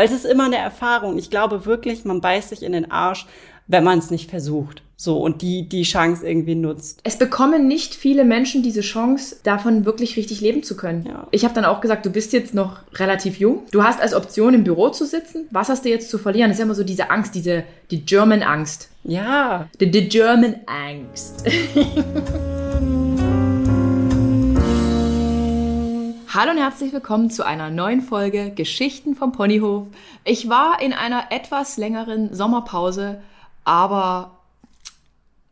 Weil es ist immer eine Erfahrung. Ich glaube wirklich, man beißt sich in den Arsch, wenn man es nicht versucht. So, und die, die Chance irgendwie nutzt. Es bekommen nicht viele Menschen diese Chance, davon wirklich richtig leben zu können. Ja. Ich habe dann auch gesagt, du bist jetzt noch relativ jung. Du hast als Option im Büro zu sitzen. Was hast du jetzt zu verlieren? Das ist ja immer so diese Angst, diese, die German Angst. Ja. The, the German Angst. Hallo und herzlich willkommen zu einer neuen Folge Geschichten vom Ponyhof. Ich war in einer etwas längeren Sommerpause, aber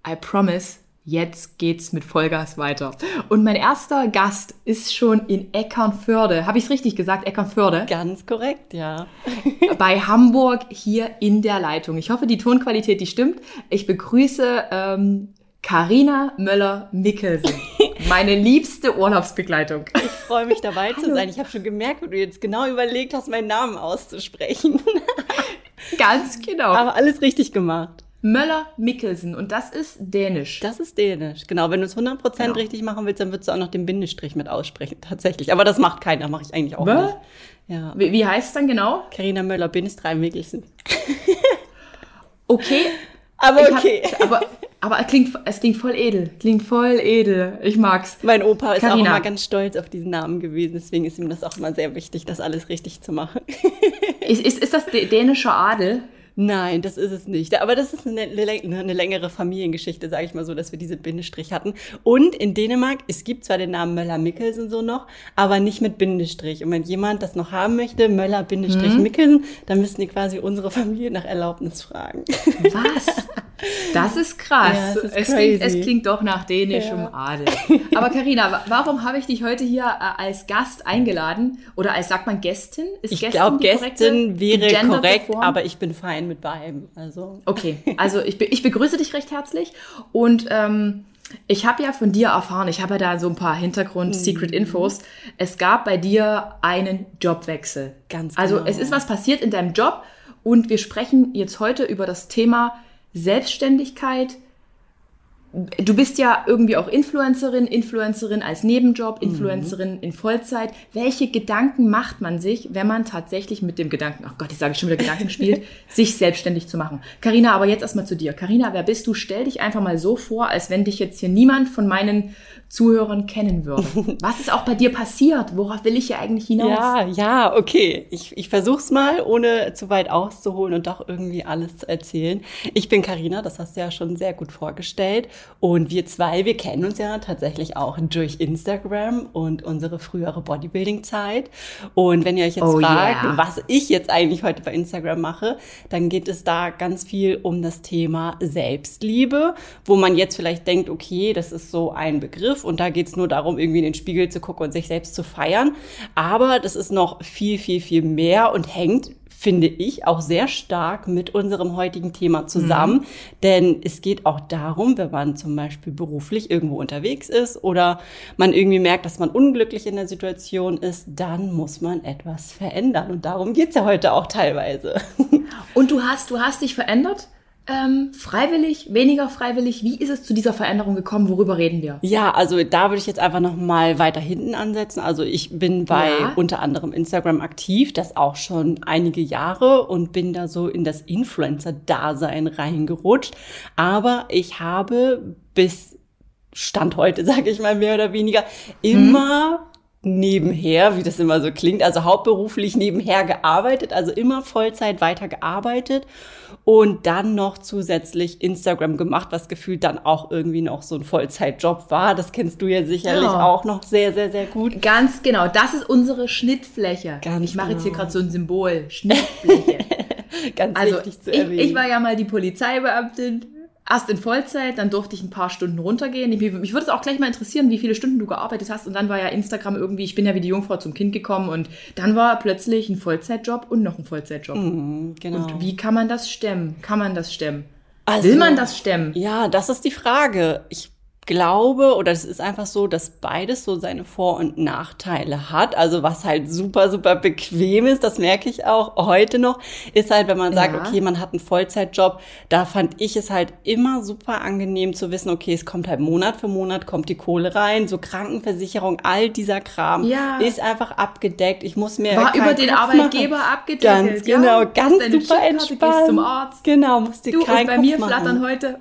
I promise, jetzt geht's mit Vollgas weiter. Und mein erster Gast ist schon in Eckernförde. Habe ich es richtig gesagt? Eckernförde? Ganz korrekt, ja. Bei Hamburg hier in der Leitung. Ich hoffe, die Tonqualität, die stimmt. Ich begrüße ähm, Carina Möller-Mickelsen, meine liebste Urlaubsbegleitung. Ich freue mich dabei zu sein. Ich habe schon gemerkt, wie du jetzt genau überlegt hast, meinen Namen auszusprechen. Ganz genau. Aber alles richtig gemacht. Möller-Mickelsen und das ist Dänisch. Das ist Dänisch, genau. Wenn du es 100% Genau. richtig machen willst, dann würdest du auch noch den Bindestrich mit aussprechen, tatsächlich. Aber das macht keiner, mache ich eigentlich auch Was? nicht. Ja. Wie, wie heißt es dann genau? Carina Möller, Bindestrei Mikkelsen. Okay. Aber ich hab- okay. aber aber es, klingt, es klingt voll edel. Klingt voll edel. Ich mag's. Mein Opa ist auch Carina. immer ganz stolz auf diesen Namen gewesen, deswegen ist ihm das auch immer sehr wichtig, das alles richtig zu machen. Ist, ist, ist das dä- dänischer Adel? Nein, das ist es nicht. Aber das ist eine, eine, längere Familiengeschichte, sage ich mal so, dass wir diese Bindestrich hatten. Und in Dänemark, es gibt zwar den Namen Möller-Mikkelsen so noch, aber nicht mit Bindestrich. Und wenn jemand das noch haben möchte, Möller-Mikkelsen, dann müssen die quasi unsere Familie nach Erlaubnis fragen. Was? Das ist krass. Ja, ist es, klingt, es klingt doch nach dänischem Ja. Adel. Aber Karina, wa- warum habe ich dich heute hier äh, als Gast eingeladen? Oder als, sagt man Gästin? Ist Ich glaube, Gästin wäre korrekt, aber ich bin fein mit beidem. Also. Okay, also ich, be- ich begrüße dich recht herzlich und ähm, ich habe ja von dir erfahren, ich habe ja da so ein paar Mhm. Hintergrund-Secret-Infos. Es gab bei dir einen Jobwechsel. Ganz Also genau. es ist was passiert in deinem Job und wir sprechen jetzt heute über das Thema Selbstständigkeit. Du bist ja irgendwie auch Influencerin, Influencerin als Nebenjob, Mhm. Influencerin in Vollzeit. Welche Gedanken macht man sich, wenn man tatsächlich mit dem Gedanken, ach Gott, ich sage schon wieder Gedanken spielt, sich selbstständig zu machen? Karina, aber jetzt erstmal zu dir. Karina, wer bist du? Stell dich einfach mal so vor, als wenn dich jetzt hier niemand von meinen Zuhörern kennen würde. Was ist auch bei dir passiert? Worauf will ich hier eigentlich hinaus? Ja, ja, okay. Ich, ich versuch's mal, ohne zu weit auszuholen und doch irgendwie alles zu erzählen. Ich bin Karina, das hast du ja schon sehr gut vorgestellt. Und wir zwei, wir kennen uns ja tatsächlich auch durch Instagram und unsere frühere Bodybuilding-Zeit. Und wenn ihr euch jetzt Oh fragt, yeah. was ich jetzt eigentlich heute bei Instagram mache, dann geht es da ganz viel um das Thema Selbstliebe, wo man jetzt vielleicht denkt, okay, das ist so ein Begriff und da geht es nur darum, irgendwie in den Spiegel zu gucken und sich selbst zu feiern. Aber das ist noch viel, viel, viel mehr und hängt finde ich, auch sehr stark mit unserem heutigen Thema zusammen. Denn es geht auch darum, wenn man zum Beispiel beruflich irgendwo unterwegs ist oder man irgendwie merkt, dass man unglücklich in der Situation ist, dann muss man etwas verändern. Und darum geht's ja heute auch teilweise. Und du hast, du hast dich verändert? Ähm, freiwillig, weniger freiwillig? Wie ist es zu dieser Veränderung gekommen? Worüber reden wir? Ja, also da würde ich jetzt einfach noch mal weiter hinten ansetzen. Also ich bin bei Ja. unter anderem Instagram aktiv, das auch schon einige Jahre und bin da so in das Influencer-Dasein reingerutscht. Aber ich habe bis Stand heute, sage ich mal mehr oder weniger, immer nebenher, wie das immer so klingt, also hauptberuflich nebenher gearbeitet, also immer Vollzeit weiter gearbeitet und dann noch zusätzlich Instagram gemacht, was gefühlt dann auch irgendwie noch so ein Vollzeitjob war. Das kennst du ja sicherlich Ja. auch noch sehr, sehr, sehr gut. Ganz genau, das ist unsere Schnittfläche. Ganz ich mache jetzt hier genau. gerade so ein Symbol. Schnittfläche. Ganz also wichtig zu ich, erwähnen. ich war ja mal die Polizeibeamtin. Erst in Vollzeit, dann durfte ich ein paar Stunden runtergehen. Ich, mich würde es auch gleich mal interessieren, wie viele Stunden du gearbeitet hast. Und dann war ja Instagram irgendwie, ich bin ja wie die Jungfrau zum Kind gekommen und dann war plötzlich ein Vollzeitjob und noch ein Vollzeitjob. Mhm, genau. Und wie kann man das stemmen? Kann man das stemmen? Also- Will man das stemmen? Ja, das ist die Frage. Ich glaube, oder es ist einfach so, dass beides so seine Vor- und Nachteile hat. Also was halt super, super bequem ist, das merke ich auch heute noch, ist halt, wenn man sagt, Ja. okay, man hat einen Vollzeitjob, da fand ich es halt immer super angenehm zu wissen, okay, es kommt halt Monat für Monat, kommt die Kohle rein, so Krankenversicherung, all dieser Kram Ja. ist einfach abgedeckt. Ich muss mir War über den Kopf Arbeitgeber machen. abgedeckelt. Ganz ja? genau, Hast ganz super entspannt. Gehst zum Arzt. Genau, musst dir Du, keinen und bei Kopf mir machen. flattern heute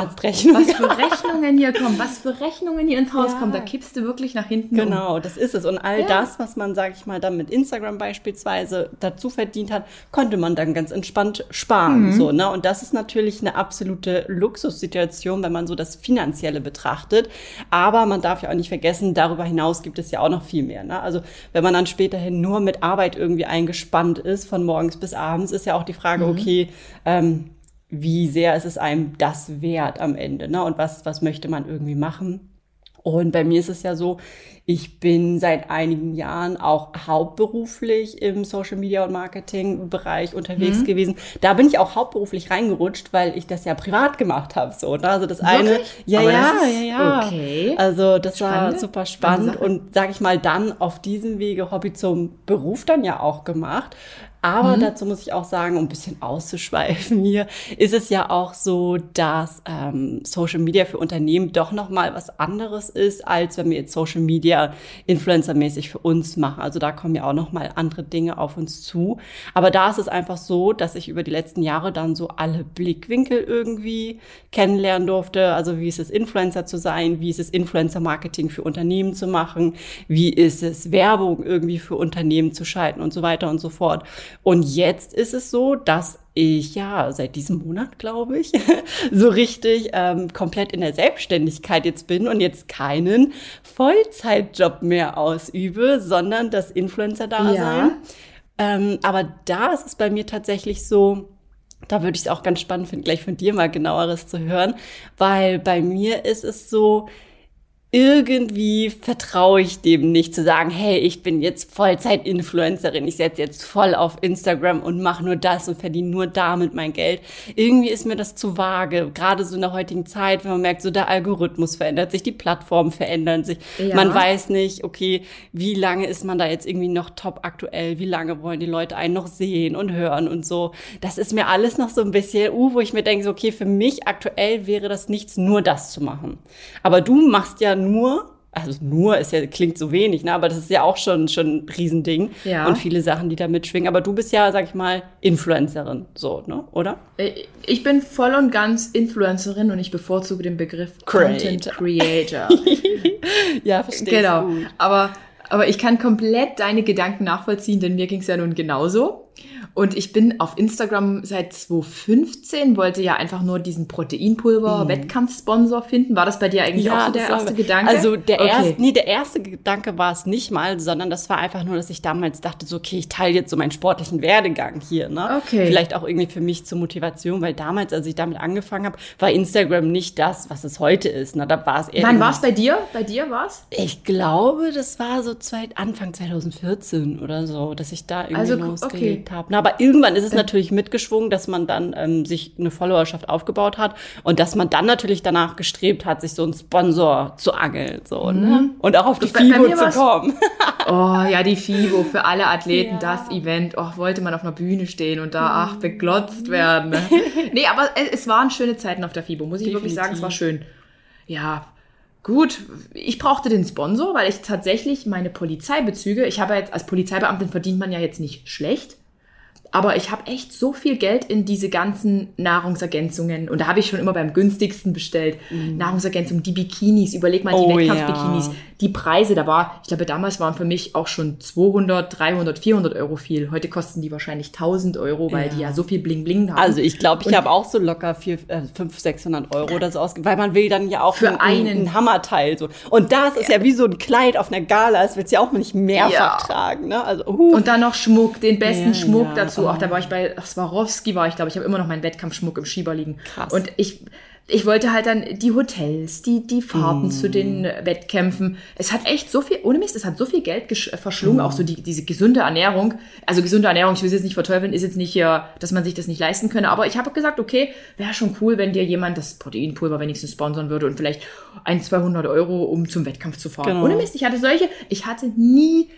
Arztrechnung. Was für Rechnungen hier kommen, was für Rechnungen hier ins Haus Ja. kommen, da kippst du wirklich nach hinten um. Genau, das ist es. Und all Ja. das, was man, sag ich mal, dann mit Instagram beispielsweise dazu verdient hat, konnte man dann ganz entspannt sparen. Mhm. So, ne? Und das ist natürlich eine absolute Luxussituation, wenn man so das Finanzielle betrachtet. Aber man darf ja auch nicht vergessen, darüber hinaus gibt es ja auch noch viel mehr. Ne? Also wenn man dann späterhin nur mit Arbeit irgendwie eingespannt ist, von morgens bis abends, ist ja auch die Frage, Mhm. okay, ähm, wie sehr ist es einem das wert am Ende? Ne? Und was, was möchte man irgendwie machen? Und bei mir ist es ja so, ich bin seit einigen Jahren auch hauptberuflich im Social Media und Marketing Bereich unterwegs gewesen. Da bin ich auch hauptberuflich reingerutscht, weil ich das ja privat gemacht habe. So, ne? Also das eine, Wirklich? ja, Aber ja, ja, ja. okay. Also das war Spannend. super Spannende spannend und sage ich mal dann auf diesem Wege Hobby zum Beruf dann ja auch gemacht. Mhm. Aber dazu muss ich auch sagen, um ein bisschen auszuschweifen hier, ist es ja auch so, dass ähm, Social Media für Unternehmen doch noch mal was anderes ist, als wenn wir jetzt Social Media influencermäßig für uns machen. Also da kommen ja auch noch mal andere Dinge auf uns zu. Aber da ist es einfach so, dass ich über die letzten Jahre dann so alle Blickwinkel irgendwie kennenlernen durfte. Also wie ist es, Influencer zu sein? Wie ist es, Influencer-Marketing für Unternehmen zu machen? Wie ist es, Werbung irgendwie für Unternehmen zu schalten und so weiter und so fort. Und jetzt ist es so, dass ich ja seit diesem Monat, glaube ich, so richtig ähm, komplett in der Selbstständigkeit jetzt bin und jetzt keinen Vollzeitjob mehr ausübe, sondern das Influencer-Dasein. Ja. Ähm, aber da ist es bei mir tatsächlich so, da würde ich es auch ganz spannend finden, gleich von dir mal genaueres zu hören, weil bei mir ist es so, irgendwie vertraue ich dem nicht zu sagen, hey, ich bin jetzt Vollzeit-Influencerin, ich setze jetzt voll auf Instagram und mache nur das und verdiene nur damit mein Geld. Irgendwie ist mir das zu vage, gerade so in der heutigen Zeit, wenn man merkt, so der Algorithmus verändert sich, die Plattformen verändern sich. Ja. Man weiß nicht, okay, wie lange ist man da jetzt irgendwie noch top aktuell, wie lange wollen die Leute einen noch sehen und hören und so. Das ist mir alles noch so ein bisschen, uh, wo ich mir denke, so, okay, für mich aktuell wäre das nichts, nur das zu machen. Aber du machst ja nur, also nur ist ja, klingt so wenig, ne? aber das ist ja auch schon, schon ein Riesending Ja. und viele Sachen, die da mitschwingen. Aber du bist ja, sag ich mal, Influencerin, so, ne? Oder? Äh, Ich bin voll und ganz Influencerin und ich bevorzuge den Begriff Content Creator. Ja, verstehe. genau. Gut. Aber, aber ich kann komplett deine Gedanken nachvollziehen, denn mir ging es ja nun genauso. Und ich bin auf Instagram seit 2015, wollte ja einfach nur diesen Proteinpulver-Wettkampfsponsor finden. War das bei dir eigentlich auch so der Mhm. das war- erste Gedanke? Also der Okay. erste, nee, der erste Gedanke war es nicht mal, sondern das war einfach nur, dass ich damals dachte, so okay, ich teile jetzt so meinen sportlichen Werdegang hier, ne? Okay. Vielleicht auch irgendwie für mich zur Motivation, weil damals, als ich damit angefangen habe, war Instagram nicht das, was es heute ist. Ne? Da war es eher. Wann war es bei dir? Bei dir war es? Ich glaube, das war so zwei, Anfang 2014 oder so, dass ich da irgendwie Also, losgelegt okay. habe. Aber irgendwann ist es natürlich mitgeschwungen, dass man dann ähm, sich eine Followerschaft aufgebaut hat und dass man dann natürlich danach gestrebt hat, sich so einen Sponsor zu angeln. So, ne? Und auch auf die Mhm. FIBO zu kommen. Oh, ja, die FIBO für alle Athleten, Ja. das Event. Oh, wollte man auf einer Bühne stehen und da, ach, beglotzt werden. Ne? Nee, aber es, es waren schöne Zeiten auf der FIBO, muss ich wirklich sagen, es war schön. Ja, gut. Ich brauchte den Sponsor, weil ich tatsächlich meine Polizeibezüge, ich habe jetzt, als Polizeibeamtin verdient man ja jetzt nicht schlecht. Aber ich habe echt so viel Geld in diese ganzen Nahrungsergänzungen und da habe ich schon immer beim günstigsten bestellt. Nahrungsergänzungen, die Bikinis, überleg mal die Oh, Wettkampfbikinis, ja. die Preise, da war, ich glaube damals waren für mich auch schon 200, 300, 400 Euro viel. Heute kosten die wahrscheinlich 1000 Euro, weil Ja. die ja so viel Bling Bling haben. Also ich glaube, ich habe auch so locker vier, äh, 500, 600 Euro oder so ausgegeben, weil man will dann ja auch Für einen, einen. einen Hammerteil so. Und das ist ja wie so ein Kleid auf einer Gala, das willst du ja auch nicht mehrfach Ja. tragen, ne? Also, uh. Und dann noch Schmuck, den besten Ja, Schmuck ja. dazu. So, auch da war ich bei Swarovski, war ich glaube, ich habe immer noch meinen Wettkampfschmuck im Schieber liegen. Krass. Und ich, ich wollte halt dann die Hotels, die, die Fahrten zu den Wettkämpfen. Es hat echt so viel, ohne Mist, es hat so viel Geld äh, verschlungen, auch so die, diese gesunde Ernährung. Also gesunde Ernährung, ich will es jetzt nicht verteufeln, ist jetzt nicht hier, dass man sich das nicht leisten könne. Aber ich habe gesagt, okay, wäre schon cool, wenn dir jemand das Proteinpulver wenigstens sponsern würde und vielleicht ein, 200 Euro, um zum Wettkampf zu fahren. Genau. Ohne Mist, ich hatte solche, ich hatte nie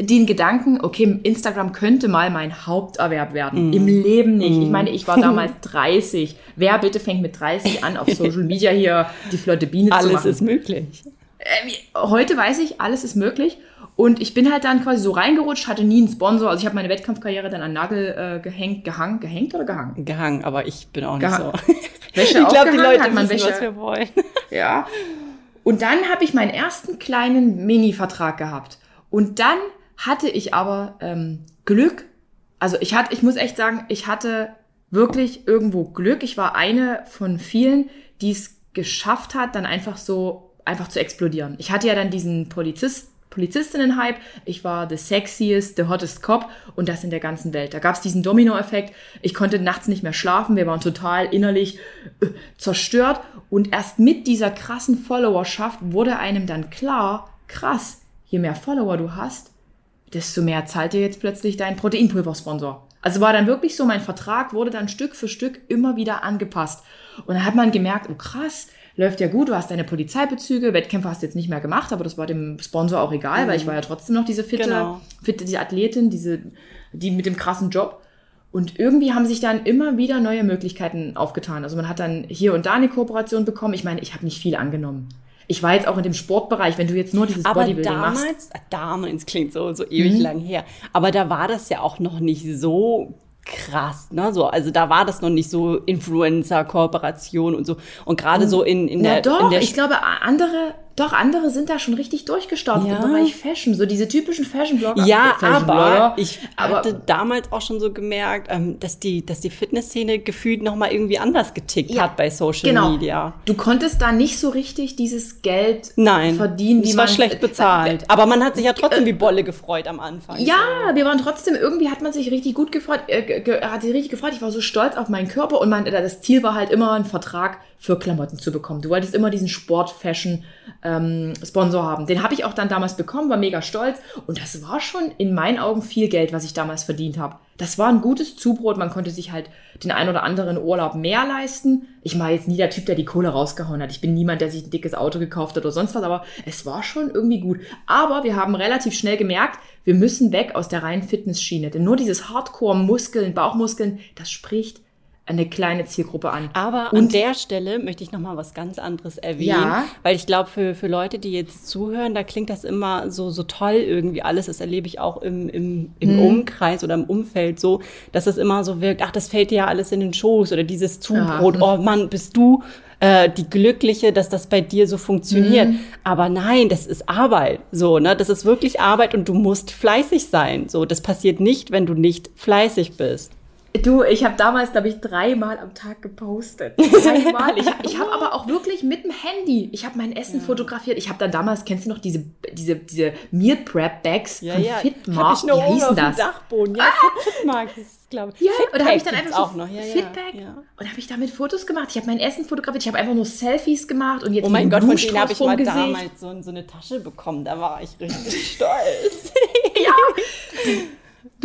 den Gedanken, okay, Instagram könnte mal mein Haupterwerb werden. Im Leben nicht. Ich meine, ich war damals 30. Wer bitte fängt mit 30 an, auf Social Media hier die flotte Biene zu Alles machen? ist möglich. Ähm, heute weiß ich, alles ist möglich. Und ich bin halt dann quasi so reingerutscht, hatte nie einen Sponsor. Also ich habe meine Wettkampfkarriere dann an Nagel äh, gehängt, gehangen, gehängt oder gehangen? Gehangen, aber ich bin auch nicht Gehangen. so. Wäsche ich glaube, die Leute hat man wissen, Wäsche- was wir wollen. Ja. Und dann habe ich meinen ersten kleinen Mini-Vertrag gehabt. Und dann hatte ich aber ähm, Glück. Also ich hatte, ich muss echt sagen, ich hatte wirklich irgendwo Glück. Ich war eine von vielen, die es geschafft hat, dann einfach so einfach zu explodieren. Ich hatte ja dann diesen Polizist, Polizistinnen-Hype. Ich war the sexiest, the hottest cop und das in der ganzen Welt. Da gab es diesen Domino-Effekt. Ich konnte nachts nicht mehr schlafen. Wir waren total innerlich äh, zerstört. Und erst mit dieser krassen Followerschaft wurde einem dann klar, krass, je mehr Follower du hast, desto mehr zahlt dir jetzt plötzlich dein Proteinpulversponsor. Also war dann wirklich so, mein Vertrag wurde dann Stück für Stück immer wieder angepasst. Und dann hat man gemerkt, oh krass, läuft ja gut, du hast deine Polizeibezüge, Wettkämpfe hast du jetzt nicht mehr gemacht, aber das war dem Sponsor auch egal, weil ich war ja trotzdem noch diese fitte, Genau. fitte diese Athletin, diese, die mit dem krassen Job. Und irgendwie haben sich dann immer wieder neue Möglichkeiten aufgetan. Also man hat dann hier und da eine Kooperation bekommen. Ich meine, ich habe nicht viel angenommen. Ich war jetzt auch in dem Sportbereich, wenn du jetzt nur dieses Aber Bodybuilding machst. damals, äh, damals klingt so, so ewig lang her, aber da war das ja auch noch nicht so krass, ne? So, also da war das noch nicht so Influencer-Kooperation und so. Und gerade so in, in Na der, doch, in der ich glaube, andere, doch, andere sind da schon richtig durchgestartet Ja. im Bereich Fashion. So diese typischen Fashion-Blogger. Ja, Fashion-Blogger. aber ich aber hatte damals auch schon so gemerkt, ähm, dass die, dass die Fitnessszene gefühlt noch mal irgendwie anders getickt Ja, hat bei Social genau. Media. Du konntest da nicht so richtig dieses Geld Nein, verdienen, wie es war man schlecht bezahlt. Aber man hat sich ja trotzdem wie Bolle gefreut am Anfang. Ja, wir waren trotzdem, irgendwie hat man sich richtig gut gefreut, äh, ge- hat sich richtig gefreut. Ich war so stolz auf meinen Körper und mein, äh, das Ziel war halt immer, einen Vertrag für Klamotten zu bekommen. Du wolltest immer diesen Sport-Fashion-Sponsor haben. Den habe ich auch dann damals bekommen, war mega stolz. Und das war schon in meinen Augen viel Geld, was ich damals verdient habe. Das war ein gutes Zubrot. Man konnte sich halt den ein oder anderen Urlaub mehr leisten. Ich war jetzt nie der Typ, der die Kohle rausgehauen hat. Ich bin niemand, der sich ein dickes Auto gekauft hat oder sonst was, aber es war schon irgendwie gut. Aber wir haben relativ schnell gemerkt, wir müssen weg aus der reinen Fitnessschiene. Denn nur dieses Hardcore-Muskeln, Bauchmuskeln, das spricht eine kleine Zielgruppe an. Aber an Und- der Stelle möchte ich noch mal was ganz anderes erwähnen, Ja. weil ich glaube für, für Leute, die jetzt zuhören, da klingt das immer so so toll irgendwie alles. Das erlebe ich auch im, im, im Hm. Umkreis oder im Umfeld so, dass es immer so wirkt. Ach, das fällt dir ja alles in den Schoß oder dieses Zubrot. Oh Mann, bist du äh, die Glückliche, dass das bei dir so funktioniert. Hm. Aber nein, das ist Arbeit. So, ne, das ist wirklich Arbeit und du musst fleißig sein. So, das passiert nicht, wenn du nicht fleißig bist. Du, ich habe damals, glaube ich, dreimal am Tag gepostet. Dreimal. Ich, ich habe aber auch wirklich mit dem Handy, ich habe mein Essen fotografiert. Ich habe dann damals, kennst du noch diese, diese, diese Meal Prep Bags von Hab Fitmark? ich noch Wie hießen das? Dachboden. Ja, Fit, Fitmark ist glaube ich. Ja, Fitpack und da habe ich dann einfach so noch. Ja, ja, Fitback ja. und habe ich damit Fotos gemacht. Ich habe mein Essen fotografiert. Ich habe einfach nur Selfies gemacht und jetzt Oh mein Gott, von denen habe ich mal damals so, so eine Tasche bekommen. Da war ich richtig stolz.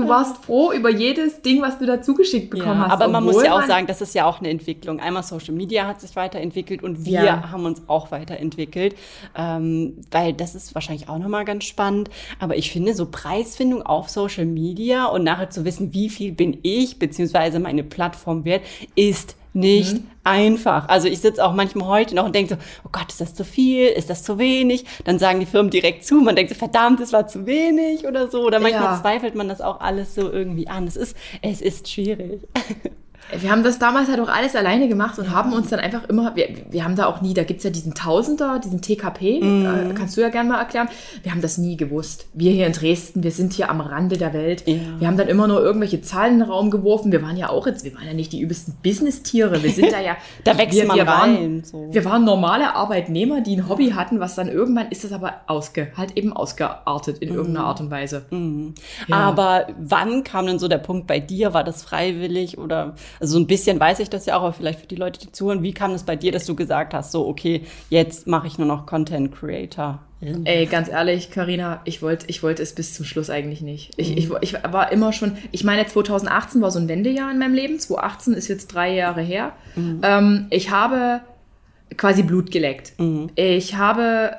Du warst froh über jedes Ding, was du dazu geschickt bekommen Ja, hast. aber man muss ja auch sagen, das ist ja auch eine Entwicklung. Einmal Social Media hat sich weiterentwickelt und wir Ja. haben uns auch weiterentwickelt, ähm, weil das ist wahrscheinlich auch nochmal ganz spannend. Aber ich finde so Preisfindung auf Social Media und nachher zu wissen, wie viel bin ich beziehungsweise meine Plattform wert, ist nicht Mhm. einfach. Also ich sitze auch manchmal heute noch und denke so, oh Gott, ist das zu viel? Ist das zu wenig? Dann sagen die Firmen direkt zu. Man denkt so, verdammt, es war zu wenig oder so. Oder manchmal Ja. zweifelt man das auch alles so irgendwie an. Es ist, es ist schwierig. Wir haben das damals halt auch alles alleine gemacht und haben uns dann einfach immer, wir, wir haben da auch nie, da gibt's ja diesen Tausender, diesen TKP, Mhm. äh, kannst du ja gerne mal erklären. Wir haben das nie gewusst. Wir hier in Dresden, wir sind hier am Rande der Welt. Ja. Wir haben dann immer nur irgendwelche Zahlen in den Raum geworfen. Wir waren ja auch jetzt, wir waren ja nicht die übelsten Business-Tiere. Wir sind da ja. Da wächst wir, man wir waren, rein, so. Wir waren normale Arbeitnehmer, die ein Hobby hatten, was dann irgendwann ist das aber ausge, halt eben ausgeartet in Mhm. irgendeiner Art und Weise. Ja. Aber wann kam denn so der Punkt bei dir? War das freiwillig oder, also so ein bisschen weiß ich das ja auch, aber vielleicht für die Leute, die zuhören, wie kam es bei dir, dass du gesagt hast, so, okay, jetzt mache ich nur noch Content Creator? Ey, ganz ehrlich, Karina, ich wollte ich wollte es bis zum Schluss eigentlich nicht. Ich, ich, ich war immer schon, ich meine, 2018 war so ein Wendejahr in meinem Leben. 2018 ist jetzt drei Jahre her. Ähm, ich habe quasi Blut geleckt. Ich habe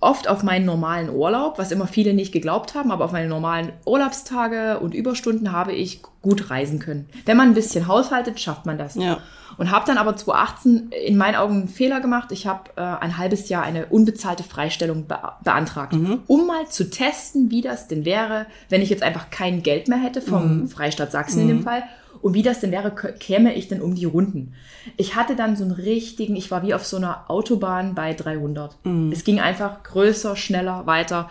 oft auf meinen normalen Urlaub, was immer viele nicht geglaubt haben, aber auf meine normalen Urlaubstage und Überstunden habe ich gut reisen können. Wenn man ein bisschen haushaltet, schafft man das. Ja. Und habe dann aber 2018 in meinen Augen einen Fehler gemacht. Ich habe äh, ein halbes Jahr eine unbezahlte Freistellung be beantragt, um mal zu testen, wie das denn wäre, wenn ich jetzt einfach kein Geld mehr hätte vom Freistaat Sachsen in dem Fall. Und wie das denn wäre, käme ich denn um die Runden. Ich hatte dann so einen richtigen, ich war wie auf so einer Autobahn bei 300. Es ging einfach größer, schneller, weiter.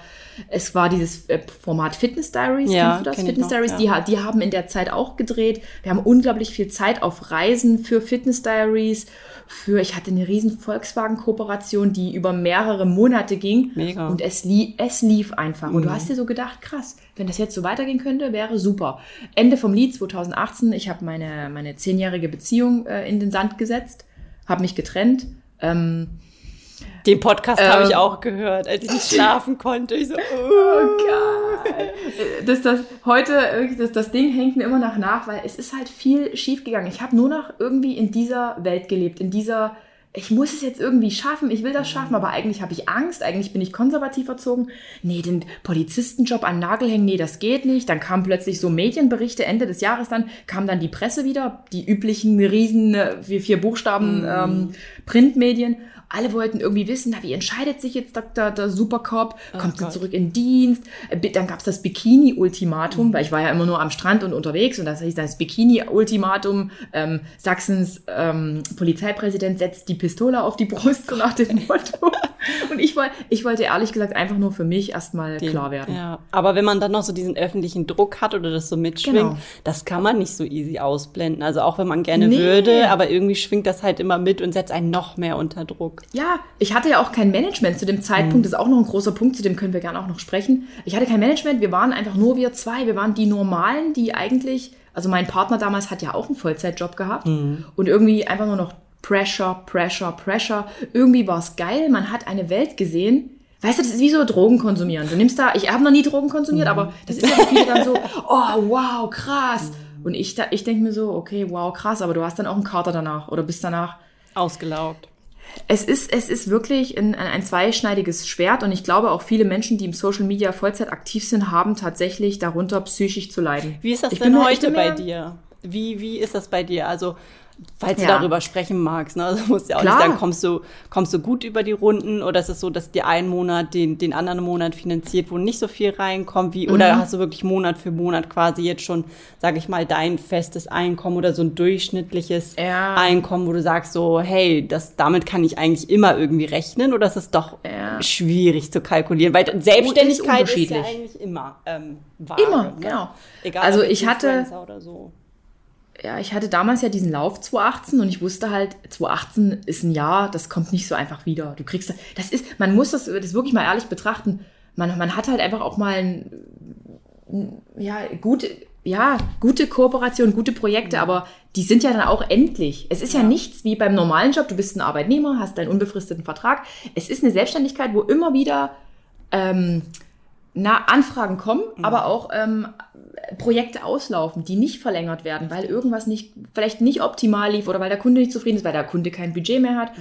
Es war dieses äh, Format Fitness Diaries, Ja, kennst du das? Fitness noch, Diaries, ja. die, die haben in der Zeit auch gedreht. Wir haben unglaublich viel Zeit auf Reisen für Fitness Diaries. Für, ich hatte eine riesen Volkswagen-Kooperation, die über mehrere Monate ging. Mega. Und es, lie es lief einfach. Und du hast dir so gedacht, krass, wenn das jetzt so weitergehen könnte, wäre super. Ende vom Lied 2018, ich habe meine, meine zehnjährige Beziehung äh, in den Sand gesetzt, habe mich getrennt. Ähm, Den Podcast habe ich Ähm. auch gehört, als ich nicht schlafen konnte. Ich so, oh. das, das, heute, wirklich, das, das Ding hängt mir immer noch nach, weil es ist halt viel schief gegangen. Ich habe nur noch irgendwie in dieser Welt gelebt, in dieser, ich muss es jetzt irgendwie schaffen, ich will das schaffen, aber eigentlich habe ich Angst, eigentlich bin ich konservativ erzogen. Nee, den Polizistenjob an den Nagel hängen, nee, das geht nicht. Dann kamen plötzlich so Medienberichte, Ende des Jahres dann, kam dann die Presse wieder, die üblichen riesen, äh, vier, vier Buchstaben ähm, Printmedien. Alle wollten irgendwie wissen, na, wie entscheidet sich jetzt Dr. der Supercop? Kommt sie Gott. zurück in Dienst? Äh, Dann gab es das Bikini-Ultimatum, weil ich war ja immer nur am Strand und unterwegs und das hieß dann das Bikini-Ultimatum. Ähm, Sachsens ähm, Polizeipräsident setzt die Pistole auf die Brust, so nach dem Motto. Und ich, woll, ich wollte ehrlich gesagt einfach nur für mich erstmal klar werden. Ja, aber wenn man dann noch so diesen öffentlichen Druck hat oder das so mitschwingt, Genau. das kann man nicht so easy ausblenden. Also auch wenn man gerne Nee. würde, aber irgendwie schwingt das halt immer mit und setzt einen noch mehr unter Druck. Ja, ich hatte ja auch kein Management zu dem Zeitpunkt. Das ist auch noch ein großer Punkt, zu dem können wir gerne auch noch sprechen. Ich hatte kein Management, wir waren einfach nur wir zwei. Wir waren die Normalen, die eigentlich, also mein Partner damals hat ja auch einen Vollzeitjob gehabt und irgendwie einfach nur noch Pressure, Pressure, Pressure. Irgendwie war es geil, man hat eine Welt gesehen. Weißt du, das ist wie so Drogen konsumieren. Du nimmst da, ich habe noch nie Drogen konsumiert, aber das ist ja für viele dann so, oh wow, krass. Und ich, da- ich denke mir so, okay, wow, krass, aber du hast dann auch einen Kater danach oder bist danach Ausgelaugt. es ist, es ist wirklich ein, ein, zweischneidiges Schwert und ich glaube auch viele Menschen, die im Social Media Vollzeit aktiv sind, haben tatsächlich darunter psychisch zu leiden. Wie ist das Ich denn heute bei dir? Wie, wie ist das bei dir? Also, falls du Ja. darüber sprechen magst, ne? Also musst ja auch Klar. nicht sagen, kommst du, kommst du gut über die Runden oder ist es so, dass dir ein Monat den, den anderen Monat finanziert, wo nicht so viel reinkommt? Wie, Mhm. Oder hast du wirklich Monat für Monat quasi jetzt schon, sage ich mal, dein festes Einkommen oder so ein durchschnittliches Ja. Einkommen, wo du sagst so, hey, das, damit kann ich eigentlich immer irgendwie rechnen oder ist es doch Ja. schwierig zu kalkulieren? Weil Selbstständigkeit ist, ja unterschiedlich. eigentlich immer ähm, vage, Immer, ne? genau. Egal, Also ich hatte- so. Ja, ich hatte damals ja diesen Lauf 2018 und ich wusste halt, 2018 ist ein Jahr, das kommt nicht so einfach wieder. Du kriegst, das ist, man muss das, das wirklich mal ehrlich betrachten. Man, man hat halt einfach auch mal ein, ja, gute, ja, gute Kooperation, gute Projekte, aber die sind ja dann auch endlich. Es ist ja. nichts wie beim normalen Job. Du bist ein Arbeitnehmer, hast deinen unbefristeten Vertrag. Es ist eine Selbstständigkeit, wo immer wieder ähm, na, Anfragen kommen, aber auch ähm, Projekte auslaufen, die nicht verlängert werden, weil irgendwas nicht, vielleicht nicht optimal lief oder weil der Kunde nicht zufrieden ist, weil der Kunde kein Budget mehr hat.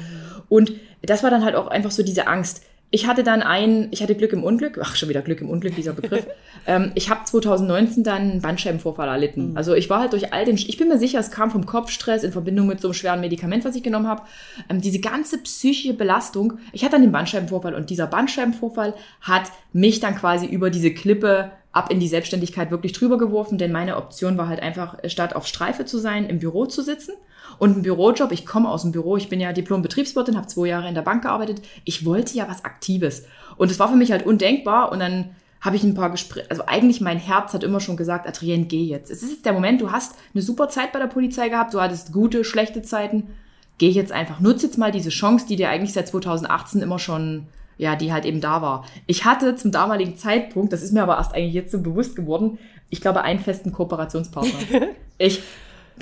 Und das war dann halt auch einfach so diese Angst. Ich hatte dann ein, ich hatte Glück im Unglück, ach schon wieder Glück im Unglück, dieser Begriff. ähm, ich habe 2019 dann einen Bandscheibenvorfall erlitten. Also ich war halt durch all den, ich bin mir sicher, es kam vom Kopfstress in Verbindung mit so einem schweren Medikament, was ich genommen habe. Ähm, diese ganze psychische Belastung. Ich hatte dann den Bandscheibenvorfall und dieser Bandscheibenvorfall hat mich dann quasi über diese Klippe ab in die Selbstständigkeit wirklich drüber geworfen, denn meine Option war halt einfach, statt auf Streife zu sein, im Büro zu sitzen. Und ein Bürojob, ich komme aus dem Büro, ich bin ja Diplom-Betriebswirtin, habe zwei Jahre in der Bank gearbeitet. Ich wollte ja was Aktives. Und es war für mich halt undenkbar. Und dann habe ich ein paar Gespräche, also eigentlich mein Herz hat immer schon gesagt, Adrienne, geh jetzt. Es ist jetzt der Moment, du hast eine super Zeit bei der Polizei gehabt, du hattest gute, schlechte Zeiten. Geh jetzt einfach, nutze jetzt mal diese Chance, die dir eigentlich seit 2018 immer schon ja, die halt eben da war. Ich hatte zum damaligen Zeitpunkt, das ist mir aber erst eigentlich jetzt so bewusst geworden, ich glaube, einen festen Kooperationspartner. ich,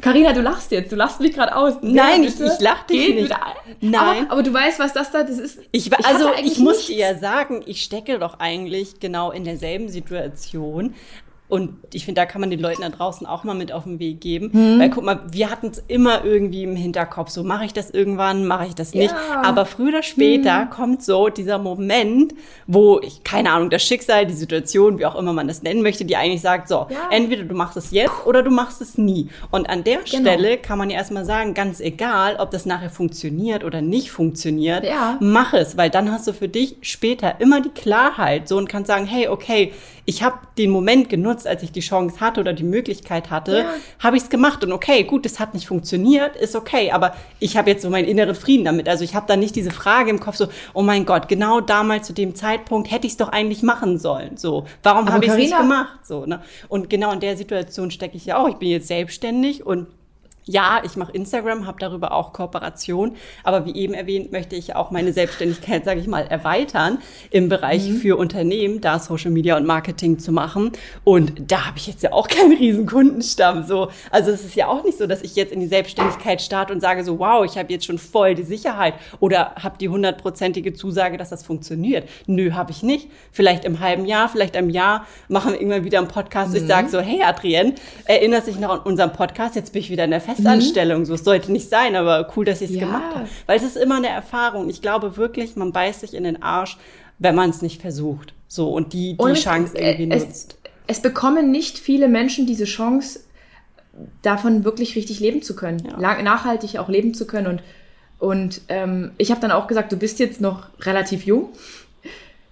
Carina, du lachst jetzt, du lachst mich gerade aus. Nein, ich, ich lach dich nicht. Nein. Aber, aber, du weißt, was das da, das ist. Ich, also, ich, ich muss dir ja sagen, ich stecke doch eigentlich genau in derselben Situation. Und ich finde, da kann man den Leuten da draußen auch mal mit auf den Weg geben. Hm. Weil guck mal, wir hatten es immer irgendwie im Hinterkopf. So, mache ich das irgendwann, mache ich das nicht. Ja. Aber früher oder später hm. kommt so dieser Moment, wo ich, keine Ahnung, das Schicksal, die Situation, wie auch immer man das nennen möchte, die eigentlich sagt, so, ja. entweder du machst es jetzt oder du machst es nie. Und an der genau. Stelle kann man ja erstmal sagen, ganz egal, ob das nachher funktioniert oder nicht funktioniert, ja. mach es, weil dann hast du für dich später immer die Klarheit so und kannst sagen, hey, okay, ich habe den Moment genutzt, als ich die Chance hatte oder die Möglichkeit hatte, ja. habe ich es gemacht und okay, gut, es hat nicht funktioniert, ist okay, aber ich habe jetzt so meinen inneren Frieden damit. Also ich habe da nicht diese Frage im Kopf so, oh mein Gott, genau damals zu dem Zeitpunkt hätte ich es doch eigentlich machen sollen. So, warum habe ich es nicht gemacht? So, ne? Und genau in der Situation stecke ich ja auch. Ich bin jetzt selbstständig und ja, ich mache Instagram, habe darüber auch Kooperation, aber wie eben erwähnt, möchte ich auch meine Selbstständigkeit, sage ich mal, erweitern im Bereich mhm. für Unternehmen, da Social Media und Marketing zu machen. Und da habe ich jetzt ja auch keinen riesen Kundenstamm. So, also es ist ja auch nicht so, dass ich jetzt in die Selbstständigkeit starte und sage so, wow, ich habe jetzt schon voll die Sicherheit oder habe die hundertprozentige Zusage, dass das funktioniert. Nö, habe ich nicht. Vielleicht im halben Jahr, vielleicht im Jahr machen wir irgendwann wieder einen Podcast. Mhm. Ich sage so, hey Adrienne, erinnerst dich noch an unseren Podcast? Jetzt bin ich wieder in der Festanstellung. Mhm. So, es sollte nicht sein, aber cool, dass ich es ja. gemacht habe. Weil es ist immer eine Erfahrung. Ich glaube wirklich, man beißt sich in den Arsch, wenn man es nicht versucht. So, und die, die und Chance es, irgendwie es, nutzt. Es bekommen nicht viele Menschen diese Chance, davon wirklich richtig leben zu können. Ja. Lang, nachhaltig auch leben zu können. Und, und ähm, ich habe dann auch gesagt, du bist jetzt noch relativ jung.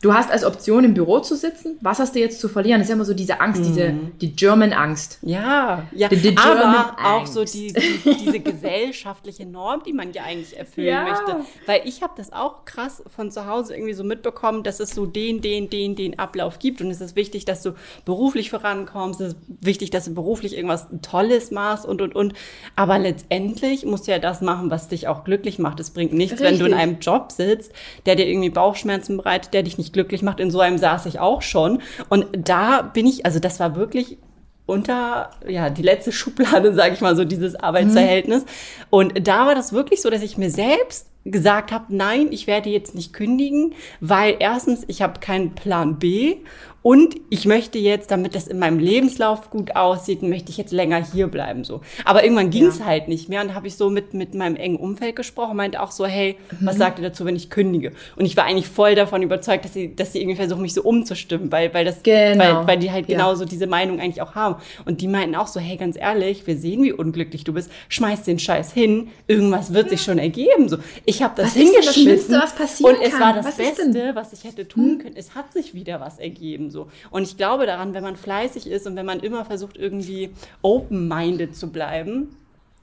Du hast als Option im Büro zu sitzen. Was hast du jetzt zu verlieren? Das ist ja immer so diese Angst, mhm. diese die German Angst. Ja, ja. Die, die aber auch so die, die, diese gesellschaftliche Norm, die man ja eigentlich erfüllen ja. möchte. Weil ich habe das auch krass von zu Hause irgendwie so mitbekommen, dass es so den, den, den, den Ablauf gibt. Und es ist wichtig, dass du beruflich vorankommst. Es ist wichtig, dass du beruflich irgendwas Tolles machst und und und. Aber letztendlich musst du ja das machen, was dich auch glücklich macht. Es bringt nichts, Richtig. wenn du in einem Job sitzt, der dir irgendwie Bauchschmerzen bereitet, der dich nicht richtig glücklich macht. In so einem saß ich auch schon. Und da bin ich, also das war wirklich unter ja die letzte Schublade, sage ich mal so, dieses Arbeitsverhältnis. Mhm. Und da war das wirklich so, dass ich mir selbst gesagt habe, nein, ich werde jetzt nicht kündigen, weil erstens, ich habe keinen Plan B und ich möchte jetzt, damit das in meinem Lebenslauf gut aussieht, möchte ich jetzt länger hier bleiben. So. Aber irgendwann ging es ja. halt nicht mehr. Und habe ich so mit, mit meinem engen Umfeld gesprochen, meinte auch so, hey, mhm. was sagt ihr dazu, wenn ich kündige? Und ich war eigentlich voll davon überzeugt, dass sie, dass sie irgendwie versuchen, mich so umzustimmen, weil, weil das, genau. weil, weil die halt ja. genauso diese Meinung eigentlich auch haben. Und die meinten auch so, hey, ganz ehrlich, wir sehen, wie unglücklich du bist, schmeiß den Scheiß hin, irgendwas wird sich schon ergeben. So, ich habe das was hingeschmissen. Das was passieren und es kann? war das was Beste, was ich hätte tun hm? können. Es hat sich wieder was ergeben. So. Und ich glaube daran, wenn man fleißig ist und wenn man immer versucht, irgendwie open-minded zu bleiben,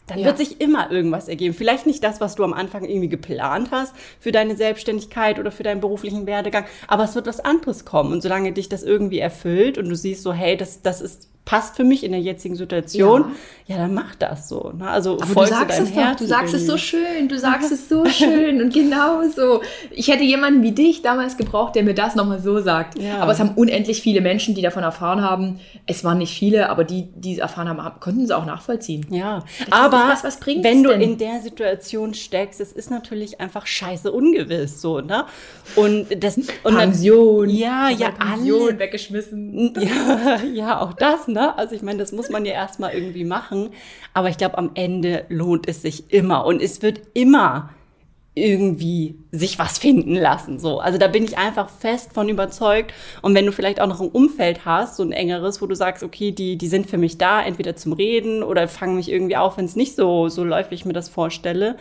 dann ja. wird sich immer irgendwas ergeben. Vielleicht nicht das, was du am Anfang irgendwie geplant hast für deine Selbstständigkeit oder für deinen beruflichen Werdegang, aber es wird was anderes kommen. Und solange dich das irgendwie erfüllt und du siehst so, hey, das, das ist passt für mich in der jetzigen Situation, ja, ja dann mach das so. Ne? Also Aber du sagst es doch, du sagst es so schön, du sagst es so schön und genau so. Ich hätte jemanden wie dich damals gebraucht, der mir das nochmal so sagt. Ja. Aber es haben unendlich viele Menschen, die davon erfahren haben. Es waren nicht viele, aber die, die es erfahren haben, konnten es auch nachvollziehen. Ja, das aber was, was wenn du denn? in der Situation steckst, es ist natürlich einfach scheiße ungewiss so, ne? Und das und Pension, dann, ja, ja, Pension alle, weggeschmissen. Ja, ja, auch das, ne? Also ich meine, das muss man ja erstmal irgendwie machen. Aber ich glaube, am Ende lohnt es sich immer. Und es wird immer irgendwie sich was finden lassen. So, also da bin ich einfach fest von überzeugt. Und wenn du vielleicht auch noch ein Umfeld hast, so ein engeres, wo du sagst, okay, die die sind für mich da, entweder zum Reden oder fangen mich irgendwie auf, wenn es nicht so so läuft, wie ich mir das vorstelle.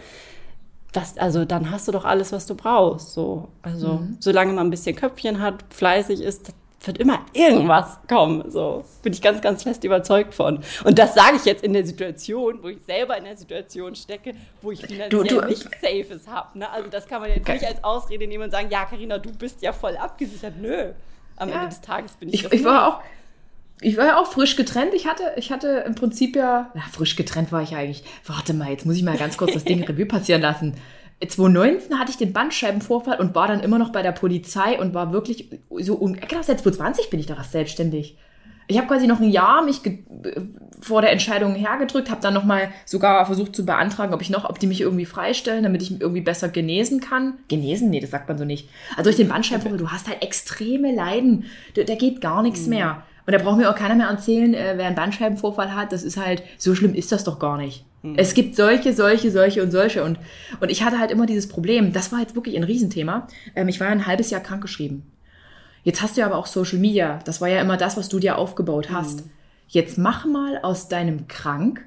Das, also dann hast du doch alles, was du brauchst. So, also mhm. solange man ein bisschen Köpfchen hat, fleißig ist, wird immer irgendwas kommen. So bin ich ganz, ganz fest überzeugt von. Und das sage ich jetzt in der Situation, wo ich selber in der Situation stecke, wo ich finanziell du, du, nicht Safes habe. Ne? Also das kann man jetzt nicht als Ausrede nehmen und sagen, ja, Karina, du bist ja voll abgesichert. Nö, am ja. Ende des Tages bin ich. Ich, ich war auch. Ich war ja auch frisch getrennt. Ich hatte, ich hatte im Prinzip ja, na, frisch getrennt war ich eigentlich. Warte mal, jetzt muss ich mal ganz kurz das Ding Revue passieren lassen. 2019 hatte ich den Bandscheibenvorfall und war dann immer noch bei der Polizei und war wirklich so, genau seit 2020 bin ich da selbstständig. Ich habe quasi noch ein Jahr mich vor der Entscheidung hergedrückt, habe dann noch mal sogar versucht zu beantragen, ob ich noch, ob die mich irgendwie freistellen, damit ich irgendwie besser genesen kann. Genesen? Nee, das sagt man so nicht. Also durch den Bandscheibenvorfall, du hast halt extreme Leiden, da, da geht gar nichts mhm. mehr. Und da braucht mir auch keiner mehr erzählen, äh, wer einen Bandscheibenvorfall hat, das ist halt, so schlimm ist das doch gar nicht. Mhm. Es gibt solche, solche, solche und solche. Und, und ich hatte halt immer dieses Problem, das war jetzt wirklich ein Riesenthema. Ähm, ich war ein halbes Jahr krankgeschrieben. Jetzt hast du ja aber auch Social Media. Das war ja immer das, was du dir aufgebaut hast. Mhm. Jetzt mach mal aus deinem Krank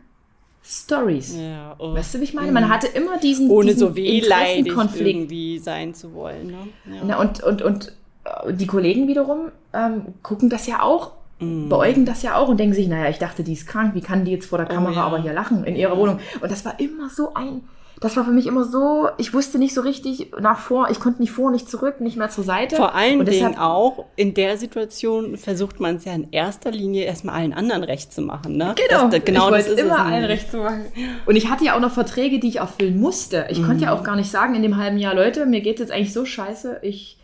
Stories. Ja, oh. Weißt du, wie ich meine? Man mhm. hatte immer diesen, Ohne diesen so wehleidig irgendwie sein zu wollen. Ne? Ja. Na, und, und, und äh, die Kollegen wiederum ähm, gucken das ja auch mm. beäugen das ja auch und denken sich, naja, ich dachte, die ist krank, wie kann die jetzt vor der oh Kamera oh, ja. aber hier lachen in ihrer Wohnung? Und das war immer so ein, das war für mich immer so, ich wusste nicht so richtig nach vor, ich konnte nicht vor, nicht zurück, nicht mehr zur Seite. Vor allen und Dingen auch, in der Situation versucht man es ja in erster Linie erstmal allen anderen recht zu machen. Ne? Genau, das, genau ich das ist immer allen recht zu machen. Und ich hatte ja auch noch Verträge, die ich erfüllen musste. Ich mhm. konnte ja mhm. auch gar nicht sagen in dem halben Jahr, Leute, mir geht jetzt eigentlich so scheiße, ich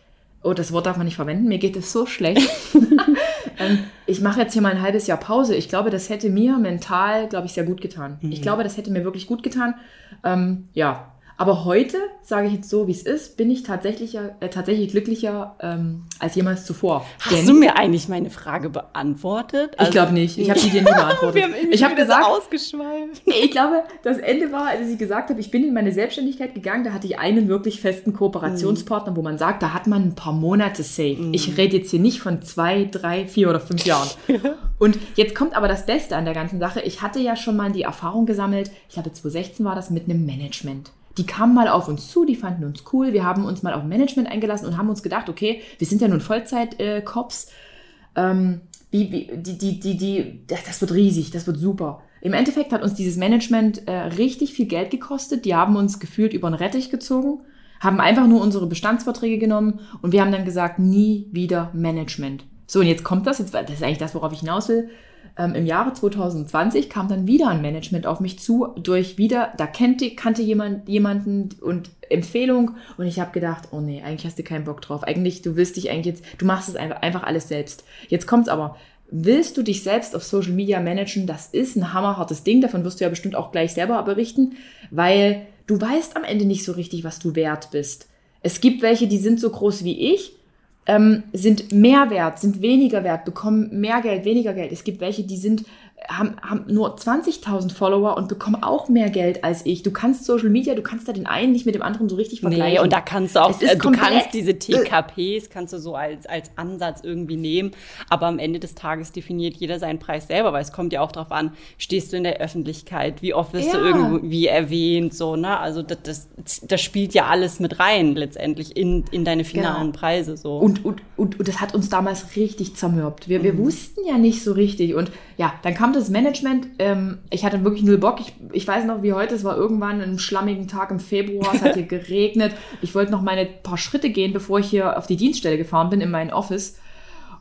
oh, das Wort darf man nicht verwenden, mir geht es so schlecht. ähm, ich mache jetzt hier mal ein halbes Jahr Pause. Ich glaube, das hätte mir mental, glaube ich, sehr gut getan. Mhm. Ich glaube, das hätte mir wirklich gut getan. Ähm, ja, aber heute, sage ich jetzt so, wie es ist, bin ich tatsächlich, äh, tatsächlich glücklicher ähm, als jemals zuvor. Hast Denn, du mir eigentlich meine Frage beantwortet? Also, ich glaube nicht. Ich habe die dir nie beantwortet. Wir haben ich habe gesagt, ausgeschweift. Ich glaube, das Ende war, als ich gesagt habe, ich bin in meine Selbstständigkeit gegangen. Da hatte ich einen wirklich festen Kooperationspartner, mhm. wo man sagt, da hat man ein paar Monate safe. Mhm. Ich rede jetzt hier nicht von zwei, drei, vier oder fünf Jahren. Und jetzt kommt aber das Beste an der ganzen Sache. Ich hatte ja schon mal die Erfahrung gesammelt. Ich glaube, 2016 war das mit einem Management. Die kamen mal auf uns zu, die fanden uns cool. Wir haben uns mal auf Management eingelassen und haben uns gedacht, okay, wir sind ja nun Vollzeit-Cops. ähm, wie, die, die, die, die, das wird riesig, das wird super. Im Endeffekt hat uns dieses Management äh, richtig viel Geld gekostet. Die haben uns gefühlt über den Rettich gezogen, haben einfach nur unsere Bestandsverträge genommen und wir haben dann gesagt, nie wieder Management. So, und jetzt kommt das, jetzt, das ist eigentlich das, worauf ich hinaus will. Ähm, Im Jahre 2020 kam dann wieder ein Management auf mich zu, durch wieder, da kannte, kannte jemand jemanden und Empfehlung und ich habe gedacht, oh nee, eigentlich hast du keinen Bock drauf. Eigentlich, du willst dich eigentlich jetzt, du machst es einfach, einfach alles selbst. Jetzt kommt's aber, willst du dich selbst auf Social Media managen? Das ist ein hammerhartes Ding, davon wirst du ja bestimmt auch gleich selber berichten, weil du weißt am Ende nicht so richtig, was du wert bist. Es gibt welche, die sind so groß wie ich ähm, sind mehr wert, sind weniger wert, bekommen mehr Geld, weniger Geld. Es gibt welche, die sind haben, haben nur 20.000 Follower und bekommen auch mehr Geld als ich. Du kannst Social Media, du kannst da den einen nicht mit dem anderen so richtig vergleichen. Nee, und da kannst du auch, äh, du kannst diese TKPs, kannst du so als, als Ansatz irgendwie nehmen, aber am Ende des Tages definiert jeder seinen Preis selber, weil es kommt ja auch darauf an, stehst du in der Öffentlichkeit, wie oft wirst ja. du irgendwie erwähnt, so, ne? Also das, das, das spielt ja alles mit rein letztendlich in, in deine finalen genau. Preise, so. Und, und, und, und das hat uns damals richtig zermürbt. Wir, wir mhm. wussten ja nicht so richtig und ja, dann kam das Management. Ähm, ich hatte wirklich null Bock. Ich, ich weiß noch wie heute, es war irgendwann ein schlammigen Tag im Februar, es hat hier geregnet. Ich wollte noch meine paar Schritte gehen, bevor ich hier auf die Dienststelle gefahren bin in mein Office.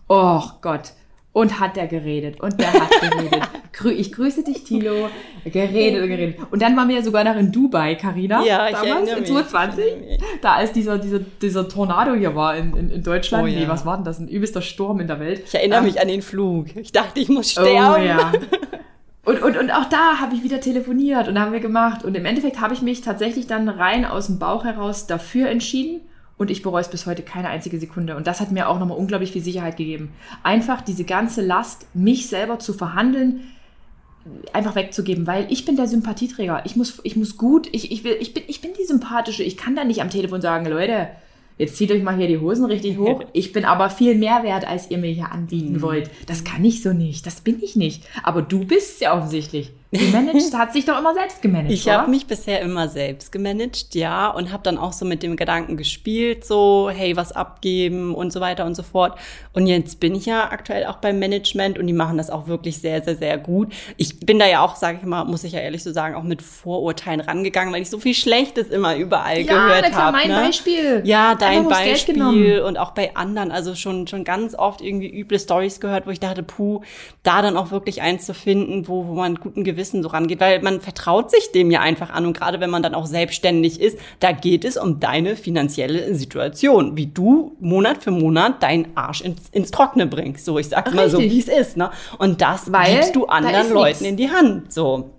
Oh Gott. Und hat der geredet und der hat geredet. ich grüße dich, Tilo. Geredet und geredet. Und dann waren wir ja sogar noch in Dubai, Karina. Ja, ich damals, in 2020. Da als dieser, dieser, dieser Tornado hier war in, in, in Deutschland. Oh, ja. Nee, was war denn das? Ein übelster Sturm in der Welt. Ich erinnere ähm, mich an den Flug. Ich dachte, ich muss sterben. Oh ja. Und, und, und auch da habe ich wieder telefoniert und haben wir gemacht. Und im Endeffekt habe ich mich tatsächlich dann rein aus dem Bauch heraus dafür entschieden und ich bereue es bis heute keine einzige Sekunde. Und das hat mir auch nochmal unglaublich viel Sicherheit gegeben. Einfach diese ganze Last, mich selber zu verhandeln, einfach wegzugeben, weil ich bin der Sympathieträger. Ich muss, ich muss gut, ich, ich, will, ich, bin, ich bin die Sympathische. Ich kann da nicht am Telefon sagen, Leute, jetzt zieht euch mal hier die Hosen richtig hoch. Ich bin aber viel mehr wert, als ihr mir hier anbieten mhm. wollt. Das kann ich so nicht. Das bin ich nicht. Aber du bist ja offensichtlich. Du managst, hat sich doch immer selbst gemanagt. Ich habe mich bisher immer selbst gemanagt, ja, und habe dann auch so mit dem Gedanken gespielt, so, hey, was abgeben und so weiter und so fort. Und jetzt bin ich ja aktuell auch beim Management und die machen das auch wirklich sehr, sehr, sehr gut. Ich bin da ja auch, sage ich mal, muss ich ja ehrlich so sagen, auch mit Vorurteilen rangegangen, weil ich so viel Schlechtes immer überall ja, gehört habe. mein ne? Beispiel. Ja, dein Beispiel und auch bei anderen, also schon schon ganz oft irgendwie üble Stories gehört, wo ich dachte, puh, da dann auch wirklich eins zu finden, wo wo man guten Gewissen Wissen so rangeht, weil man vertraut sich dem ja einfach an und gerade wenn man dann auch selbstständig ist, da geht es um deine finanzielle Situation, wie du Monat für Monat deinen Arsch ins, ins Trockene bringst. So, ich sag's mal so, wie es ist, ne? Und das weil gibst du anderen Leuten nix. in die Hand, so.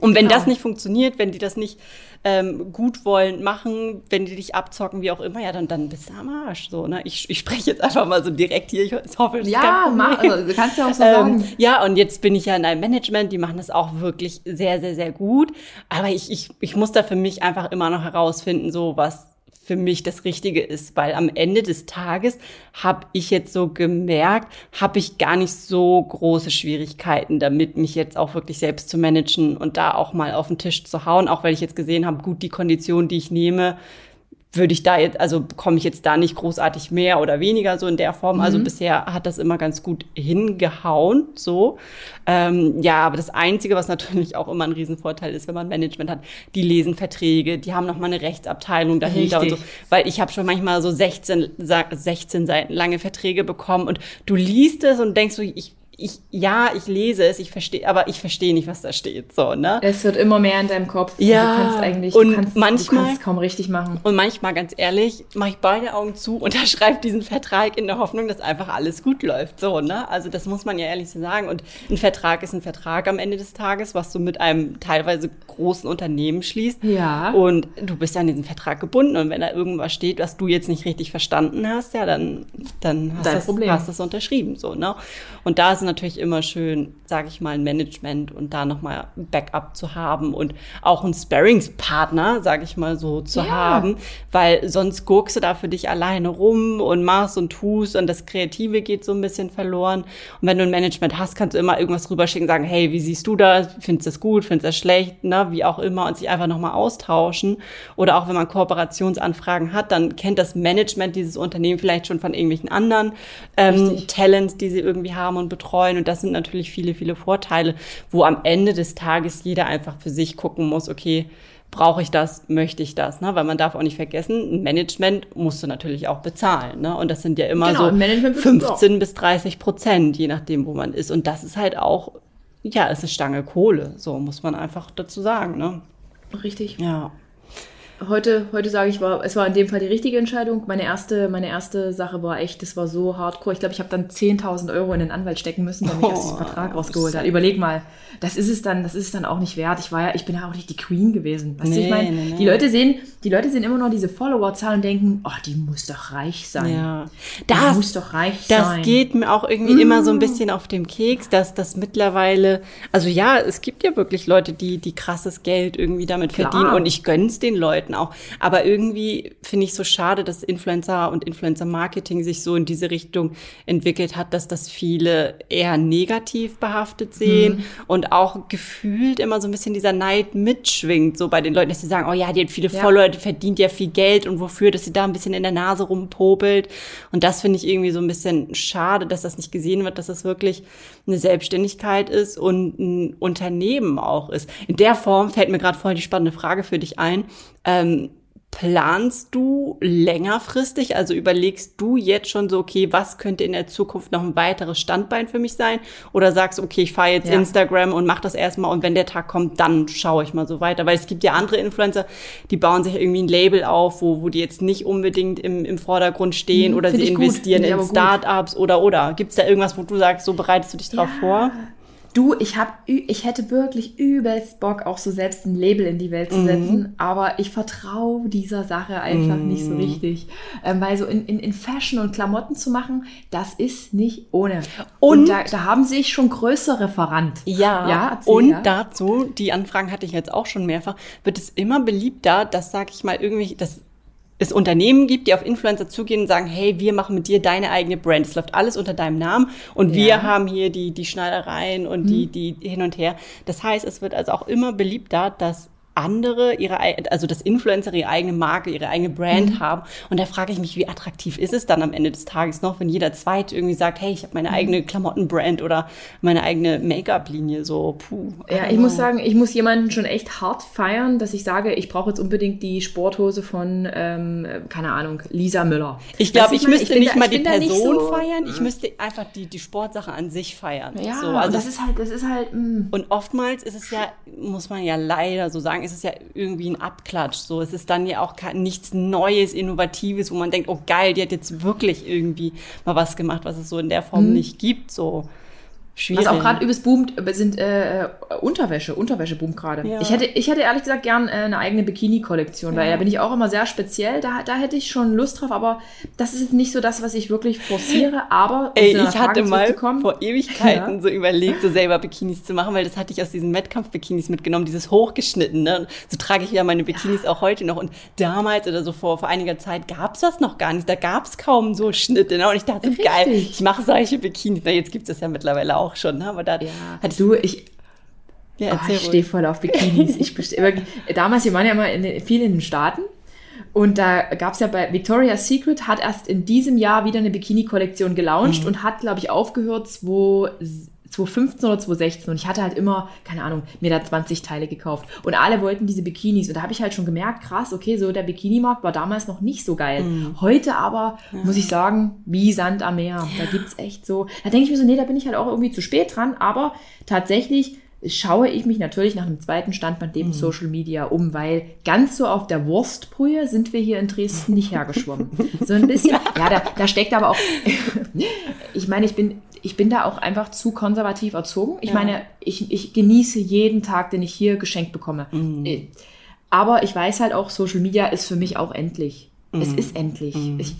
Und wenn genau. das nicht funktioniert, wenn die das nicht ähm, gut wollen machen, wenn die dich abzocken, wie auch immer, ja, dann, dann bist du am Arsch. So, ne? ich, ich spreche jetzt einfach mal so direkt hier. Ich hoffe, das Ja, mach, also, du kannst ja auch so ähm, sagen. Ja, und jetzt bin ich ja in einem Management, die machen das auch wirklich sehr, sehr, sehr gut. Aber ich, ich, ich muss da für mich einfach immer noch herausfinden, so was für mich das Richtige ist, weil am Ende des Tages habe ich jetzt so gemerkt, habe ich gar nicht so große Schwierigkeiten damit, mich jetzt auch wirklich selbst zu managen und da auch mal auf den Tisch zu hauen, auch weil ich jetzt gesehen habe, gut, die Konditionen, die ich nehme, würde ich da jetzt, also bekomme ich jetzt da nicht großartig mehr oder weniger so in der Form. Also mhm. Bisher hat das immer ganz gut hingehauen, so. Ähm, ja, aber das Einzige, was natürlich auch immer ein Riesenvorteil ist, wenn man Management hat, die lesen Verträge, die haben nochmal eine Rechtsabteilung dahinter Richtig. und so. Weil ich habe schon manchmal so 16, 16 Seiten lange Verträge bekommen und du liest es und denkst so, ich ich, ja, ich lese es, ich verstehe, aber ich verstehe nicht, was da steht, so, ne? Es wird immer mehr in deinem Kopf. Ja. Du kannst eigentlich, und du kannst, manchmal, du kannst kaum richtig machen. Und manchmal, ganz ehrlich, mache ich beide Augen zu, unterschreibe diesen Vertrag in der Hoffnung, dass einfach alles gut läuft, so, ne? Also, das muss man ja ehrlich so sagen. Und ein Vertrag ist ein Vertrag am Ende des Tages, was du mit einem teilweise großen Unternehmen schließt. Ja. Und du bist ja an diesen Vertrag gebunden. Und wenn da irgendwas steht, was du jetzt nicht richtig verstanden hast, ja, dann, dann hast, das, hast das unterschrieben, so, ne? Und da ist natürlich immer schön, sage ich mal, ein Management und da nochmal Backup zu haben und auch einen Sparringspartner, sage ich mal so, zu ja. haben, weil sonst guckst du da für dich alleine rum und machst und tust und das Kreative geht so ein bisschen verloren. Und wenn du ein Management hast, kannst du immer irgendwas rüberschicken, sagen, hey, wie siehst du das? Findest du das gut? Findest du das schlecht? Ne? Wie auch immer und sich einfach nochmal austauschen. Oder auch wenn man Kooperationsanfragen hat, dann kennt das Management dieses Unternehmen vielleicht schon von irgendwelchen anderen ähm, Talents, die sie irgendwie haben und betreuen. Und das sind natürlich viele, viele Vorteile, wo am Ende des Tages jeder einfach für sich gucken muss, okay, brauche ich das, möchte ich das, ne? Weil man darf auch nicht vergessen, ein Management musst du natürlich auch bezahlen, ne? Und das sind ja immer genau, so 15 bis 30 Prozent, je nachdem, wo man ist. Und das ist halt auch, ja, es ist Stange Kohle, so muss man einfach dazu sagen, ne? Richtig. Ja heute, heute sage ich, war, es war in dem Fall die richtige Entscheidung. Meine erste, meine erste Sache war echt, das war so hardcore. Ich glaube, ich habe dann 10.000 Euro in den Anwalt stecken müssen, damit ich oh, den Vertrag rausgeholt habe. Überleg mal, das ist es dann, das ist es dann auch nicht wert. Ich war ja, ich bin ja auch nicht die Queen gewesen. Weißt nee, du, ich meine, nee, nee. die Leute sehen, die Leute sehen immer noch diese Follower-Zahlen und denken, oh, die muss doch reich sein. Ja. Das, die muss doch reich das sein. Das geht mir auch irgendwie mm. immer so ein bisschen auf dem Keks, dass das mittlerweile, also ja, es gibt ja wirklich Leute, die, die krasses Geld irgendwie damit Klar. verdienen und ich gönn's den Leuten Leuten auch. Aber irgendwie finde ich so schade, dass Influencer und Influencer-Marketing sich so in diese Richtung entwickelt hat, dass das viele eher negativ behaftet sehen mhm. und auch gefühlt immer so ein bisschen dieser Neid mitschwingt, so bei den Leuten, dass sie sagen, oh ja, die hat viele ja. Follower, die verdient ja viel Geld und wofür, dass sie da ein bisschen in der Nase rumpopelt. Und das finde ich irgendwie so ein bisschen schade, dass das nicht gesehen wird, dass das wirklich eine Selbstständigkeit ist und ein Unternehmen auch ist. In der Form fällt mir gerade voll die spannende Frage für dich ein. Ähm, planst du längerfristig? Also überlegst du jetzt schon so, okay, was könnte in der Zukunft noch ein weiteres Standbein für mich sein? Oder sagst, okay, ich fahre jetzt ja. Instagram und mach das erstmal und wenn der Tag kommt, dann schaue ich mal so weiter. Weil es gibt ja andere Influencer, die bauen sich irgendwie ein Label auf, wo, wo die jetzt nicht unbedingt im, im Vordergrund stehen hm, oder sie investieren in Startups oder oder. Gibt es da irgendwas, wo du sagst, so bereitest du dich drauf ja. vor? Du, ich hab, ich hätte wirklich übelst Bock, auch so selbst ein Label in die Welt zu setzen, mhm. aber ich vertraue dieser Sache einfach mhm. nicht so mhm. richtig. Ähm, weil so in, in, in Fashion und Klamotten zu machen, das ist nicht ohne. Und, und da, da, haben sich schon größere verrannt. Ja, ja erzähl, und ja. dazu, die Anfragen hatte ich jetzt auch schon mehrfach, wird es immer beliebter, dass, sag ich mal, irgendwie, das es Unternehmen gibt, die auf Influencer zugehen und sagen, hey, wir machen mit dir deine eigene Brand. Es läuft alles unter deinem Namen und wir Ja. haben hier die, die Schneidereien und die, die hin und her. Das heißt, es wird also auch immer beliebter, dass andere ihre, also das Influencer ihre eigene Marke, ihre eigene Brand haben. Und da frage ich mich, wie attraktiv ist es dann am Ende des Tages noch, wenn jeder Zweite irgendwie sagt, hey, ich habe meine eigene Klamottenbrand oder meine eigene Make-up-Linie. So, puh. Ja, ich muss sagen, ich muss jemanden schon echt hart feiern, dass ich sage, ich brauche jetzt unbedingt die Sporthose von, ähm, keine Ahnung, Lisa Müller. Ich glaube, ich meine, müsste bin nicht da- mal ich die Person so- feiern, ich müsste einfach die, die Sportsache an sich feiern. Ja, so, also das ist halt, das ist halt, mh. Und oftmals ist es ja, muss man ja leider so sagen, ist es ja irgendwie ein Abklatsch. So, es ist dann ja auch nichts Neues, Innovatives, wo man denkt, oh geil, die hat jetzt wirklich irgendwie mal was gemacht, was es so in der Form nicht gibt. So schwierig. Was auch gerade übelst boomt, sind äh, äh, Unterwäsche. Unterwäsche boomt gerade. Ja. Ich, hätte, ich hätte ehrlich gesagt gern äh, eine eigene Bikini-Kollektion, weil Ja. da bin ich auch immer sehr speziell. Da, da hätte ich schon Lust drauf, aber das ist jetzt nicht so das, was ich wirklich forciere. Aber Ey, ich hatte mal vor Ewigkeiten Ja. so überlegt, so selber Bikinis zu machen, weil das hatte ich aus diesen Wettkampf-Bikinis mitgenommen, dieses hochgeschnittene. So trage ich ja meine Bikinis auch heute noch. Und damals oder so vor, vor einiger Zeit gab es das noch gar nicht. Da gab es kaum so Schnitte. Ne? Und ich dachte, Richtig. geil, ich mache solche Bikinis. Na, jetzt gibt es das ja mittlerweile auch schon. Ne? Aber da Ja, hatte ich, du, ich, ja, Oh, ich stehe voll auf Bikinis. Ich damals, wir waren ja mal in, den- viel in den Staaten. Und da gab es ja bei Victoria's Secret, hat erst in diesem Jahr wieder eine Bikini-Kollektion gelauncht und hat, glaube ich, aufgehört 2, 2015 oder 2016. Und ich hatte halt immer, keine Ahnung, mir da 20 Teile gekauft. Und alle wollten diese Bikinis. Und da habe ich halt schon gemerkt, krass, okay, so der Bikini-Markt war damals noch nicht so geil. Heute aber, muss ich sagen, wie Sand am Meer. Da gibt's echt so, da denke ich mir so, nee, da bin ich halt auch irgendwie zu spät dran. Aber tatsächlich schaue ich mich natürlich nach einem zweiten Standbein neben Social Media um, weil ganz so auf der Wurstbrühe sind wir hier in Dresden nicht hergeschwommen. So ein bisschen, ja, da, da steckt aber auch, ich meine, ich bin, ich bin da auch einfach zu konservativ erzogen. Ich Ja. meine, ich, ich genieße jeden Tag, den ich hier geschenkt bekomme. Äh, Aber ich weiß halt auch, Social Media ist für mich auch endlich. Es ist endlich. Ich,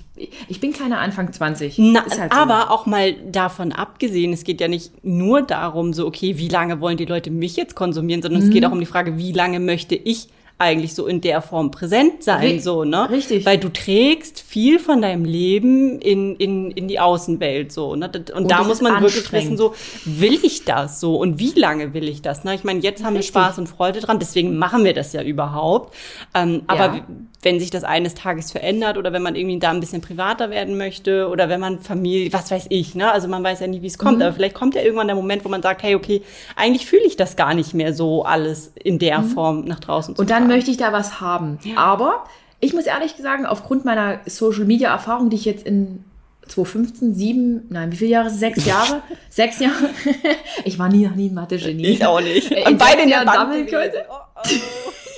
ich bin keine Anfang 20. Na, halt so. aber auch mal davon abgesehen, es geht ja nicht nur darum, so, okay, wie lange wollen die Leute mich jetzt konsumieren, sondern Mhm. es geht auch um die Frage, wie lange möchte ich eigentlich so in der Form präsent sein, Ri- so, ne? richtig. Weil du trägst viel von deinem Leben in, in, in die Außenwelt, so, ne? Und, Und da das muss man wirklich wissen, so, will ich das so und wie lange will ich das, ne? Ich meine, jetzt haben Richtig. wir Spaß und Freude dran, deswegen machen wir das ja überhaupt. Ähm, aber Ja. Wenn sich das eines Tages verändert oder wenn man irgendwie da ein bisschen privater werden möchte oder wenn man Familie, was weiß ich, ne? Also man weiß ja nie, wie es kommt, Mhm. aber vielleicht kommt ja irgendwann der Moment, wo man sagt, hey, okay, eigentlich fühle ich das gar nicht mehr so alles in der Form nach draußen zu Mhm. Und dann tragen. möchte ich da was haben. Aber ich muss ehrlich sagen, aufgrund meiner Social Media Erfahrung, die ich jetzt in 2015, sieben, nein, wie viele Jahre? Sechs Jahre? Sechs Jahre? ich war nie noch nie ein Mathe-Genie. ich auch nicht. Äh, Und in beide in der gewesen. Oh, oh.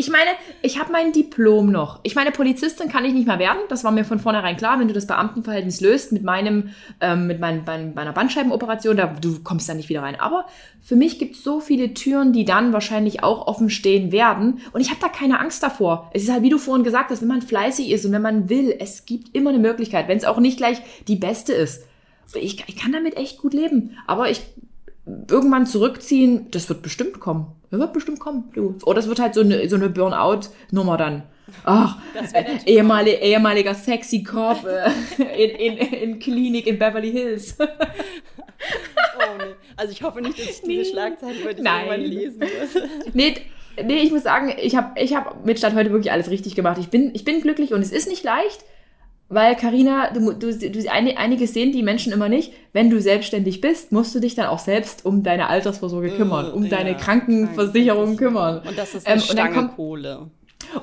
Ich meine, ich habe mein Diplom noch. Ich meine, Polizistin kann ich nicht mehr werden. Das war mir von vornherein klar. Wenn du das Beamtenverhältnis löst mit meinem, ähm, mit mein, mein, meiner Bandscheibenoperation, da, du kommst da nicht wieder rein. Aber für mich gibt es so viele Türen, die dann wahrscheinlich auch offen stehen werden. Und ich habe da keine Angst davor. Es ist halt, wie du vorhin gesagt hast, wenn man fleißig ist und wenn man will, es gibt immer eine Möglichkeit, wenn es auch nicht gleich die beste ist. Ich, ich kann damit echt gut leben. Aber ich irgendwann zurückziehen, das wird bestimmt kommen. Das wird bestimmt kommen. Du. Oder es wird halt so eine, so eine Burnout-Nummer dann. Ach, natürlich ehemalig, ehemaliger Sexy Cop äh, in, in, in Klinik in Beverly Hills. Oh, nee. Also ich hoffe nicht, dass ich diese Nee. Schlagzeile über die Nein. irgendwann lesen muss. nee, nee, ich muss sagen, ich habe ich hab mit Stadt heute wirklich alles richtig gemacht. Ich bin, ich bin glücklich und es ist nicht leicht, weil Karina, du, du, du ein- einiges sehen die Menschen immer nicht. Wenn du selbstständig bist, musst du dich dann auch selbst um deine Altersvorsorge kümmern, um Ja, deine Krankenversicherung kümmern. Und das ist eine Ähm, und dann Stange kommt- Kohle.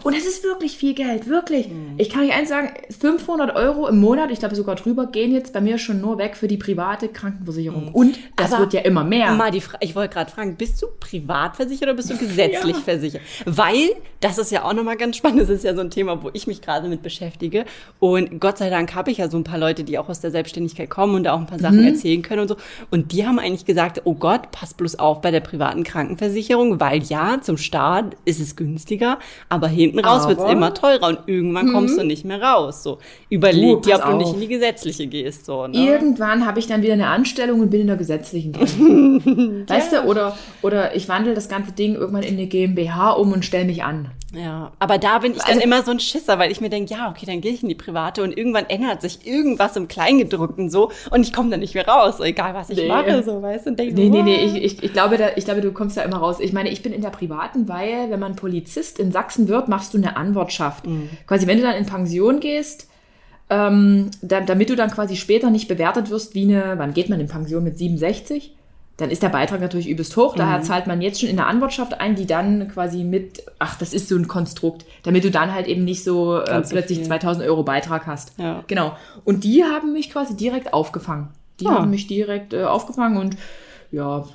Und es ist wirklich viel Geld, wirklich. Mhm. Ich kann euch eins sagen, 500 Euro im Monat, ich glaube sogar drüber, gehen jetzt bei mir schon nur weg für die private Krankenversicherung. Und das Mhm. Aber wird ja immer mehr. Mal die Fra ich wollte gerade fragen, bist du privat versichert oder bist du gesetzlich versichert? Weil, das ist ja auch nochmal ganz spannend, das ist ja so ein Thema, wo ich mich gerade mit beschäftige. Und Gott sei Dank habe ich ja so ein paar Leute, die auch aus der Selbstständigkeit kommen und da auch ein paar Mhm. Sachen erzählen können und so. Und die haben eigentlich gesagt, oh Gott, pass bloß auf bei der privaten Krankenversicherung, weil ja, zum Start ist es günstiger, aber hinten raus wird es Aber- Mhm. immer teurer und irgendwann kommst du nicht mehr raus. So, überleg dir, ob du nicht in die gesetzliche gehst. So, ne? Irgendwann habe ich dann wieder eine Anstellung und bin in der gesetzlichen drin. weißt du, oder, oder ich wandle das ganze Ding irgendwann in eine GmbH um und stelle mich an. Ja, aber da bin ich dann Also- immer so ein Schisser, weil ich mir denke, ja, okay, dann gehe ich in die private und irgendwann ändert sich irgendwas im Kleingedruckten so und ich komme da nicht mehr raus, egal was ich Nee. mache, so weißt du. Und denk, Nee, nee, nee, ich, ich, ich, glaube, da, ich glaube, du kommst da immer raus. Ich meine, ich bin in der privaten, weil wenn man Polizist in Sachsen wird, machst du eine Anwartschaft. Quasi, wenn du dann in Pension gehst, ähm, da, damit du dann quasi später nicht bewertet wirst wie eine, wann geht man in Pension mit 67? Dann ist der Beitrag natürlich übelst hoch. Daher zahlt man jetzt schon in der Anwartschaft ein, die dann quasi mit, ach, das ist so ein Konstrukt, damit du dann halt eben nicht so äh, plötzlich viel. 2000 Euro Beitrag hast. Ja. Genau. Und die haben mich quasi direkt aufgefangen. Die Ah. haben mich direkt äh, aufgefangen und ja,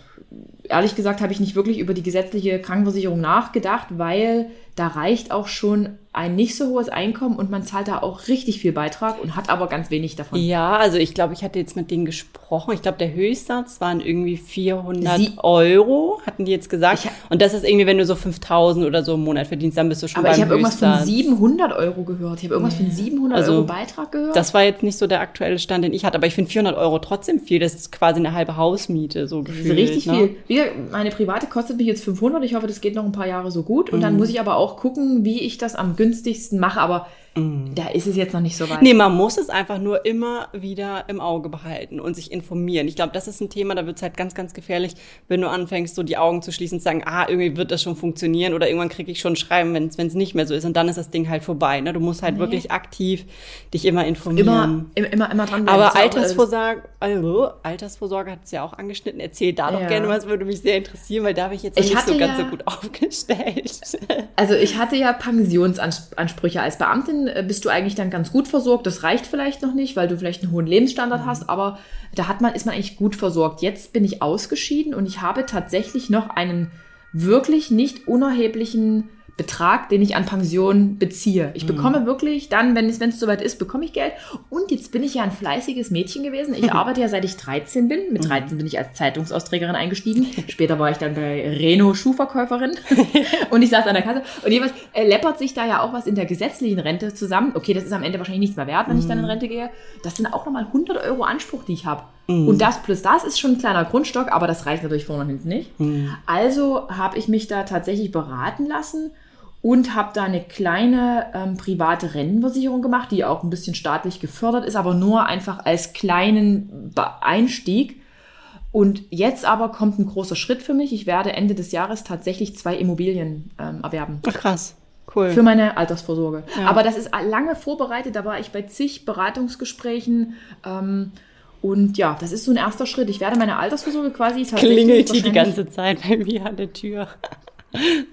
ehrlich gesagt habe ich nicht wirklich über die gesetzliche Krankenversicherung nachgedacht, weil da reicht auch schon ein nicht so hohes Einkommen und man zahlt da auch richtig viel Beitrag und hat aber ganz wenig davon. Ja, also ich glaube, ich hatte jetzt mit denen gesprochen. Ich glaube, der Höchstsatz waren irgendwie 400 Sie- Euro, hatten die jetzt gesagt. Und das ist irgendwie, wenn du so 5000 oder so im Monat verdienst, dann bist du schon aber beim ich habe irgendwas von Höchstsatz. 700 Euro gehört. Ich habe irgendwas von 700 Also, Euro Beitrag gehört. Das war jetzt nicht so der aktuelle Stand, den ich hatte, aber ich finde 400 Euro trotzdem viel. Das ist quasi eine halbe Hausmiete, so Das gefühlt. ist richtig ne? viel. Wie gesagt, meine private kostet mich jetzt 500. Ich hoffe, das geht noch ein paar Jahre so gut. Und Mhm. dann muss ich aber auch gucken, wie ich das am günstigsten mache. Aber da ist es jetzt noch nicht so weit. Mhm. Nee, man muss es einfach nur immer wieder im Auge behalten und sich informieren. Ich glaube, das ist ein Thema, da wird es halt ganz, ganz gefährlich, wenn du anfängst, so die Augen zu schließen und zu sagen, ah, irgendwie wird das schon funktionieren oder irgendwann kriege ich schon ein Schreiben, wenn es nicht mehr so ist. Und dann ist das Ding halt vorbei. Ne? Du musst halt Nee. wirklich aktiv dich immer informieren. Immer, immer, immer dran bleiben. Aber ja Altersvorsorge, also, Altersvorsorge hat es ja auch angeschnitten. Erzähl da doch Ja. gerne was, würde mich sehr interessieren, weil da habe ich jetzt Ich nicht so hatte ganz ja- so gut aufgestellt. Also ich hatte ja Pensionsansprüche. Als Beamtin äh, bist du eigentlich dann ganz gut versorgt. Das reicht vielleicht noch nicht, weil du vielleicht einen hohen Lebensstandard hast, aber da hat man, ist man eigentlich gut versorgt. Jetzt bin ich ausgeschieden und ich habe tatsächlich noch einen wirklich nicht unerheblichen Betrag, den ich an Pension beziehe. Ich bekomme wirklich dann, wenn es, wenn es soweit ist, bekomme ich Geld. Und jetzt bin ich ja ein fleißiges Mädchen gewesen. Ich arbeite ja seit ich 13 bin. Mit 13 bin ich als Zeitungsausträgerin eingestiegen. Später war ich dann bei Renault Schuhverkäuferin. und ich saß an der Kasse. Und jeweils äh, läppert sich da ja auch was in der gesetzlichen Rente zusammen. Okay, das ist am Ende wahrscheinlich nichts mehr wert, wenn ich dann in Rente gehe. Das sind auch nochmal 100 Euro Anspruch, die ich habe. Und das plus das ist schon ein kleiner Grundstock, aber das reicht natürlich vorne und hinten nicht. Also habe ich mich da tatsächlich beraten lassen und habe da eine kleine ähm, private Rentenversicherung gemacht, die auch ein bisschen staatlich gefördert ist, aber nur einfach als kleinen Einstieg. Und jetzt aber kommt ein großer Schritt für mich. Ich werde Ende des Jahres tatsächlich zwei Immobilien ähm, erwerben. Ach, krass. Cool. Für meine Altersvorsorge. Ja. Aber das ist lange vorbereitet. Da war ich bei zig Beratungsgesprächen. Ähm, und ja, das ist so ein erster Schritt. Ich werde meine Altersvorsorge quasi tatsächlich klingelt hier die ganze Zeit bei mir an der Tür.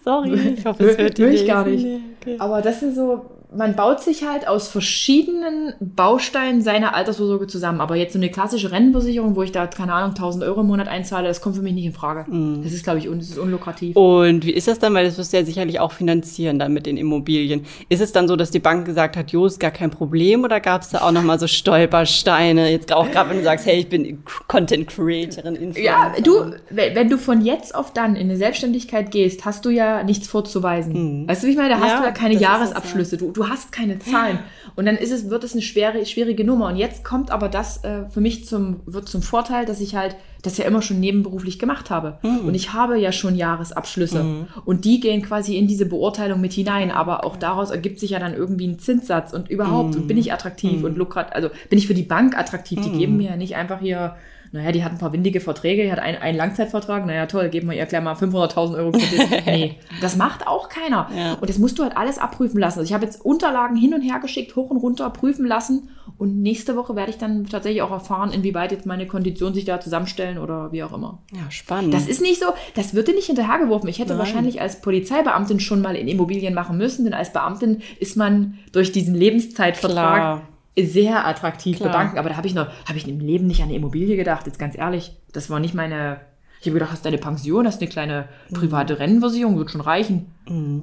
Sorry, ich hoffe, es Hör- hört die hör ich gar nicht. Nee, okay. Aber das sind so, man baut sich halt aus verschiedenen Bausteinen seine Altersvorsorge zusammen. Aber jetzt so eine klassische Rentenversicherung, wo ich da, keine Ahnung, 1000 Euro im Monat einzahle, das kommt für mich nicht in Frage. Das ist, glaube ich, un das ist unlukrativ. Und wie ist das dann? Weil das wirst du ja sicherlich auch finanzieren dann mit den Immobilien. Ist es dann so, dass die Bank gesagt hat, jo, ist gar kein Problem oder gab es da auch nochmal so Stolpersteine? Jetzt auch gerade, wenn du sagst, hey, ich bin Content Creatorin, Influencerin. Ja, du, wenn du von jetzt auf dann in eine Selbstständigkeit gehst, hast du ja nichts vorzuweisen. Weißt du, wie ich meine? Da hast Ja, du ja keine Jahresabschlüsse. Du, du hast keine Zahlen. Und dann ist es, wird es eine schwere, schwierige Nummer. Und jetzt kommt aber das äh, für mich zum, wird zum Vorteil, dass ich halt das ja immer schon nebenberuflich gemacht habe. Und ich habe ja schon Jahresabschlüsse. Und die gehen quasi in diese Beurteilung mit hinein. Aber auch daraus ergibt sich ja dann irgendwie ein Zinssatz und überhaupt. Und bin ich attraktiv und lukrat, also bin ich für die Bank attraktiv. Die geben mir ja nicht einfach hier naja, die hat ein paar windige Verträge, die hat einen, einen Langzeitvertrag, naja, toll, geben wir ihr gleich mal 500.000 Euro Kredit. Nee, das macht auch keiner. Ja. Und das musst du halt alles abprüfen lassen. Also ich habe jetzt Unterlagen hin und her geschickt, hoch und runter, prüfen lassen und nächste Woche werde ich dann tatsächlich auch erfahren, inwieweit jetzt meine Konditionen sich da zusammenstellen oder wie auch immer. Ja, spannend. Das ist nicht so, das wird dir nicht hinterhergeworfen. Ich hätte Nein. wahrscheinlich als Polizeibeamtin schon mal in Immobilien machen müssen, denn als Beamtin ist man durch diesen Lebenszeitvertrag Klar. Sehr attraktiv Klar. für Banken. Aber da habe ich noch, habe ich im Leben nicht an eine Immobilie gedacht, jetzt ganz ehrlich. Das war nicht meine. Ich habe gedacht, hast deine Pension, hast eine kleine private Rennenversicherung, wird schon reichen.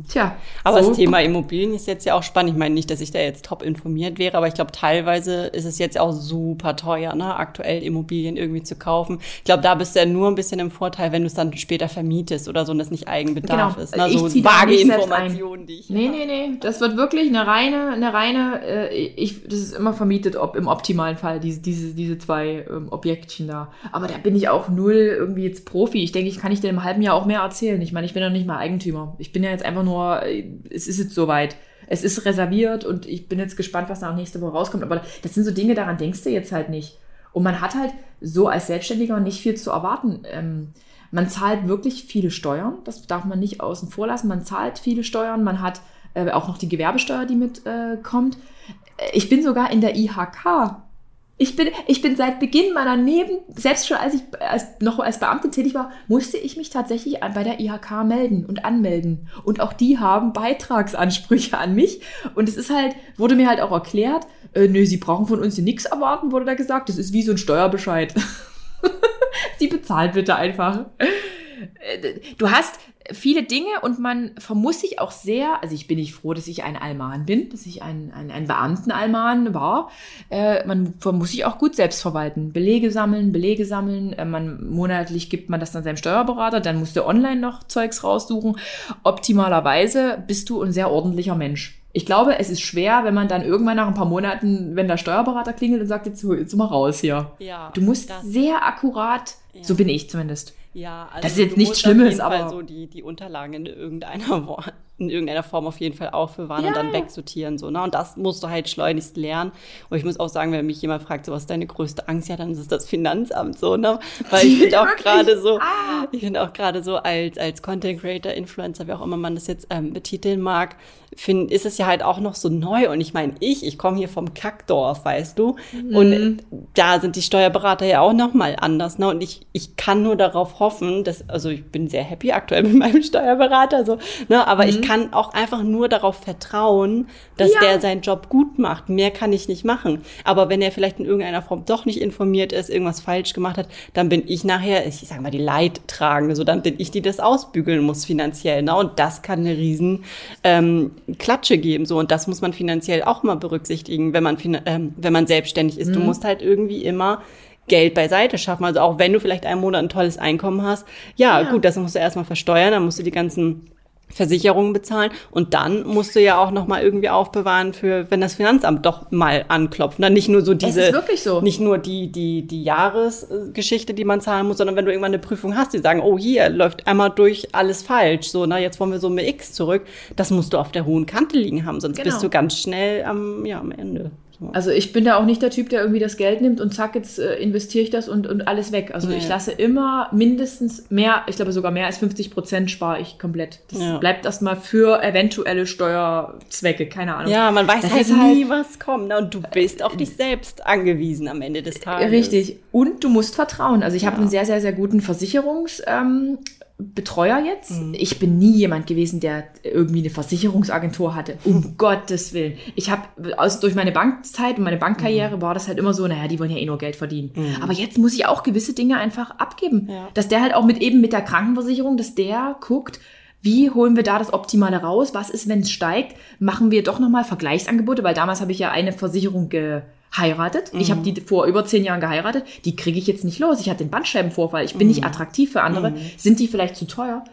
Tja. Aber so- das Thema Immobilien ist jetzt ja auch spannend. Ich meine nicht, dass ich da jetzt top informiert wäre, aber ich glaube, teilweise ist es jetzt auch super teuer, ne, aktuell Immobilien irgendwie zu kaufen. Ich glaube, da bist du ja nur ein bisschen im Vorteil, wenn du es dann später vermietest oder so und das nicht Eigenbedarf Genau. ist. Ne? So vage. Informationen, die ich Nee, nee, nee. Das wird wirklich eine reine, eine reine, äh, ich, das ist immer vermietet, ob im optimalen Fall, diese, diese, diese zwei ähm, Objektchen da. Aber da bin ich auch null irgendwie jetzt Profi. Ich denke, ich kann ich dir im halben Jahr auch mehr erzählen. Ich meine, ich bin ja nicht mal Eigentümer. Ich bin ja jetzt einfach nur, äh, es ist jetzt soweit. Es ist reserviert und ich bin jetzt gespannt, was da nächste Woche rauskommt. Aber das sind so Dinge, daran denkst du jetzt halt nicht. Und man hat halt so als Selbstständiger nicht viel zu erwarten. Ähm, man zahlt wirklich viele Steuern, das darf man nicht außen vor lassen. Man zahlt viele Steuern, man hat äh, auch noch die Gewerbesteuer, die mitkommt. Äh, ich bin sogar in der IHK ich bin, ich bin seit Beginn meiner Neben, selbst schon als ich als, noch als Beamtin tätig war, musste ich mich tatsächlich bei der IHK melden und anmelden. Und auch die haben Beitragsansprüche an mich. Und es ist halt, wurde mir halt auch erklärt, äh, nö, sie brauchen von uns nichts erwarten, wurde da gesagt. Das ist wie so ein Steuerbescheid. sie bezahlt bitte einfach. Äh, du hast, viele Dinge und man vermuss sich auch sehr, also ich bin nicht froh, dass ich ein Alman bin, dass ich ein, ein, ein Beamten-Alman war. Äh, man muss sich auch gut selbst verwalten. Belege sammeln, Belege sammeln. Äh, man, monatlich gibt man das dann seinem Steuerberater, dann musst du online noch Zeugs raussuchen. Optimalerweise bist du ein sehr ordentlicher Mensch. Ich glaube, es ist schwer, wenn man dann irgendwann nach ein paar Monaten, wenn der Steuerberater klingelt und sagt, jetzt, jetzt mal raus hier. Ja, du musst sehr akkurat, ja. so bin ich zumindest. Ja, also das ist jetzt nichts Schlimmes, aber so die, die Unterlagen in irgendeiner, in irgendeiner Form auf jeden Fall aufbewahren ja. und dann wegsortieren. So, ne? Und das musst du halt schleunigst lernen. Und ich muss auch sagen, wenn mich jemand fragt, so, was ist deine größte Angst? Ja, dann ist es das Finanzamt so, ne? Weil ich finde auch gerade so, ah. ich finde auch gerade so als, als Content Creator, Influencer, wie auch immer man das jetzt ähm, betiteln mag, find, ist es ja halt auch noch so neu. Und ich meine, ich, ich komme hier vom Kackdorf, weißt du? Mhm. Und da sind die Steuerberater ja auch noch mal anders. Ne? Und ich, ich kann nur darauf hoffen, dass, also ich bin sehr happy aktuell mit meinem Steuerberater, so, ne? aber mhm. ich kann auch einfach nur darauf vertrauen, dass ja. der seinen Job gut macht. Mehr kann ich nicht machen. Aber wenn er vielleicht in irgendeiner Form doch nicht informiert ist, irgendwas falsch gemacht hat, dann bin ich nachher, ich sage mal, die Leidtragende. So, dann bin ich die, das ausbügeln muss finanziell. Ne? Und das kann eine riesen ähm, Klatsche geben. So, und das muss man finanziell auch mal berücksichtigen, wenn man, ähm, wenn man selbstständig ist. Mhm. Du musst halt irgendwie immer Geld beiseite schaffen. Also auch wenn du vielleicht einen Monat ein tolles Einkommen hast, ja, ja. gut, das musst du erstmal versteuern, dann musst du die ganzen Versicherungen bezahlen und dann musst du ja auch noch mal irgendwie aufbewahren für wenn das Finanzamt doch mal anklopft, dann nicht nur so diese es ist wirklich so. nicht nur die die die Jahresgeschichte, die man zahlen muss, sondern wenn du irgendwann eine Prüfung hast, die sagen, oh hier läuft einmal durch alles falsch, so na jetzt wollen wir so mit X zurück, das musst du auf der hohen Kante liegen haben, sonst genau. bist du ganz schnell am ja am Ende. Also ich bin da auch nicht der Typ, der irgendwie das Geld nimmt und zack, jetzt äh, investiere ich das und, und alles weg. Also ja. ich lasse immer mindestens mehr, ich glaube sogar mehr als 50 Prozent spare ich komplett. Das ja. bleibt erstmal für eventuelle Steuerzwecke, keine Ahnung. Ja, man weiß das halt nie, halt, was kommt. Ne? Und du bist auf dich selbst angewiesen am Ende des Tages. Richtig. Und du musst vertrauen. Also ich ja. habe einen sehr, sehr, sehr guten Versicherungs- ähm, Betreuer jetzt. Mhm. Ich bin nie jemand gewesen, der irgendwie eine Versicherungsagentur hatte. Um. Gottes Willen. Ich habe also durch meine Bankzeit und meine Bankkarriere mhm. war das halt immer so, naja, die wollen ja eh nur Geld verdienen. Mhm. Aber jetzt muss ich auch gewisse Dinge einfach abgeben. Ja. Dass der halt auch mit eben mit der Krankenversicherung, dass der guckt, wie holen wir da das Optimale raus? Was ist, wenn es steigt? Machen wir doch nochmal Vergleichsangebote, weil damals habe ich ja eine Versicherung ge heiratet. Mhm. Ich habe die vor über zehn Jahren geheiratet. Die kriege ich jetzt nicht los. Ich hatte den Bandscheibenvorfall. Ich bin mhm. nicht attraktiv für andere. Mhm. Sind die vielleicht zu teuer?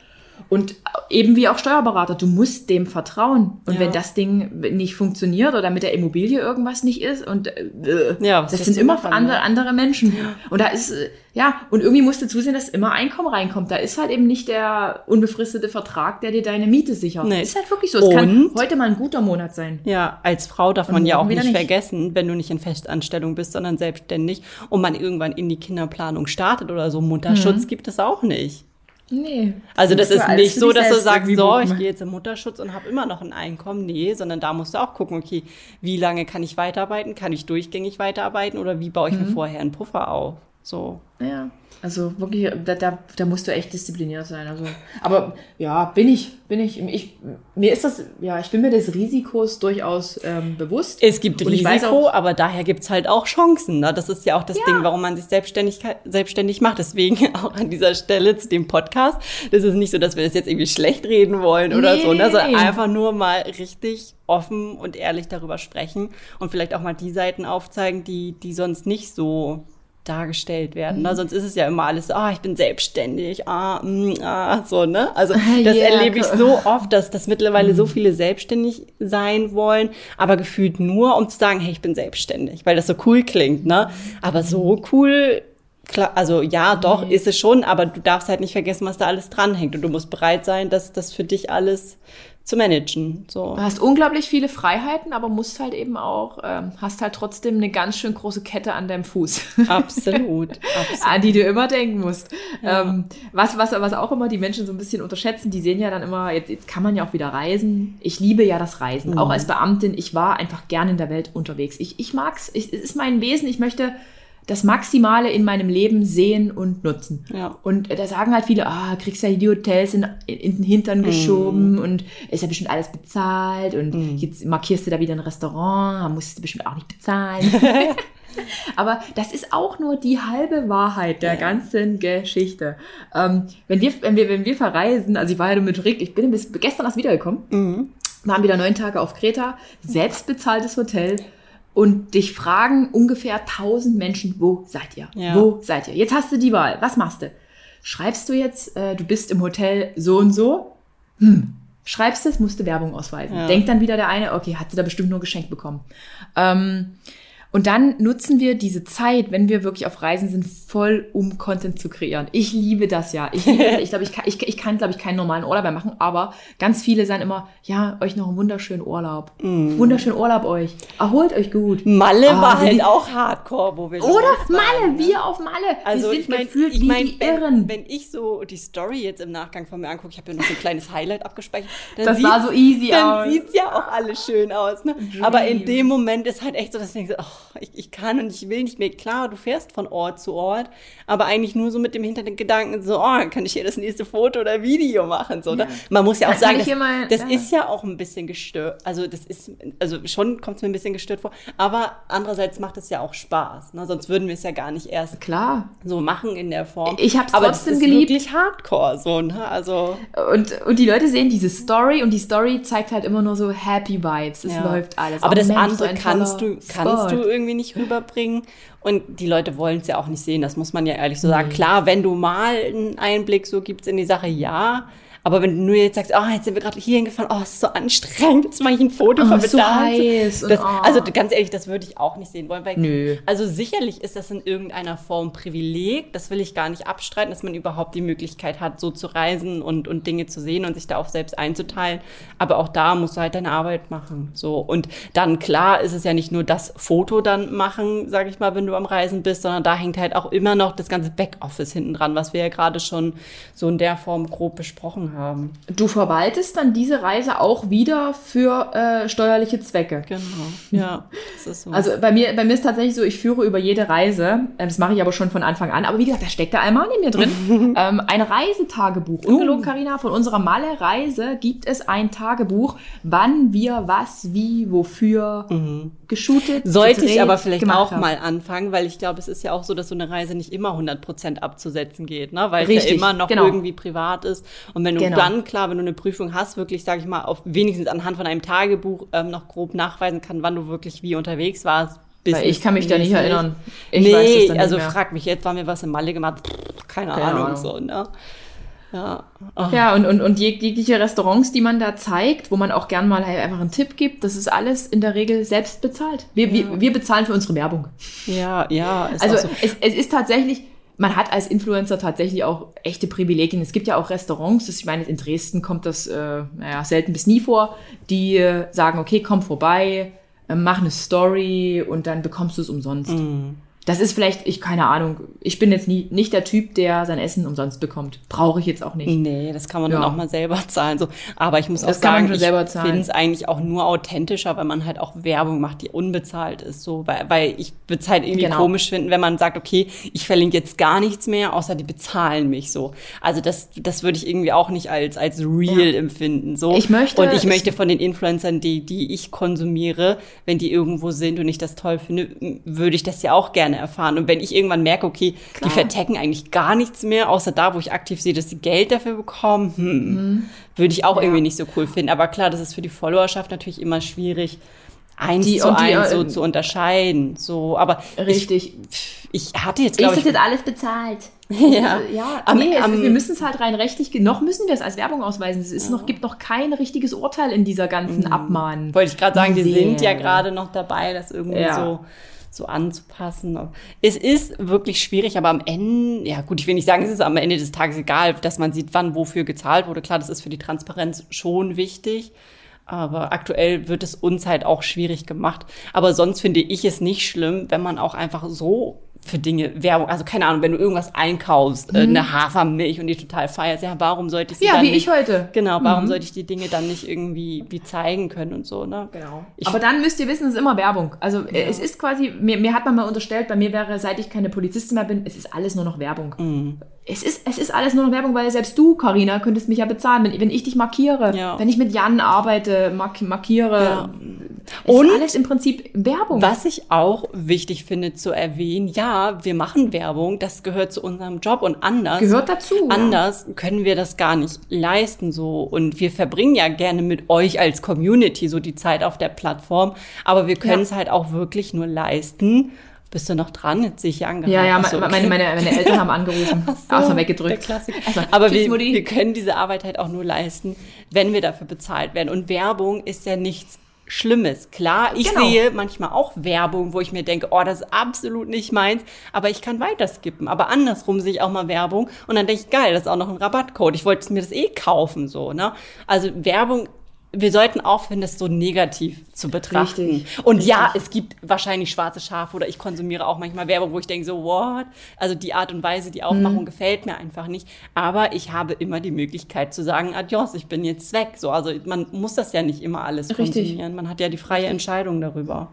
Und eben wie auch Steuerberater, du musst dem vertrauen. Und ja. wenn das Ding nicht funktioniert oder mit der Immobilie irgendwas nicht ist und äh, ja, das sind immer andere, andere Menschen. Ja. Und da ist, äh, ja, und irgendwie musst du zusehen, dass immer Einkommen reinkommt. Da ist halt eben nicht der unbefristete Vertrag, der dir deine Miete sichert. Nee. Ist halt wirklich so. Es und, kann heute mal ein guter Monat sein. Ja, als Frau darf man ja auch nicht, nicht vergessen, wenn du nicht in Festanstellung bist, sondern selbstständig und man irgendwann in die Kinderplanung startet oder so. Mutterschutz mhm. gibt es auch nicht. Nee. Also das ist nicht so, dass du sagst, so, ich gehe jetzt im Mutterschutz und habe immer noch ein Einkommen. Nee, sondern da musst du auch gucken, okay, wie lange kann ich weiterarbeiten? Kann ich durchgängig weiterarbeiten oder wie baue ich mhm. mir vorher einen Puffer auf? So. Ja. Also wirklich, da, da, da musst du echt diszipliniert sein. Also, aber ja, bin ich, bin ich, ich, mir ist das, ja, ich bin mir des Risikos durchaus ähm, bewusst. Es gibt Risiko, auch, aber daher gibt's halt auch Chancen. Ne? Das ist ja auch das ja. Ding, warum man sich selbstständig, selbstständig macht. Deswegen auch an dieser Stelle zu dem Podcast. Das ist nicht so, dass wir das jetzt irgendwie schlecht reden wollen oder nee. so, ne? sondern einfach nur mal richtig offen und ehrlich darüber sprechen und vielleicht auch mal die Seiten aufzeigen, die, die sonst nicht so dargestellt werden. Ne? Mhm. Sonst ist es ja immer alles, ah, ich bin selbstständig, ah, mh, mm, ah, so, ne? Also das yeah. erlebe ich so oft, dass, dass mittlerweile mhm. so viele selbstständig sein wollen, aber gefühlt nur, um zu sagen, hey, ich bin selbstständig, weil das so cool klingt, ne? Aber so cool Klar, also ja, doch, ist es schon, aber du darfst halt nicht vergessen, was da alles dranhängt. Und du musst bereit sein, dass das für dich alles zu managen. So. Du hast unglaublich viele Freiheiten, aber musst halt eben auch, ähm, hast halt trotzdem eine ganz schön große Kette an deinem Fuß. Absolut. absolut. an die du immer denken musst. Ja. Ähm, was, was, was auch immer die Menschen so ein bisschen unterschätzen, die sehen ja dann immer, jetzt, jetzt kann man ja auch wieder reisen. Ich liebe ja das Reisen. Mhm. Auch als Beamtin, ich war einfach gerne in der Welt unterwegs. Ich, ich mag's. Ich, es ist mein Wesen. Ich möchte das Maximale in meinem Leben sehen und nutzen. Ja. Und da sagen halt viele, ah, kriegst ja die Hotels in, in den Hintern mm. geschoben und ist ja bestimmt alles bezahlt und mm. jetzt markierst du da wieder ein Restaurant, musst du bestimmt auch nicht bezahlen. Aber das ist auch nur die halbe Wahrheit der ja. ganzen Geschichte. Ähm, wenn, wir, wenn, wir, wenn wir verreisen, also ich war ja nur mit Rick, ich bin bis gestern erst wiedergekommen, mhm. waren wieder neun Tage auf Kreta, selbstbezahltes Hotel und dich fragen ungefähr 1000 Menschen, wo seid ihr? Ja. Wo seid ihr? Jetzt hast du die Wahl. Was machst du? Schreibst du jetzt, äh, du bist im Hotel so und so? Hm. Schreibst es, musst du Werbung ausweisen. Ja. Denkt dann wieder der eine, okay, hat sie da bestimmt nur geschenkt bekommen. Ähm, und dann nutzen wir diese Zeit, wenn wir wirklich auf Reisen sind, voll, um Content zu kreieren. Ich liebe das ja. Ich, liebe das. ich glaube, ich kann, ich, ich kann glaube ich, keinen normalen Urlaub mehr machen, aber ganz viele sagen immer, ja, euch noch einen wunderschönen Urlaub. Mm. Wunderschönen Urlaub euch. Erholt euch gut. Malle ah, war halt auch Hardcore, wo wir Oder Malle, ne? wir auf Malle. Also wir sind ich mein, gefühlt ich mein, wie die wenn, Irren. Wenn ich so die Story jetzt im Nachgang von mir angucke, ich habe ja noch so ein kleines Highlight abgespeichert. das war so easy dann aus. Dann sieht's ja auch alles schön aus. Ne? Aber in dem Moment ist halt echt so, dass ich denke, oh, ich, ich kann und ich will nicht mehr. Klar, du fährst von Ort zu Ort, aber eigentlich nur so mit dem Hintergedanken, so, oh, kann ich hier das nächste Foto oder Video machen? So, ja. Man muss ja auch sagen, das, mal, das ja. ist ja auch ein bisschen gestört. Also, das ist, also schon kommt es mir ein bisschen gestört vor, aber andererseits macht es ja auch Spaß. Ne? Sonst würden wir es ja gar nicht erst Klar. so machen in der Form. Ich habe es trotzdem geliebt. wirklich hardcore, so, ne? Also. Und, und die Leute sehen diese Story und die Story zeigt halt immer nur so Happy Vibes. Es ja. läuft alles. Aber oh, das Mensch, andere so kannst du, kannst du irgendwie nicht rüberbringen bringen. Und die Leute wollen es ja auch nicht sehen, das muss man ja ehrlich so sagen. Mhm. Klar, wenn du mal einen Einblick so gibst in die Sache, ja. Aber wenn du nur jetzt sagst, oh, jetzt sind wir gerade hier hingefahren, oh, es ist so anstrengend, jetzt mache ich ein Foto oh, von so heiß das, oh. Also ganz ehrlich, das würde ich auch nicht sehen wollen. Weil, Nö. Also sicherlich ist das in irgendeiner Form Privileg, das will ich gar nicht abstreiten, dass man überhaupt die Möglichkeit hat, so zu reisen und, und Dinge zu sehen und sich da auch selbst einzuteilen. Aber auch da musst du halt deine Arbeit machen. So. Und dann, klar, ist es ja nicht nur das Foto dann machen, sage ich mal, wenn du am Reisen bist, sondern da hängt halt auch immer noch das ganze Backoffice hinten dran, was wir ja gerade schon so in der Form grob besprochen haben haben. Du verwaltest dann diese Reise auch wieder für äh, steuerliche Zwecke. Genau, ja. So. Also bei mir, bei mir ist tatsächlich so, ich führe über jede Reise, äh, das mache ich aber schon von Anfang an, aber wie gesagt, da steckt der Alman in mir drin, ähm, ein Reisetagebuch. Ungelogen, uh. Carina, von unserer Malle-Reise gibt es ein Tagebuch, wann wir was, wie, wofür mhm. geshootet, Sollte gedreht, ich aber vielleicht auch haben. mal anfangen, weil ich glaube, es ist ja auch so, dass so eine Reise nicht immer 100% abzusetzen geht, ne? weil Richtig, es ja immer noch genau. irgendwie privat ist. Und wenn du genau. dann, klar, wenn du eine Prüfung hast, wirklich, sage ich mal, auf wenigstens anhand von einem Tagebuch ähm, noch grob nachweisen kann, wann du wirklich wie unterwegs warst. Weil ich kann mich da nicht erinnern. Ich nee, also frag mich jetzt, war mir was in Malle gemacht? Keine, Keine Ahnung, Ahnung, so, ne? Ja, oh. ja und, und, und jegliche Restaurants, die man da zeigt, wo man auch gern mal halt einfach einen Tipp gibt, das ist alles in der Regel selbst bezahlt. Wir, ja. wir, wir bezahlen für unsere Werbung. Ja, ja. also so. es, es ist tatsächlich, man hat als Influencer tatsächlich auch echte Privilegien. Es gibt ja auch Restaurants, das, ich meine, in Dresden kommt das äh, naja, selten bis nie vor, die äh, sagen, okay, komm vorbei, äh, mach eine Story und dann bekommst du es umsonst. Mm. Das ist vielleicht, ich keine Ahnung, ich bin jetzt nie, nicht der Typ, der sein Essen umsonst bekommt. Brauche ich jetzt auch nicht. Nee, das kann man ja. dann auch mal selber zahlen. So. Aber ich muss das auch sagen, ich finde es eigentlich auch nur authentischer, wenn man halt auch Werbung macht, die unbezahlt ist. So, weil, weil ich würde es halt irgendwie genau. komisch finden, wenn man sagt, okay, ich verlinke jetzt gar nichts mehr, außer die bezahlen mich so. Also das, das würde ich irgendwie auch nicht als, als real ja. empfinden. So. Ich möchte. Und ich möchte von den Influencern, die, die ich konsumiere, wenn die irgendwo sind und ich das toll finde, würde ich das ja auch gerne gerne erfahren. Und wenn ich irgendwann merke, okay, Klar. die vertecken eigentlich gar nichts mehr, außer da, wo ich aktiv sehe, dass sie Geld dafür bekommen, hm, mhm. würde ich auch ja. irgendwie nicht so cool finden. Aber klar, das ist für die Followerschaft natürlich immer schwierig, eins die, zu eins so äh, zu unterscheiden. So, aber richtig. Ich, ich hatte jetzt glaube ich. Ist das jetzt alles bezahlt? ja, ja. Am, nee, am, wir müssen es halt rein rechtlich. Noch müssen wir es als Werbung ausweisen. Es ist ja. noch, gibt noch kein richtiges Urteil in dieser ganzen mhm. Abmahnen. Wollte ich gerade sagen, die sind ja gerade noch dabei, das irgendwie ja. so so anzupassen. Es ist wirklich schwierig, aber am Ende, ja gut, ich will nicht sagen, es ist am Ende des Tages egal, dass man sieht, wann wofür gezahlt wurde. Klar, das ist für die Transparenz schon wichtig. Aber aktuell wird es uns halt auch schwierig gemacht. Aber sonst finde ich es nicht schlimm, wenn man auch einfach so für Dinge Werbung, also keine Ahnung, wenn du irgendwas einkaufst, mhm. eine Hafermilch und die total feierst, ja, warum sollte ich sie ja, dann wie nicht, ich heute. Genau, warum mhm. sollte ich die Dinge dann nicht irgendwie wie zeigen können und so, ne? Genau. Ich, Aber dann müsst ihr wissen, es ist immer Werbung. Also ja. es ist quasi, mir, mir hat man mal unterstellt, bei mir wäre, seit ich keine Polizistin mehr bin, es ist alles nur noch Werbung. Mhm. Es ist, es ist alles nur noch Werbung, weil selbst du, Karina, könntest mich ja bezahlen, wenn, wenn ich dich markiere, ja. wenn ich mit Jan arbeite, mark, markiere. Ja. Und alles im Prinzip Werbung. Was ich auch wichtig finde zu erwähnen, ja, wir machen Werbung, das gehört zu unserem Job und anders. Gehört dazu. Anders ja. können wir das gar nicht leisten so. Und wir verbringen ja gerne mit euch als Community so die Zeit auf der Plattform, aber wir können es halt auch wirklich nur leisten, bist du noch dran? Jetzt sehe ich angerufen. Ja, ja, so, okay. meine, meine, meine Eltern haben angerufen. so, Außer weggedrückt. Also, Aber wir, wir können diese Arbeit halt auch nur leisten, wenn wir dafür bezahlt werden. Und Werbung ist ja nichts Schlimmes. Klar, ich genau. sehe manchmal auch Werbung, wo ich mir denke, oh, das ist absolut nicht meins, aber ich kann weiter skippen. Aber andersrum sehe ich auch mal Werbung und dann denke ich, geil, das ist auch noch ein Rabattcode. Ich wollte mir das eh kaufen, so, ne? Also Werbung wir sollten aufhören, das so negativ zu betrachten. Richtig, und richtig. ja, es gibt wahrscheinlich schwarze Schafe oder ich konsumiere auch manchmal Werbung, wo ich denke so, what? Also die Art und Weise, die Aufmachung mhm. gefällt mir einfach nicht. Aber ich habe immer die Möglichkeit zu sagen, adios, ich bin jetzt weg. So, also man muss das ja nicht immer alles richtig. konsumieren. Man hat ja die freie Entscheidung darüber.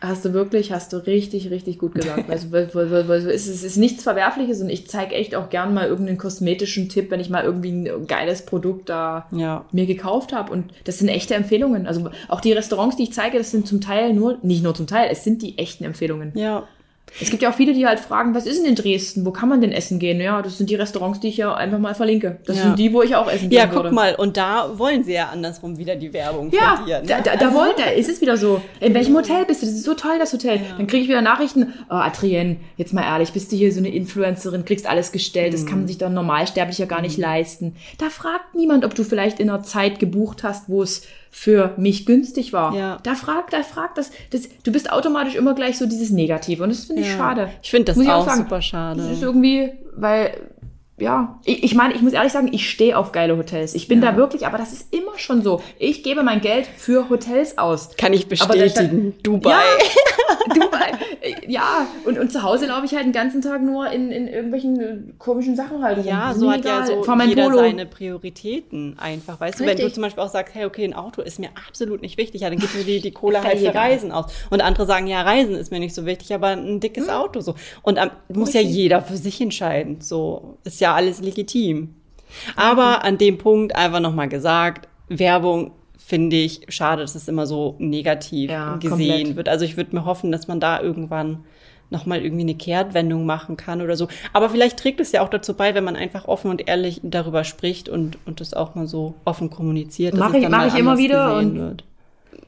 Hast du wirklich, hast du richtig, richtig gut gesagt. Also, es ist nichts Verwerfliches und ich zeige echt auch gern mal irgendeinen kosmetischen Tipp, wenn ich mal irgendwie ein geiles Produkt da ja. mir gekauft habe. Und das sind echte Empfehlungen. Also auch die Restaurants, die ich zeige, das sind zum Teil nur, nicht nur zum Teil, es sind die echten Empfehlungen. Ja. Es gibt ja auch viele, die halt fragen, was ist denn in Dresden? Wo kann man denn essen gehen? Ja, das sind die Restaurants, die ich ja einfach mal verlinke. Das ja. sind die, wo ich auch essen gehen Ja, guck mal, und da wollen sie ja andersrum wieder die Werbung ja, von dir. Ne? Da, da, da also, wollt, da ist es wieder so. In welchem Hotel bist du? Das ist so toll, das Hotel. Ja. Dann kriege ich wieder Nachrichten. Oh, Adrienne, jetzt mal ehrlich, bist du hier so eine Influencerin, kriegst alles gestellt, das kann man mhm. sich doch normalsterblicher gar nicht mhm. leisten. Da fragt niemand, ob du vielleicht in einer Zeit gebucht hast, wo es für mich günstig war. Ja. Da fragt, da fragt das, das, du bist automatisch immer gleich so dieses Negative und das finde ich ja. schade. Ich finde das Muss auch, auch sagen, super schade. Das ist irgendwie, weil ja, ich, ich meine, ich muss ehrlich sagen, ich stehe auf geile Hotels. Ich bin ja. da wirklich, aber das ist immer schon so. Ich gebe mein Geld für Hotels aus. Kann ich bestätigen. Dubai. Ja, Dubai. Ja, und, und zu Hause laufe ich halt den ganzen Tag nur in, in irgendwelchen komischen Sachen halt. Ja, so hat ja so jeder Polo. seine Prioritäten einfach. Weißt Richtig. du, wenn du zum Beispiel auch sagst, hey, okay, ein Auto ist mir absolut nicht wichtig, ja, dann gibst du die, die Kohle halt für Reisen aus. Und andere sagen, ja, Reisen ist mir nicht so wichtig, aber ein dickes hm. Auto so. Und um, muss Richtig. ja jeder für sich entscheiden. So ist ja ja alles legitim. Aber an dem Punkt einfach nochmal gesagt, Werbung finde ich schade, dass es immer so negativ ja, gesehen komplett. wird. Also ich würde mir hoffen, dass man da irgendwann nochmal irgendwie eine Kehrtwendung machen kann oder so. Aber vielleicht trägt es ja auch dazu bei, wenn man einfach offen und ehrlich darüber spricht und, und das auch mal so offen kommuniziert. Mache ich, mach ich immer wieder und wird.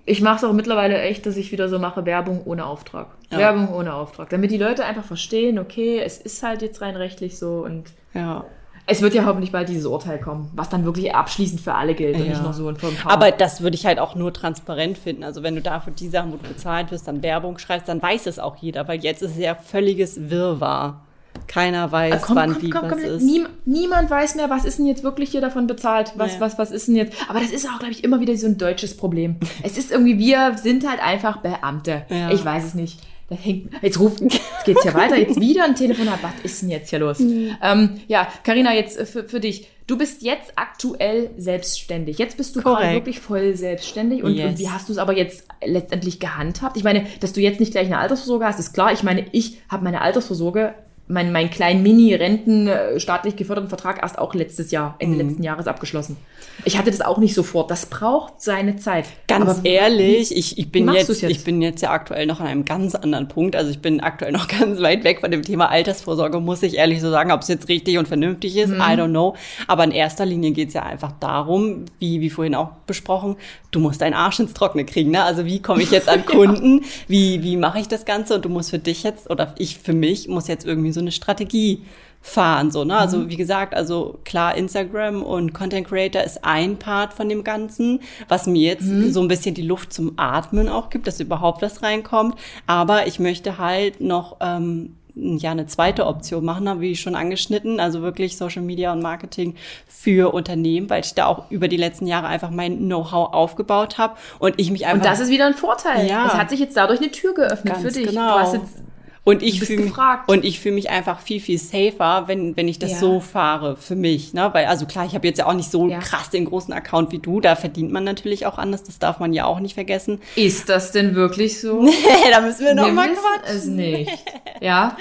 ich mache es auch mittlerweile echt, dass ich wieder so mache, Werbung ohne Auftrag. Ja. Werbung ohne Auftrag. Damit die Leute einfach verstehen, okay, es ist halt jetzt rein rechtlich so und ja. Es wird ja hoffentlich bald dieses Urteil kommen, was dann wirklich abschließend für alle gilt ja. und nicht nur so ein paar. Aber das würde ich halt auch nur transparent finden. Also wenn du dafür die Sachen, wo du bezahlt wirst, dann Werbung schreibst, dann weiß es auch jeder, weil jetzt ist es ja völliges Wirrwarr. Keiner weiß, komm, wann komm, wie komm, was ist. Nie, niemand weiß mehr, was ist denn jetzt wirklich hier davon bezahlt? Was, nee. was, was ist denn jetzt? Aber das ist auch, glaube ich, immer wieder so ein deutsches Problem. es ist irgendwie, wir sind halt einfach Beamte. Ja. Ich weiß es nicht da hängt, jetzt ruft, jetzt geht's ja weiter, jetzt wieder ein Telefonat. Was ist denn jetzt hier los? Mhm. Ähm, ja, Karina, jetzt äh, für, für dich. Du bist jetzt aktuell selbstständig. Jetzt bist du gerade wirklich voll selbstständig. Und, yes. und wie hast du es aber jetzt letztendlich gehandhabt? Ich meine, dass du jetzt nicht gleich eine Altersvorsorge hast, ist klar. Ich meine, ich habe meine Altersvorsorge mein, mein kleinen Mini-Renten staatlich geförderten Vertrag erst auch letztes Jahr, Ende mhm. letzten Jahres abgeschlossen. Ich hatte das auch nicht sofort. Das braucht seine Zeit. Ganz Aber ehrlich, ich, ich, bin jetzt, jetzt, ich bin jetzt ja aktuell noch an einem ganz anderen Punkt. Also ich bin aktuell noch ganz weit weg von dem Thema Altersvorsorge, muss ich ehrlich so sagen. Ob es jetzt richtig und vernünftig ist, mhm. I don't know. Aber in erster Linie geht es ja einfach darum, wie, wie vorhin auch besprochen, du musst deinen Arsch ins Trockene kriegen. Ne? Also wie komme ich jetzt an Kunden? ja. Wie, wie mache ich das Ganze? Und du musst für dich jetzt, oder ich für mich, muss jetzt irgendwie so so eine Strategie fahren, so, ne? Also, mhm. wie gesagt, also klar, Instagram und Content Creator ist ein Part von dem Ganzen, was mir jetzt mhm. so ein bisschen die Luft zum Atmen auch gibt, dass überhaupt was reinkommt. Aber ich möchte halt noch, ähm, ja, eine zweite Option machen, habe ich schon angeschnitten, also wirklich Social Media und Marketing für Unternehmen, weil ich da auch über die letzten Jahre einfach mein Know-how aufgebaut habe und ich mich einfach. Und das ist wieder ein Vorteil. Ja. Es hat sich jetzt dadurch eine Tür geöffnet Ganz für dich. Genau. Du hast jetzt und ich fühle mich, und ich fühle mich einfach viel, viel safer, wenn, wenn ich das ja. so fahre für mich. Ne? Weil, also klar, ich habe jetzt ja auch nicht so ja. krass den großen Account wie du. Da verdient man natürlich auch anders. Das darf man ja auch nicht vergessen. Ist das denn wirklich so? nee, da müssen wir noch wir mal quatschen. es nicht. Ja.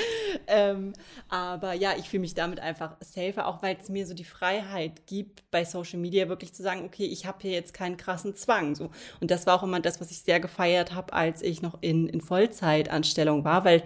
ähm, aber ja, ich fühle mich damit einfach safer, auch weil es mir so die Freiheit gibt, bei Social Media wirklich zu sagen, okay, ich habe hier jetzt keinen krassen Zwang. So. Und das war auch immer das, was ich sehr gefeiert habe, als ich noch in, in Vollzeitanstellung war, weil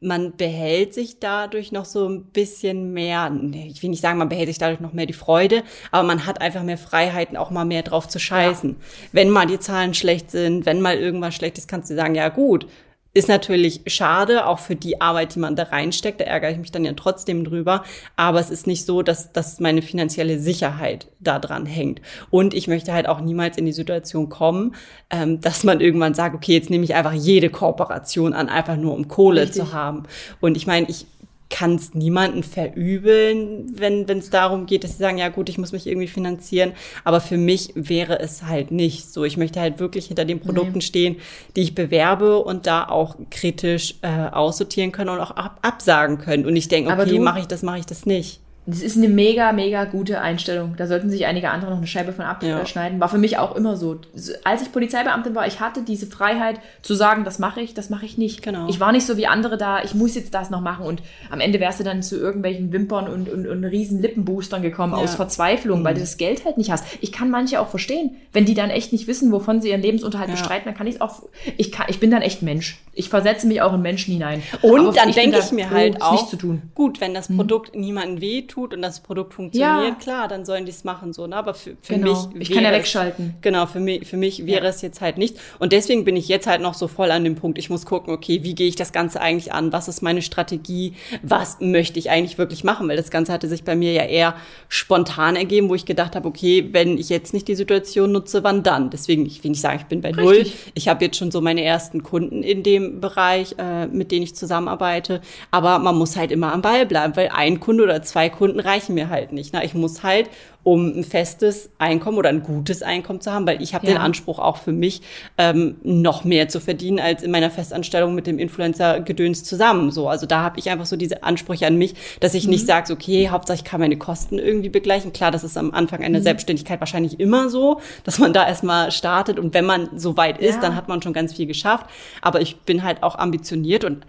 man behält sich dadurch noch so ein bisschen mehr, ich will nicht sagen, man behält sich dadurch noch mehr die Freude, aber man hat einfach mehr Freiheiten, auch mal mehr drauf zu scheißen. Ja. Wenn mal die Zahlen schlecht sind, wenn mal irgendwas schlecht ist, kannst du sagen, ja gut, ist natürlich schade, auch für die Arbeit, die man da reinsteckt. Da ärgere ich mich dann ja trotzdem drüber. Aber es ist nicht so, dass, dass meine finanzielle Sicherheit da dran hängt. Und ich möchte halt auch niemals in die Situation kommen, ähm, dass man irgendwann sagt, okay, jetzt nehme ich einfach jede Kooperation an, einfach nur um Kohle Richtig. zu haben. Und ich meine, ich kann es niemanden verübeln, wenn es darum geht, dass sie sagen, ja gut, ich muss mich irgendwie finanzieren. Aber für mich wäre es halt nicht so. Ich möchte halt wirklich hinter den Produkten nee. stehen, die ich bewerbe und da auch kritisch äh, aussortieren können und auch ab absagen können. Und ich denke, okay, mache ich das, mache ich das nicht. Das ist eine mega, mega gute Einstellung. Da sollten sich einige andere noch eine Scheibe von abschneiden. Ja. War für mich auch immer so. Als ich Polizeibeamtin war, ich hatte diese Freiheit zu sagen, das mache ich, das mache ich nicht. Genau. Ich war nicht so wie andere da, ich muss jetzt das noch machen. Und am Ende wärst du dann zu irgendwelchen Wimpern und, und, und riesen Lippenboostern gekommen ja. aus Verzweiflung, mhm. weil du das Geld halt nicht hast. Ich kann manche auch verstehen. Wenn die dann echt nicht wissen, wovon sie ihren Lebensunterhalt ja. bestreiten, dann kann ich es auch. Ich, kann, ich bin dann echt Mensch. Ich versetze mich auch in Menschen hinein. Und Aber dann denke ich mir halt auch, nicht zu tun. gut, wenn das mhm. Produkt mhm. niemandem weh tut und das Produkt funktioniert, ja. klar, dann sollen die es machen so. Ne? Aber für, für genau. mich. Ich kann ja wegschalten. Es, genau, für mich, für mich wäre ja. es jetzt halt nicht. Und deswegen bin ich jetzt halt noch so voll an dem Punkt, ich muss gucken, okay, wie gehe ich das Ganze eigentlich an? Was ist meine Strategie? Was möchte ich eigentlich wirklich machen? Weil das Ganze hatte sich bei mir ja eher spontan ergeben, wo ich gedacht habe, okay, wenn ich jetzt nicht die Situation nutze, wann dann? Deswegen, ich will nicht sagen, ich bin bei Richtig. null. Ich habe jetzt schon so meine ersten Kunden in dem Bereich, äh, mit denen ich zusammenarbeite. Aber man muss halt immer am Ball bleiben, weil ein Kunde oder zwei Kunden reichen mir halt nicht. Ne? Ich muss halt, um ein festes Einkommen oder ein gutes Einkommen zu haben, weil ich habe ja. den Anspruch auch für mich, ähm, noch mehr zu verdienen als in meiner Festanstellung mit dem Influencer-Gedöns zusammen. So, also da habe ich einfach so diese Ansprüche an mich, dass ich mhm. nicht sage, okay, Hauptsache ich kann meine Kosten irgendwie begleichen. Klar, das ist am Anfang einer mhm. Selbstständigkeit wahrscheinlich immer so, dass man da erstmal startet und wenn man so weit ist, ja. dann hat man schon ganz viel geschafft. Aber ich bin halt auch ambitioniert und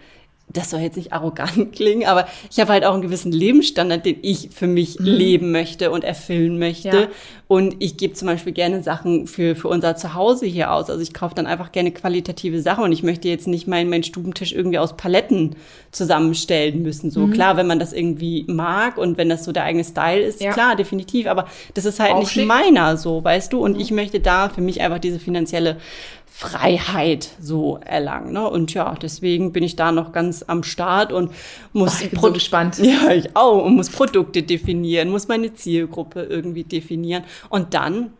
das soll jetzt nicht arrogant klingen, aber ich habe halt auch einen gewissen Lebensstandard, den ich für mich mhm. leben möchte und erfüllen möchte. Ja. Und ich gebe zum Beispiel gerne Sachen für, für unser Zuhause hier aus. Also ich kaufe dann einfach gerne qualitative Sachen und ich möchte jetzt nicht meinen mein Stubentisch irgendwie aus Paletten zusammenstellen müssen. So mhm. klar, wenn man das irgendwie mag und wenn das so der eigene Style ist, ja. klar, definitiv. Aber das ist halt auch nicht schick. meiner, so, weißt du. Und mhm. ich möchte da für mich einfach diese finanzielle Freiheit so erlangen. Ne? Und ja, deswegen bin ich da noch ganz am Start und muss Ach, ich bin so gespannt. Ja, ich auch und muss Produkte definieren, muss meine Zielgruppe irgendwie definieren und dann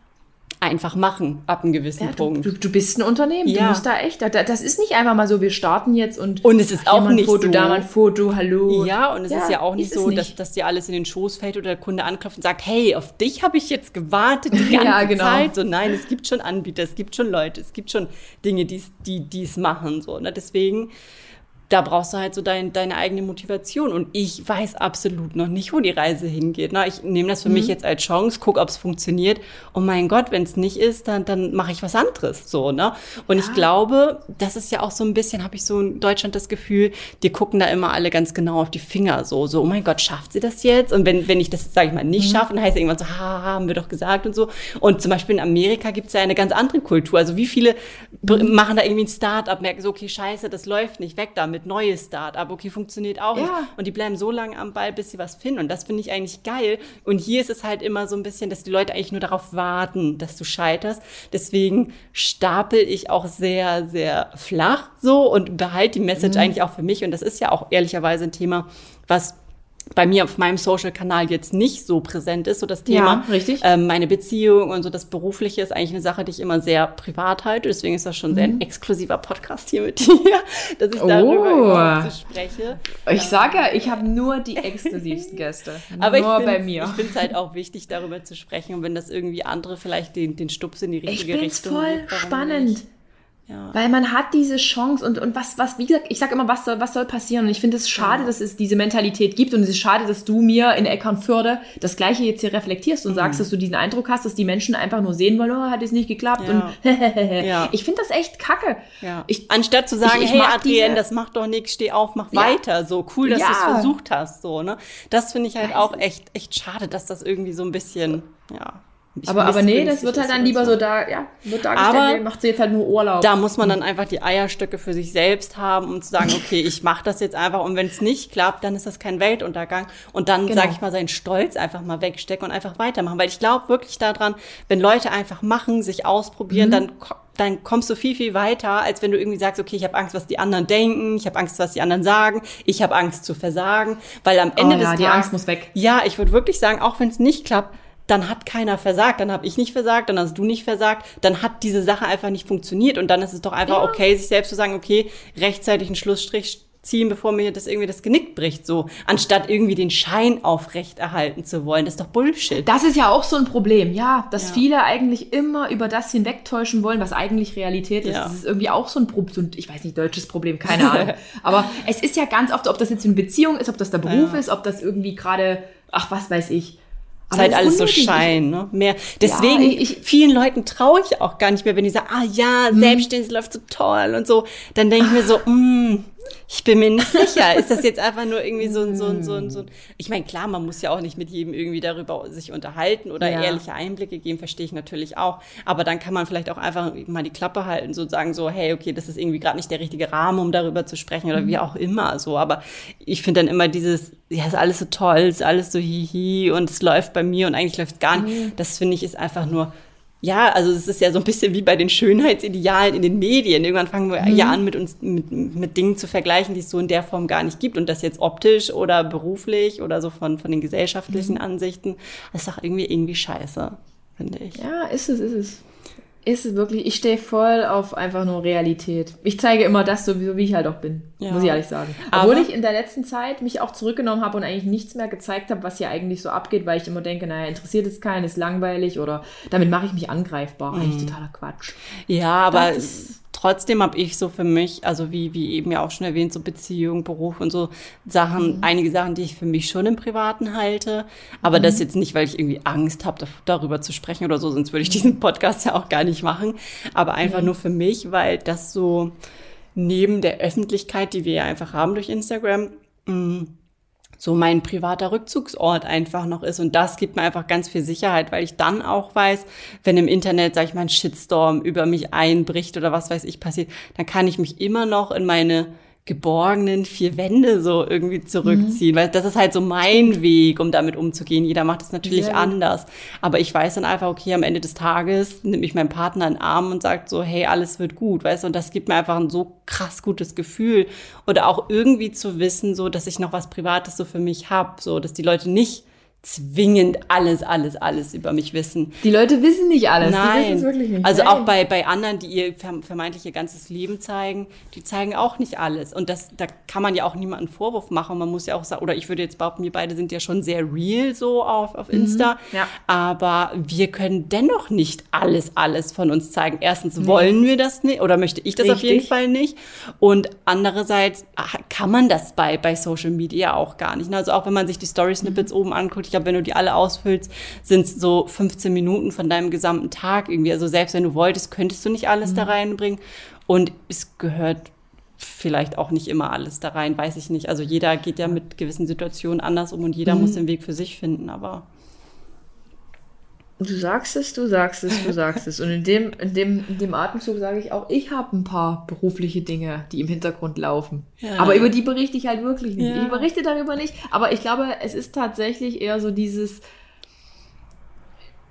einfach machen ab einem gewissen ja, Punkt. Du, du, bist ein Unternehmen, ja. du musst da echt, das ist nicht einfach mal so, wir starten jetzt und und es ist auch nicht Foto, so. da mal ein Foto, hallo. Ja, und es ja, ist ja auch nicht so, nicht. Dass, dass dir alles in den Schoß fällt oder der Kunde anklopft und sagt, hey, auf dich habe ich jetzt gewartet die ganze ja, genau. Zeit. So, nein, es gibt schon Anbieter, es gibt schon Leute, es gibt schon Dinge, die es machen. So, ne? Deswegen da brauchst du halt so dein, deine eigene Motivation. Und ich weiß absolut noch nicht, wo die Reise hingeht. Na, ich nehme das für mhm. mich jetzt als Chance, guck, ob es funktioniert. Und mein Gott, wenn es nicht ist, dann, dann mache ich was anderes. So, ne? Und ja. ich glaube, das ist ja auch so ein bisschen, habe ich so in Deutschland das Gefühl, die gucken da immer alle ganz genau auf die Finger. So, so, oh mein Gott, schafft sie das jetzt? Und wenn, wenn ich das, sage ich mal, nicht mhm. schaffe, dann heißt es irgendwann so, ha, haben wir doch gesagt und so. Und zum Beispiel in Amerika gibt es ja eine ganz andere Kultur. Also wie viele mhm. machen da irgendwie ein Start-up, merken so, okay, scheiße, das läuft nicht, weg damit mit neues Start-up. Okay, funktioniert auch Ja. nicht. Und die bleiben so lange am Ball, bis sie was finden. Und das finde ich eigentlich geil. Und hier ist es halt immer so ein bisschen, dass die Leute eigentlich nur darauf warten, dass du scheiterst. Deswegen stapel ich auch sehr, sehr flach so und behalte die Message Mhm. eigentlich auch für mich. Und das ist ja auch ehrlicherweise ein Thema, was bei mir auf meinem Social-Kanal jetzt nicht so präsent ist, so das Thema. Ja, richtig. Ähm, meine Beziehung und so das Berufliche ist eigentlich eine Sache, die ich immer sehr privat halte. Deswegen ist das schon Mhm. sehr ein exklusiver Podcast hier mit dir, dass ich darüber Oh. spreche. Ich sage ja, ich habe nur die exklusivsten Gäste. Aber nur ich bei mir. Ich finde es halt auch wichtig, darüber zu sprechen. Und wenn das irgendwie andere vielleicht den, den Stups in die Ich richtige find's Richtung voll gibt, warum spannend. nicht? Ja. Weil man hat diese Chance und, und was, was, wie gesagt, ich sage immer, was soll, was soll passieren? Und ich finde es schade, dass es diese Mentalität gibt und es ist schade, dass du mir in Eckernförde das Gleiche jetzt hier reflektierst und sagst, dass du diesen Eindruck hast, dass die Menschen einfach nur sehen wollen, oh, hat es nicht geklappt Ja. und Ja. ich finde das echt kacke. Ja. Ich, Anstatt zu sagen, ich- hey mag Adrienne, das macht doch nichts, steh auf, mach Ja. weiter. So cool, dass Ja. du es versucht hast. So, ne? Das finde ich halt Weiß auch echt, echt schade, dass das irgendwie so ein bisschen, ja. Ich aber, aber nee, das wird halt dann lieber so. da, ja, wird dargestellt, Aber nee, macht sie jetzt halt nur Urlaub. Da muss man dann einfach die Eierstöcke für sich selbst haben, um zu sagen, okay, ich mache das jetzt einfach und wenn es nicht klappt, dann ist das kein Weltuntergang und dann, Genau. sage ich mal, seinen Stolz einfach mal wegstecken und einfach weitermachen, weil ich glaube wirklich daran, wenn Leute einfach machen, sich ausprobieren, Mhm. dann dann kommst du viel, viel weiter, als wenn du irgendwie sagst, okay, ich habe Angst, was die anderen denken, ich habe Angst, was die anderen sagen, ich habe Angst zu versagen, weil am Ende oh, des ja, die Tages Angst muss weg. ja, ich würde wirklich sagen, auch wenn es nicht klappt, dann hat keiner versagt, dann habe ich nicht versagt, dann hast du nicht versagt, dann hat diese Sache einfach nicht funktioniert und dann ist es doch einfach Ja. okay, sich selbst zu sagen, okay, rechtzeitig einen Schlussstrich ziehen, bevor mir das irgendwie das Genick bricht, so, anstatt irgendwie den Schein aufrecht erhalten zu wollen. Das ist doch Bullshit. Das ist ja auch so ein Problem, ja, dass Ja. viele eigentlich immer über das hinwegtäuschen wollen, was eigentlich Realität ist. Ja. Das ist irgendwie auch so ein Problem, so ich weiß nicht, deutsches Problem, keine Ahnung. Aber es ist ja ganz oft, ob das jetzt eine Beziehung ist, ob das der Beruf Ja. ist, ob das irgendwie gerade, ach, was weiß ich. Ist halt alles so. Schein, ne? Mehr. Deswegen, ich- ich- vielen Leuten traue ich auch gar nicht mehr, wenn die sagen, ah ja, Mhm. selbstständig, läuft so toll und so. Dann denke ich mir so, mm, ich bin mir nicht sicher. Ist das jetzt einfach nur irgendwie so ein, so ein, so ein, so ein. Ich meine, klar, man muss ja auch nicht mit jedem irgendwie darüber sich unterhalten oder Ja. ehrliche Einblicke geben, verstehe ich natürlich auch. Aber dann kann man vielleicht auch einfach mal die Klappe halten, so sagen so, hey, okay, das ist irgendwie gerade nicht der richtige Rahmen, um darüber zu sprechen oder wie auch immer so. Aber ich finde dann immer dieses, ja, ist alles so toll, ist alles so hihi und es läuft bei mir und eigentlich läuft es gar nicht. Das finde ich ist einfach nur ja, also es ist ja so ein bisschen wie bei den Schönheitsidealen in den Medien. Irgendwann fangen wir ja an, mit uns mit, mit Dingen zu vergleichen, die es so in der Form gar nicht gibt. Und das jetzt optisch oder beruflich oder so von, von den gesellschaftlichen Ansichten, das ist doch irgendwie irgendwie scheiße, finde ich. Ja, ist es, ist es. Ist es wirklich, ich stehe voll auf einfach nur Realität. Ich zeige immer das, so wie, ich halt auch bin, Ja. muss ich ehrlich sagen. Aber- Obwohl ich in der letzten Zeit mich auch zurückgenommen habe und eigentlich nichts mehr gezeigt habe, was hier eigentlich so abgeht, weil ich immer denke, naja, interessiert es keinen, ist langweilig oder damit mache ich mich angreifbar. Eigentlich totaler Quatsch. Ja, aber Das trotzdem habe ich so für mich, also wie, wie eben ja auch schon erwähnt, so Beziehung, Beruf und so Sachen, einige Sachen, die ich für mich schon im Privaten halte. Aber das jetzt nicht, weil ich irgendwie Angst habe, da- darüber zu sprechen oder so, sonst würde ich diesen Podcast ja auch gar nicht machen. Aber einfach nur für mich, weil das so neben der Öffentlichkeit, die wir ja einfach haben durch Instagram, mh, so mein privater Rückzugsort einfach noch ist. Und das gibt mir einfach ganz viel Sicherheit, weil ich dann auch weiß, wenn im Internet, sag ich mal, ein Shitstorm über mich einbricht oder was weiß ich passiert, dann kann ich mich immer noch in meine geborgenen vier Wände so irgendwie zurückziehen, weil das ist halt so mein Weg, um damit umzugehen. Jeder macht es natürlich gut. anders. Aber ich weiß dann einfach, okay, am Ende des Tages nimmt mich mein Partner in den Arm und sagt so, hey, alles wird gut, weißt du, und das gibt mir einfach ein so krass gutes Gefühl. Oder auch irgendwie zu wissen, so, dass ich noch was Privates so für mich hab, so, dass die Leute nicht zwingend alles, alles, alles über mich wissen. Die Leute wissen nicht alles. Die wissen Nein. es wirklich nicht. Also Nein. auch bei, bei anderen, die ihr verm- vermeintlich ihr ganzes Leben zeigen, die zeigen auch nicht alles. Und das, da kann man ja auch niemanden Vorwurf machen. Man muss ja auch sagen, oder ich würde jetzt behaupten, wir beide sind ja schon sehr real so auf, auf Insta. Mhm. ja. Aber wir können dennoch nicht alles, alles von uns zeigen. Erstens wollen wir das nicht, oder möchte ich das auf jeden Richtig. Fall nicht. Und andererseits ah, kann man das bei, bei Social Media auch gar nicht. Also auch wenn man sich die Story-Snippets Mhm. oben anguckt, glaube, wenn du die alle ausfüllst, sind es so 15 Minuten von deinem gesamten Tag irgendwie. Also selbst wenn du wolltest, könntest du nicht alles Mhm. da reinbringen. Und es gehört vielleicht auch nicht immer alles da rein, weiß ich nicht. Also jeder geht ja mit gewissen Situationen anders um und jeder Mhm. muss den Weg für sich finden, aber du sagst es, du sagst es, du sagst es. Und in dem, in dem, in dem Atemzug sage ich auch, ich habe ein paar berufliche Dinge, die im Hintergrund laufen. Ja. Aber über die berichte ich halt wirklich nicht. Ja. Ich berichte darüber nicht. Aber ich glaube, es ist tatsächlich eher so dieses.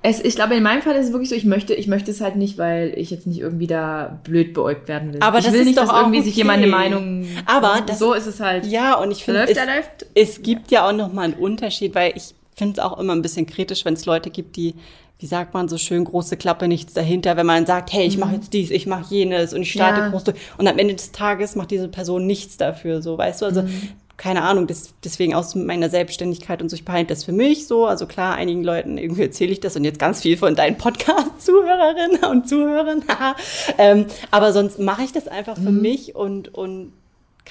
Es, ich glaube, in meinem Fall ist es wirklich so, ich möchte, ich möchte es halt nicht, weil ich jetzt nicht irgendwie da blöd beäugt werden will. Aber ich das will ist nicht, doch dass auch irgendwie sich okay. jemand eine Meinung. Aber das- so ist es halt. Ja, und ich finde, es, läuft. es gibt ja auch noch mal einen Unterschied, weil ich finde es auch immer ein bisschen kritisch, wenn es Leute gibt, die, wie sagt man so schön, große Klappe, nichts dahinter, wenn man sagt, hey, ich mache jetzt dies, ich mache jenes und ich starte Mhm. Ja. groß durch. Und am Ende des Tages macht diese Person nichts dafür, so, weißt du? Also, Mhm. keine Ahnung, das, deswegen aus meiner Selbstständigkeit und so, ich behalte das für mich so. Also klar, einigen Leuten irgendwie erzähle ich das und jetzt ganz viel von deinen Podcast-Zuhörerinnen und Zuhörern. ähm, aber sonst mache ich das einfach für Mhm. mich und, und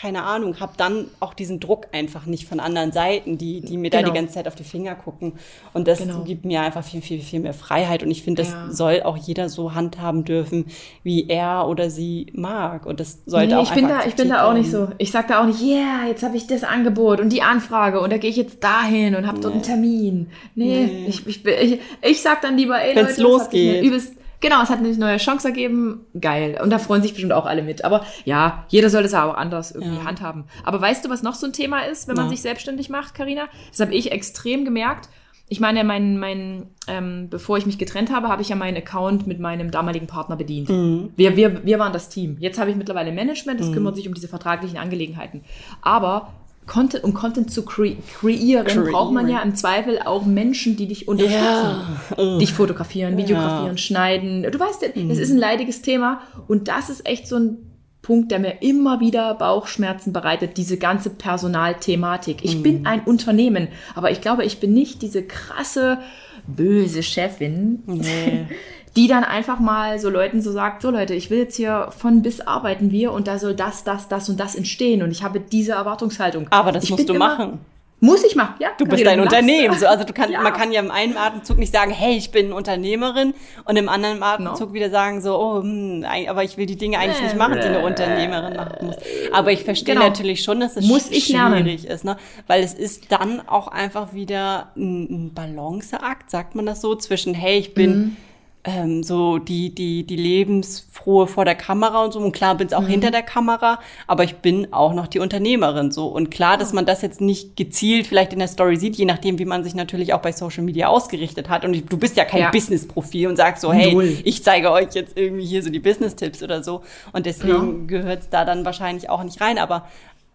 keine Ahnung, habe dann auch diesen Druck einfach nicht von anderen Seiten, die, die mir da Genau. die ganze Zeit auf die Finger gucken. Und das Genau. gibt mir einfach viel, viel, viel mehr Freiheit. Und ich finde, das Ja. soll auch jeder so handhaben dürfen, wie er oder sie mag. Und das sollte Nee, auch ich bin da, ich bin da auch nicht so. Ich sag da auch nicht, yeah, jetzt habe ich das Angebot und die Anfrage und da gehe ich jetzt dahin und habe dort einen Termin. Nee, Nee. Ich, ich, ich, ich sag dann lieber, ey, Wenn's Leute, losgeht. übelst, genau, es hat eine neue Chance ergeben, geil. Und da freuen sich bestimmt auch alle mit. Aber ja, jeder soll das auch anders irgendwie Ja. handhaben. Aber weißt du, was noch so ein Thema ist, wenn man sich selbstständig macht, Karina? Das habe ich extrem gemerkt. Ich meine, mein, mein, ähm, bevor ich mich getrennt habe, habe ich ja meinen Account mit meinem damaligen Partner bedient. Mhm. Wir, wir, wir waren das Team. Jetzt habe ich mittlerweile Management, das kümmert sich um diese vertraglichen Angelegenheiten. Aber Content, um Content zu cre kreieren, Kreieren. braucht man ja im Zweifel auch Menschen, die dich unterstützen. Ja. Dich fotografieren, videografieren, schneiden. Du weißt, es ist ein leidiges Thema. Und das ist echt so ein Punkt, der mir immer wieder Bauchschmerzen bereitet, diese ganze Personalthematik. Ich bin ein Unternehmen, aber ich glaube, ich bin nicht diese krasse, böse Chefin, Nee. die dann einfach mal so Leuten so sagt, so Leute, ich will jetzt hier von bis arbeiten wir und da soll das, das, das und das entstehen und ich habe diese Erwartungshaltung. Aber das ich musst du immer- machen. Muss ich machen, ja. Du bist ein. Unternehmen. So, also du kannst, Ja. man kann ja im einen Atemzug nicht sagen, hey, ich bin Unternehmerin und im anderen Atemzug wieder sagen so, oh, hm, aber ich will die Dinge eigentlich nicht machen, die eine Unternehmerin machen muss. Aber ich verstehe Genau. natürlich schon, dass es Muss ich lernen. schwierig ist, ne? Weil es ist dann auch einfach wieder ein, ein Balanceakt, sagt man das so, zwischen, hey, ich bin Mhm. Ähm, so die, die, die Lebensfrohe vor der Kamera und so. Und klar bin es auch hinter der Kamera, aber ich bin auch noch die Unternehmerin so. Und klar, dass man das jetzt nicht gezielt vielleicht in der Story sieht, je nachdem, wie man sich natürlich auch bei Social Media ausgerichtet hat. Und ich, du bist ja kein Ja. Business-Profil und sagst so, hey, Null. ich zeige euch jetzt irgendwie hier so die Business-Tipps oder so. Und deswegen gehört es da dann wahrscheinlich auch nicht rein. Aber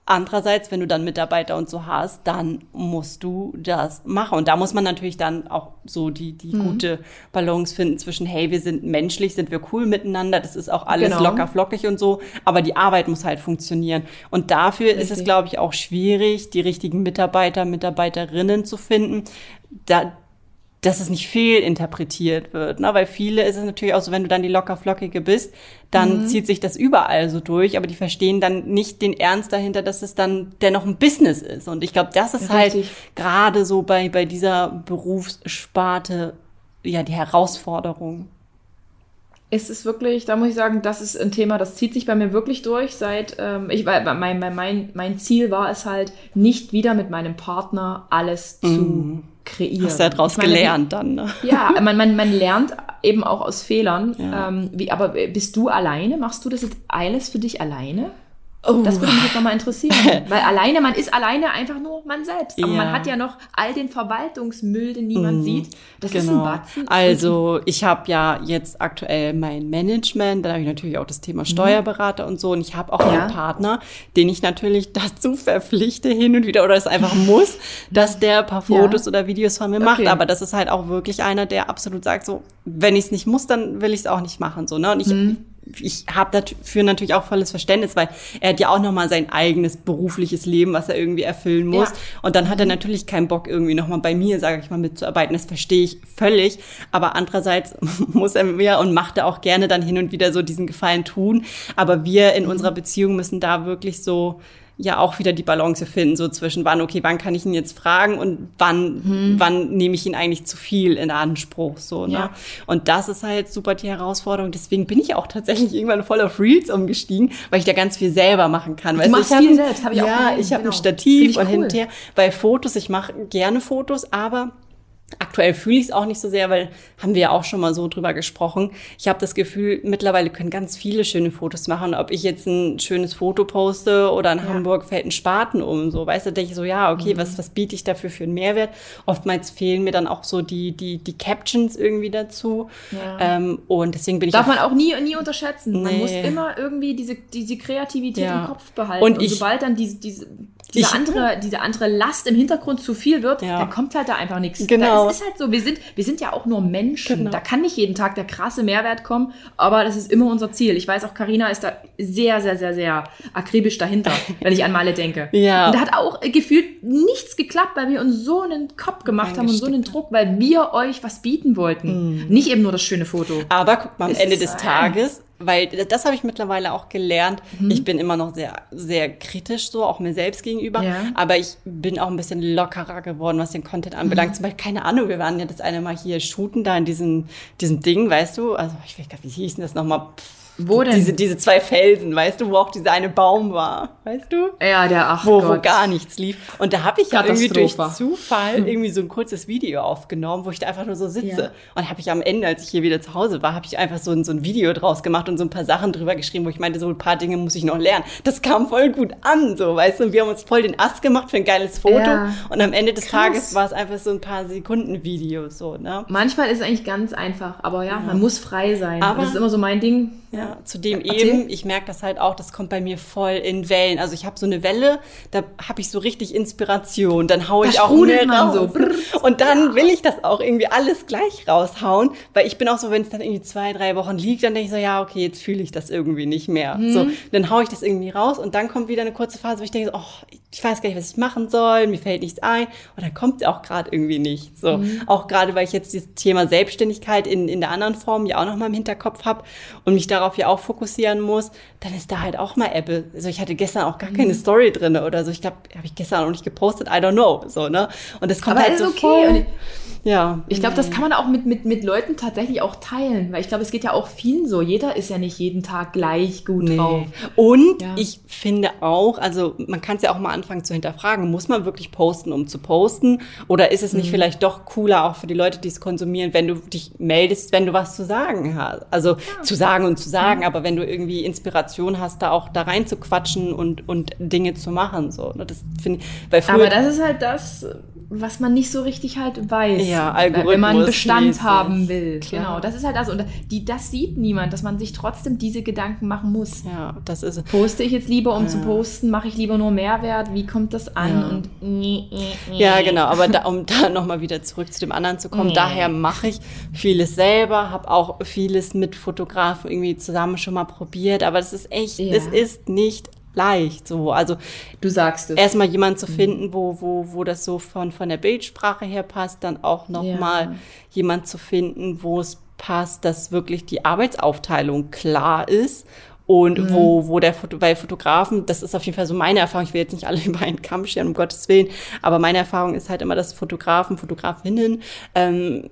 Andererseits, wenn du dann Mitarbeiter und so hast, dann musst du das machen. Und da muss man natürlich dann auch so die, die Mhm. gute Balance finden zwischen, hey, wir sind menschlich, sind wir cool miteinander, das ist auch alles Genau. locker flockig und so, aber die Arbeit muss halt funktionieren. Und dafür ist es, Richtig. glaube ich, auch schwierig, die richtigen Mitarbeiter, Mitarbeiterinnen zu finden. Da, dass es nicht fehlinterpretiert wird. Ne? Weil viele ist es natürlich auch so, wenn du dann die locker flockige bist, dann Mhm. zieht sich das überall so durch, aber die verstehen dann nicht den Ernst dahinter, dass es dann dennoch ein Business ist. Und ich glaube, das ist halt Richtig. gerade so bei, bei dieser Berufssparte ja die Herausforderung. Es ist wirklich, da muss ich sagen, das ist ein Thema, das zieht sich bei mir wirklich durch seit, ähm, ich, weil mein, mein, mein, mein Ziel war es halt, nicht wieder mit meinem Partner alles zu kreieren. Hast du ja meine, gelernt dann. Ne? Ja, man, man, man lernt eben auch aus Fehlern. Ja. Ähm, wie, aber bist du alleine? Machst du das jetzt alles für dich alleine? Oh. Das würde mich jetzt nochmal interessieren. Weil alleine, man ist alleine einfach nur man selbst. Aber Ja. man hat ja noch all den Verwaltungsmüll, den niemand sieht. Das ist ein Batzen. Genau. Also ich habe ja jetzt aktuell mein Management, dann habe ich natürlich auch das Thema Steuerberater und so und ich habe auch Mhm. Ja. einen Partner, den ich natürlich dazu verpflichte hin und wieder oder es einfach muss, dass der ein paar Ja. Fotos oder Videos von mir macht. Okay. Aber das ist halt auch wirklich einer, der absolut sagt so, wenn ich es nicht muss, dann will ich es auch nicht machen so. Ne? Und ich Mhm. Ich habe dafür natürlich auch volles Verständnis, weil er hat ja auch noch mal sein eigenes berufliches Leben, was er irgendwie erfüllen muss. Ja. Und dann hat er natürlich keinen Bock, irgendwie noch mal bei mir, sage ich mal, mitzuarbeiten. Das verstehe ich völlig. Aber andererseits muss er mir und macht er auch gerne dann hin und wieder so diesen Gefallen tun. Aber wir in unserer Beziehung müssen da wirklich so ja auch wieder die Balance finden, so zwischen wann, okay, wann kann ich ihn jetzt fragen und wann, wann nehme ich ihn eigentlich zu viel in Anspruch, so, ne? Ja. Und das ist halt super die Herausforderung. Deswegen bin ich auch tatsächlich irgendwann voll auf Reels umgestiegen, weil ich da ganz viel selber machen kann. Weißt machst ich hab viel selbst, hab ich auch Ja, ich habe genau. ein Stativ und hin cool. und her. Bei Fotos, ich mache gerne Fotos, aber Aktuell fühle ich es auch nicht so sehr, weil haben wir ja auch schon mal so drüber gesprochen. Ich habe das Gefühl, mittlerweile können ganz viele schöne Fotos machen. Ob ich jetzt ein schönes Foto poste oder in ja. Hamburg fällt ein Spaten um, so weißt du, denke ich so, ja, okay, mhm. was, was biete ich dafür für einen Mehrwert? Oftmals fehlen mir dann auch so die, die, die Captions irgendwie dazu. Ja. Ähm, und deswegen bin ich. Darf man auch nie, nie unterschätzen. Nee. Man muss immer irgendwie diese, diese Kreativität ja. im Kopf behalten. Und, und ich, sobald dann diese, diese diese andere, diese andere Last im Hintergrund zu viel wird, ja. dann kommt halt da einfach nichts. Genau. Das ist halt so. Wir sind, wir sind ja auch nur Menschen. Genau. Da kann nicht jeden Tag der krasse Mehrwert kommen, aber das ist immer unser Ziel. Ich weiß auch, Karina ist da sehr, sehr, sehr, sehr akribisch dahinter, wenn ich an Male denke. Ja. Und da hat auch gefühlt nichts geklappt, weil wir uns so einen Kopf gemacht haben und so einen Druck, weil wir euch was bieten wollten. Mhm. Nicht eben nur das schöne Foto. Aber guck mal, am Ende des Tages weil das habe ich mittlerweile auch gelernt. Mhm. Ich bin immer noch sehr, sehr kritisch so, auch mir selbst gegenüber. Ja. Aber ich bin auch ein bisschen lockerer geworden, was den Content anbelangt. Mhm. Zum Beispiel, keine Ahnung, wir waren ja das eine Mal hier shooten da in diesem, diesem Ding, weißt du? Also, ich weiß gar nicht, wie hieß denn das nochmal? Pff wo denn? Diese, diese zwei Felsen, weißt du, wo auch dieser eine Baum war, weißt du? Ja, der ach wo, Gott. wo gar nichts lief. Und da habe ich ja irgendwie durch Zufall hm. irgendwie so ein kurzes Video aufgenommen, wo ich da einfach nur so sitze. Ja. Und habe ich am Ende, als ich hier wieder zu Hause war, habe ich einfach so ein, so ein Video draus gemacht und so ein paar Sachen drüber geschrieben, wo ich meinte, so ein paar Dinge muss ich noch lernen. Das kam voll gut an, so, weißt du? Und wir haben uns voll den Ast gemacht für ein geiles Foto. Ja. Und am Ende des Krass. Tages war es einfach so ein paar Sekunden Video, so, ne? Manchmal ist es eigentlich ganz einfach, aber ja, ja. man muss frei sein. Aber das ist immer so mein Ding. Ja, zudem eben, ich merke das halt auch, das kommt bei mir voll in Wellen. Also ich habe so eine Welle, da habe ich so richtig Inspiration, dann haue ich auch mehr raus. So. Und dann ja. will ich das auch irgendwie alles gleich raushauen, weil ich bin auch so, wenn es dann irgendwie zwei, drei Wochen liegt, dann denke ich so, ja, okay, jetzt fühle ich das irgendwie nicht mehr. Mhm. So, dann haue ich das irgendwie raus und dann kommt wieder eine kurze Phase, wo ich denke, so, oh, ich weiß gar nicht, was ich machen soll, mir fällt nichts ein. Und dann kommt auch gerade irgendwie nichts. So, mhm. auch gerade, weil ich jetzt das Thema Selbstständigkeit in, in der anderen Form ja auch noch mal im Hinterkopf habe und mich darauf ja auch fokussieren muss, dann ist da halt auch mal Apple. Also ich hatte gestern auch gar keine mhm. Story drin oder so. Ich glaube, habe ich gestern auch nicht gepostet, I don't know. So, ne? Und das kommt Aber halt so okay. Voll, ja. Ich glaube, das kann man auch mit, mit, mit Leuten tatsächlich auch teilen, weil ich glaube, es geht ja auch vielen so. Jeder ist ja nicht jeden Tag gleich gut nee. drauf. Und ja. ich finde auch, also man kann es ja auch mal anfangen zu hinterfragen, muss man wirklich posten, um zu posten? Oder ist es nicht mhm. vielleicht doch cooler auch für die Leute, die es konsumieren, wenn du dich meldest, wenn du was zu sagen hast? Also ja. zu sagen und zu sagen, mhm. aber wenn du irgendwie Inspiration hast, da auch da rein zu quatschen und, und Dinge zu machen. So. Ne? Das finde ich, weil früher, aber das ist halt das, was man nicht so richtig halt weiß. Ja, Algorithmus. Wenn man Bestand mäßig. haben will. Klar. Genau, das ist halt das. Und die, das sieht niemand, dass man sich trotzdem diese Gedanken machen muss. Ja, das ist Poste ich jetzt lieber, um ja. zu posten? Mache ich lieber nur Mehrwert? Wie kommt das an? Ja. Und nee, nee, nee. Ja, genau. Aber da, um da nochmal wieder zurück zu dem anderen zu kommen, daher mache ich vieles selber, habe auch vieles mit Fotografen irgendwie zusammen schon mal probiert. Aber das ist echt, es ist nicht leicht. So, also du sagst es. Erstmal jemanden zu mhm. finden, wo, wo, wo das so von, von der Bildsprache her passt, dann auch nochmal ja. jemand zu finden, wo es passt, dass wirklich die Arbeitsaufteilung klar ist und mhm. wo, wo der Foto, bei Fotografen, das ist auf jeden Fall so meine Erfahrung, ich will jetzt nicht alle über einen Kamm scheren, um Gottes Willen, aber meine Erfahrung ist halt immer, dass Fotografen, Fotografinnen ähm,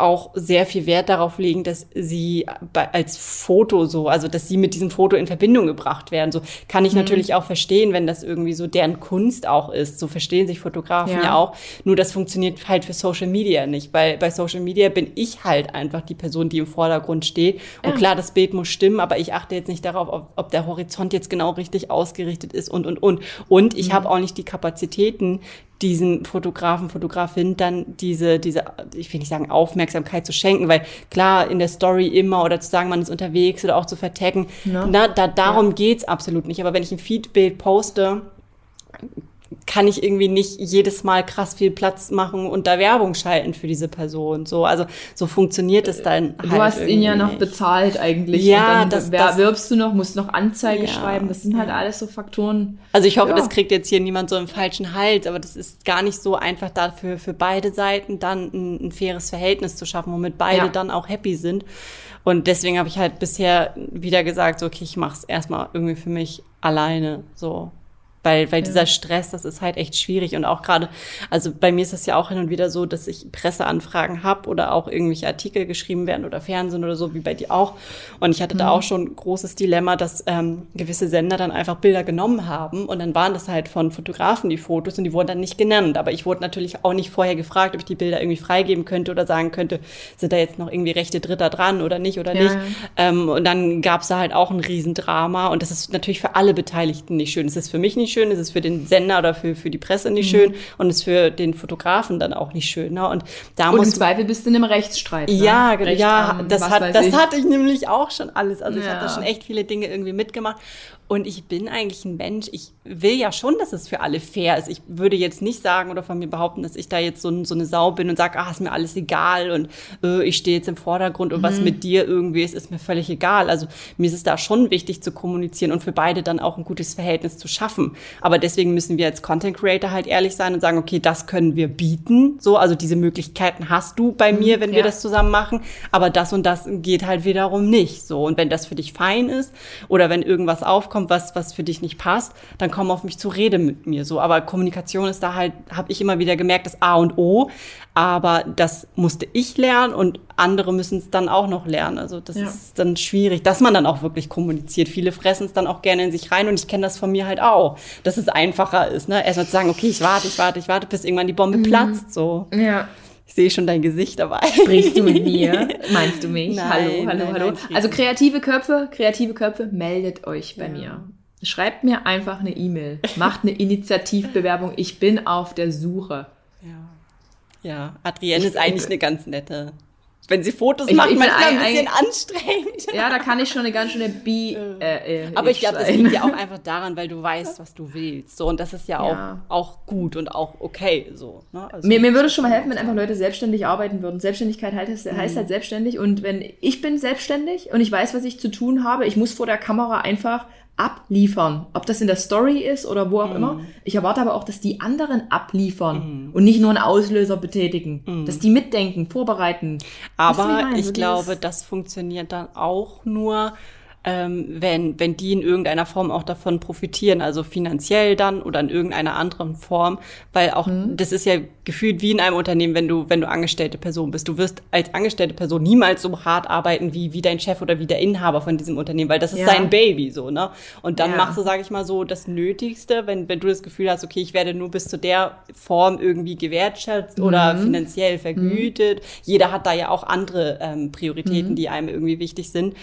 auch sehr viel Wert darauf legen, dass sie bei, als Foto so, also dass sie mit diesem Foto in Verbindung gebracht werden. So kann ich mhm. natürlich auch verstehen, wenn das irgendwie so deren Kunst auch ist. So verstehen sich Fotografen ja. ja. auch. Nur das funktioniert halt für Social Media nicht, weil bei Social Media bin ich halt einfach die Person, die im Vordergrund steht. Und ja. klar, das Bild muss stimmen, aber ich achte jetzt nicht darauf, ob, ob der Horizont jetzt genau richtig ausgerichtet ist und und und. Und ich mhm. habe auch nicht die Kapazitäten, diesen Fotografen, Fotografin dann diese, diese, ich will nicht sagen Aufmerksamkeit zu schenken, weil klar in der Story immer oder zu sagen, man ist unterwegs oder auch zu vertaggen, no. na, da, darum ja. geht's absolut nicht. Aber wenn ich ein Feedbild poste, kann ich irgendwie nicht jedes Mal krass viel Platz machen und da Werbung schalten für diese Person. So, also so funktioniert es dann. Du halt hast ihn ja noch nicht. bezahlt eigentlich. Ja, und dann das, das, wirbst du noch, musst noch Anzeige ja, schreiben. Das sind halt alles so Faktoren. Also ich hoffe, ja. das kriegt jetzt hier niemand so im falschen Hals, aber das ist gar nicht so einfach dafür für beide Seiten dann ein, ein faires Verhältnis zu schaffen, womit beide ja. dann auch happy sind. Und deswegen habe ich halt bisher wieder gesagt, so, okay, ich mache es erstmal irgendwie für mich alleine. So, weil, weil ja. dieser Stress, das ist halt echt schwierig und auch gerade, also bei mir ist es ja auch hin und wieder so, dass ich Presseanfragen habe oder auch irgendwelche Artikel geschrieben werden oder Fernsehen oder so, wie bei dir auch. Und ich hatte mhm. da auch schon großes Dilemma, dass ähm, gewisse Sender dann einfach Bilder genommen haben und dann waren das halt von Fotografen die Fotos und die wurden dann nicht genannt. Aber ich wurde natürlich auch nicht vorher gefragt, ob ich die Bilder irgendwie freigeben könnte oder sagen könnte, sind da jetzt noch irgendwie rechte Dritter dran oder nicht oder ja. nicht. Ähm, und dann gab es da halt auch ein Riesendrama und das ist natürlich für alle Beteiligten nicht schön. Es ist für mich nicht schön, es ist für den Sender oder für, für die Presse nicht mhm. schön und es ist für den Fotografen dann auch nicht schön. Ne? Und da und muss im Zweifel bist du in einem Rechtsstreit. Ne? Ja, Recht ja, das, hat, das hatte ich nämlich auch schon alles. Also ja. ich habe da schon echt viele Dinge irgendwie mitgemacht. Und ich bin eigentlich ein Mensch, ich will ja schon, dass es für alle fair ist. Ich würde jetzt nicht sagen oder von mir behaupten, dass ich da jetzt so, so eine Sau bin und sage, ah, ist mir alles egal und äh, ich stehe jetzt im Vordergrund und mhm. was mit dir irgendwie ist, ist mir völlig egal. Also mir ist es da schon wichtig zu kommunizieren und für beide dann auch ein gutes Verhältnis zu schaffen. Aber deswegen müssen wir als Content Creator halt ehrlich sein und sagen, okay, das können wir bieten. So, also diese Möglichkeiten hast du bei mhm, mir, wenn ja. wir das zusammen machen. Aber das und das geht halt wiederum nicht. So. Und wenn das für dich fein ist oder wenn irgendwas aufkommt, kommt, was, was für dich nicht passt, dann komm auf mich zu Rede mit mir. So, aber Kommunikation ist da halt, habe ich immer wieder gemerkt, das A und O. Aber das musste ich lernen und andere müssen es dann auch noch lernen. Also das ja. ist dann schwierig, dass man dann auch wirklich kommuniziert. Viele fressen es dann auch gerne in sich rein und ich kenne das von mir halt auch, dass es einfacher ist. Ne? Erstmal zu sagen, okay, ich warte, ich warte, ich warte, bis irgendwann die Bombe mhm. platzt. So. Ja. Ich sehe schon dein Gesicht dabei. Sprichst du mit mir? Meinst du mich? Nein, hallo, hallo, nein, hallo. Nein, also kreative Köpfe, kreative Köpfe, meldet euch bei ja. mir. Schreibt mir einfach eine E-Mail. Macht eine Initiativbewerbung. Ich bin auf der Suche. Ja. Ja, Adrienne ist eigentlich eine ganz nette wenn sie Fotos ich, macht, ich manchmal ein, ein bisschen anstrengend. Ja, da kann ich schon eine ganz schöne Bi. Äh, äh, Aber ich glaube, das liegt ja auch einfach daran, weil du weißt, was du willst. So, und das ist ja, ja. Auch, auch gut und auch okay. So, ne? also mir, mir würde es schon mal helfen, wenn einfach Leute selbstständig arbeiten würden. Selbstständigkeit heißt, heißt mhm. halt selbstständig. Und wenn ich bin selbstständig und ich weiß, was ich zu tun habe, ich muss vor der Kamera einfach abliefern. Ob das in der Story ist oder wo auch mm. immer. Ich erwarte aber auch, dass die anderen abliefern mm. und nicht nur einen Auslöser betätigen. Mm. Dass die mitdenken, vorbereiten. Aber ich, ich glaube, das funktioniert dann auch nur, ähm, wenn, wenn die in irgendeiner Form auch davon profitieren, also finanziell dann oder in irgendeiner anderen Form, weil auch mhm. das ist ja gefühlt wie in einem Unternehmen, wenn du, wenn du angestellte Person bist. Du wirst als angestellte Person niemals so hart arbeiten wie, wie dein Chef oder wie der Inhaber von diesem Unternehmen, weil das ist ja. sein Baby, so, ne? Und dann ja. machst du, sage ich mal so, das Nötigste, wenn, wenn du das Gefühl hast, okay, ich werde nur bis zu der Form irgendwie gewertschätzt mhm. oder finanziell mhm. vergütet. Mhm. Jeder hat da ja auch andere ähm, Prioritäten, mhm. die einem irgendwie wichtig sind.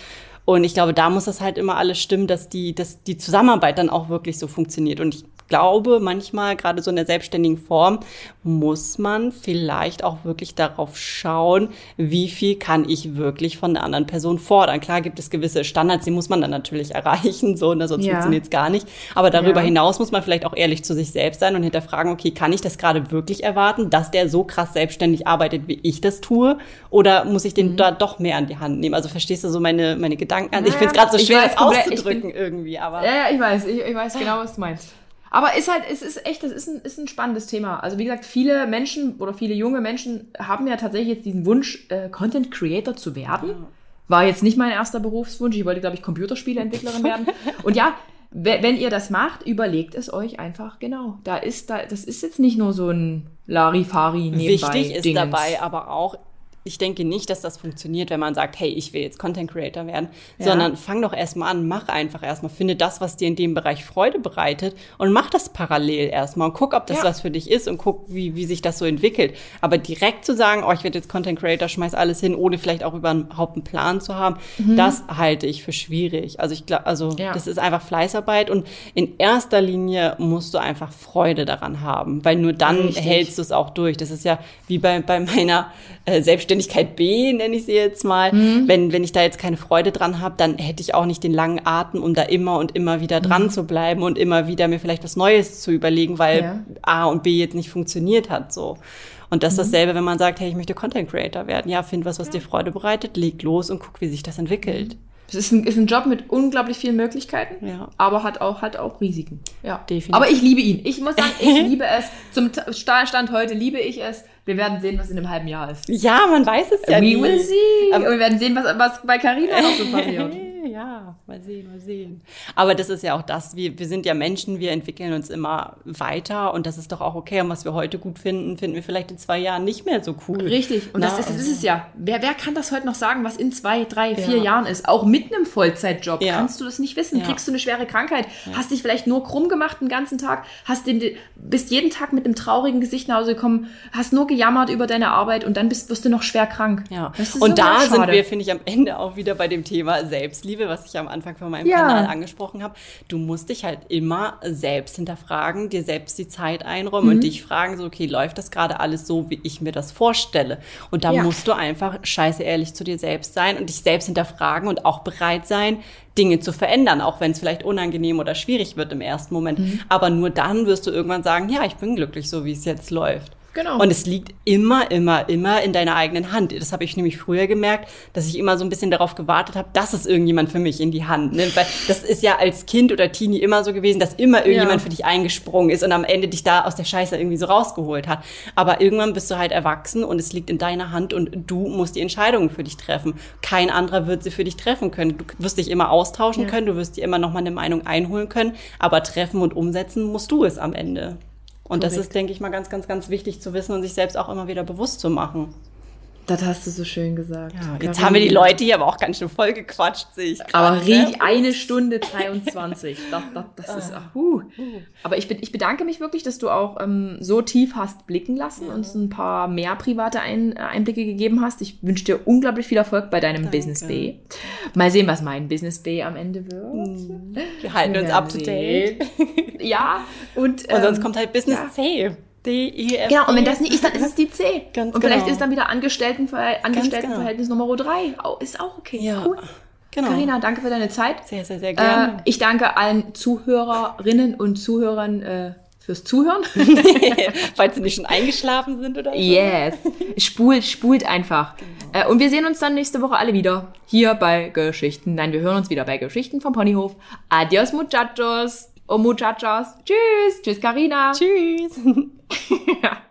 Und ich glaube, da muss das halt immer alles stimmen, dass die, dass die Zusammenarbeit dann auch wirklich so funktioniert. Und ich glaube, manchmal, gerade so in der selbstständigen Form, muss man vielleicht auch wirklich darauf schauen, wie viel kann ich wirklich von der anderen Person fordern. Klar gibt es gewisse Standards, die muss man dann natürlich erreichen, so, ne, sonst ja. funktioniert es gar nicht. Aber darüber ja. hinaus muss man vielleicht auch ehrlich zu sich selbst sein und hinterfragen, okay, kann ich das gerade wirklich erwarten, dass der so krass selbstständig arbeitet, wie ich das tue? Oder muss ich den mhm. da doch mehr an die Hand nehmen? Also verstehst du so meine, meine Gedanken? Ja, ich finde es gerade so schwer, das auszudrücken bin, irgendwie, aber. Ja, ja, ich weiß, ich, ich weiß genau, was du meinst. Aber ist halt, es ist echt, das ist ein, ist ein spannendes Thema. Also wie gesagt, viele Menschen oder viele junge Menschen haben ja tatsächlich jetzt diesen Wunsch, äh, Content Creator zu werden. War jetzt nicht mein erster Berufswunsch. Ich wollte, glaube ich, Computerspieleentwicklerin werden. Und ja, wenn ihr das macht, überlegt es euch einfach genau. Da ist da, das ist jetzt nicht nur so ein Larifari nebenbei. Wichtig ist dabei aber auch, ich denke nicht, dass das funktioniert, wenn man sagt, hey, ich will jetzt Content Creator werden, ja. sondern fang doch erstmal an, mach einfach erstmal, finde das, was dir in dem Bereich Freude bereitet und mach das parallel erstmal und guck, ob das ja. was für dich ist und guck, wie, wie sich das so entwickelt. Aber direkt zu sagen, oh, ich werde jetzt Content Creator, schmeiß alles hin, ohne vielleicht auch überhaupt einen Plan zu haben, mhm. das halte ich für schwierig. Also ich glaube, also ja. das ist einfach Fleißarbeit und in erster Linie musst du einfach Freude daran haben, weil nur dann Richtig. hältst du es auch durch. Das ist ja wie bei, bei meiner äh, Selbstständigkeit B, nenne ich sie jetzt mal. Mhm. Wenn, wenn ich da jetzt keine Freude dran habe, dann hätte ich auch nicht den langen Atem, um da immer und immer wieder dran mhm. zu bleiben und immer wieder mir vielleicht was Neues zu überlegen, weil ja. A und B jetzt nicht funktioniert hat so. Und das ist mhm. dasselbe, wenn man sagt, hey, ich möchte Content Creator werden. Ja, find was, was ja. dir Freude bereitet, leg los und guck, wie sich das entwickelt. Es ist ein, ist ein Job mit unglaublich vielen Möglichkeiten, ja. aber hat auch, hat auch Risiken. Ja, definitiv. Aber ich liebe ihn. Ich muss sagen, ich liebe es. Zum Stand heute liebe ich es, wir werden sehen, was in einem halben Jahr ist. Ja, man weiß es ja We nie. will see. Aber wir werden sehen, was, was bei Carina noch so passiert. ja, mal sehen, mal sehen. Aber das ist ja auch das, wir, wir sind ja Menschen, wir entwickeln uns immer weiter und das ist doch auch okay. Und was wir heute gut finden, finden wir vielleicht in zwei Jahren nicht mehr so cool. Richtig. Und Na, das, ist, das ist es ja. Wer, wer kann das heute noch sagen, was in zwei, drei, vier ja. Jahren ist? Auch mit einem Vollzeitjob ja. kannst du das nicht wissen. Ja. Kriegst du eine schwere Krankheit? Hast dich vielleicht nur krumm gemacht den ganzen Tag? Hast den, bist jeden Tag mit einem traurigen Gesicht nach Hause gekommen? Hast nur gejammert über deine Arbeit und dann bist, wirst du noch schwer krank. Ja. Und da sind wir, finde ich, am Ende auch wieder bei dem Thema Selbstliebe, was ich am Anfang von meinem Kanal angesprochen habe. Du musst dich halt immer selbst hinterfragen, dir selbst die Zeit einräumen mhm. und dich fragen, so, okay, läuft das gerade alles so, wie ich mir das vorstelle? Und da musst du einfach scheiße ehrlich zu dir selbst sein und dich selbst hinterfragen und auch bereit sein, Dinge zu verändern, auch wenn es vielleicht unangenehm oder schwierig wird im ersten Moment. Mhm. Aber nur dann wirst du irgendwann sagen, ja, ich bin glücklich, so wie es jetzt läuft. Genau. Und es liegt immer, immer, immer in deiner eigenen Hand. Das habe ich nämlich früher gemerkt, dass ich immer so ein bisschen darauf gewartet habe, dass es irgendjemand für mich in die Hand nimmt. Weil das ist ja als Kind oder Teenie immer so gewesen, dass immer irgendjemand ja. für dich eingesprungen ist und am Ende dich da aus der Scheiße irgendwie so rausgeholt hat. Aber irgendwann bist du halt erwachsen und es liegt in deiner Hand und du musst die Entscheidungen für dich treffen. Kein anderer wird sie für dich treffen können. Du wirst dich immer austauschen ja. können, du wirst dir immer noch mal eine Meinung einholen können, aber treffen und umsetzen musst du es am Ende. Und Korrekt. das ist, denke ich mal, ganz, ganz, ganz wichtig zu wissen und sich selbst auch immer wieder bewusst zu machen. Das hast du so schön gesagt. Ja, jetzt haben wir die Leute hier aber auch ganz schön voll gequatscht, sehe ich grad, Aber ne? eine Stunde 23. das, das, das ist, uh. uh. Aber ich, ich bedanke mich wirklich, dass du auch ähm, so tief hast blicken lassen, ja. uns ein paar mehr private ein, Einblicke gegeben hast. Ich wünsche dir unglaublich viel Erfolg bei deinem Danke. Business B. Mal sehen, was mein Business B am Ende wird. Mhm. Wir halten wir uns up to date. ja. Und, ähm, und sonst ähm, kommt halt Business ja. C. D, E, F, Genau, und wenn das nicht ist, dann ist es die C. Ganz und vielleicht genau. ist dann wieder Angestelltenverhältnis, Angestelltenverhältnis genau. Nummer 3. ist auch okay. Ja. Cool. Genau. Carina, danke für deine Zeit. Sehr, sehr, sehr gerne. Äh, ich danke allen Zuhörerinnen und Zuhörern äh, fürs Zuhören. Falls sie nicht schon eingeschlafen sind oder so. Yes. Spult, spult einfach. Genau. Äh, und wir sehen uns dann nächste Woche alle wieder hier bei Geschichten. Nein, wir hören uns wieder bei Geschichten vom Ponyhof. Adios, muchachos. Oh, muchachos. Tschüss. Tschüss, Carina. Tschüss.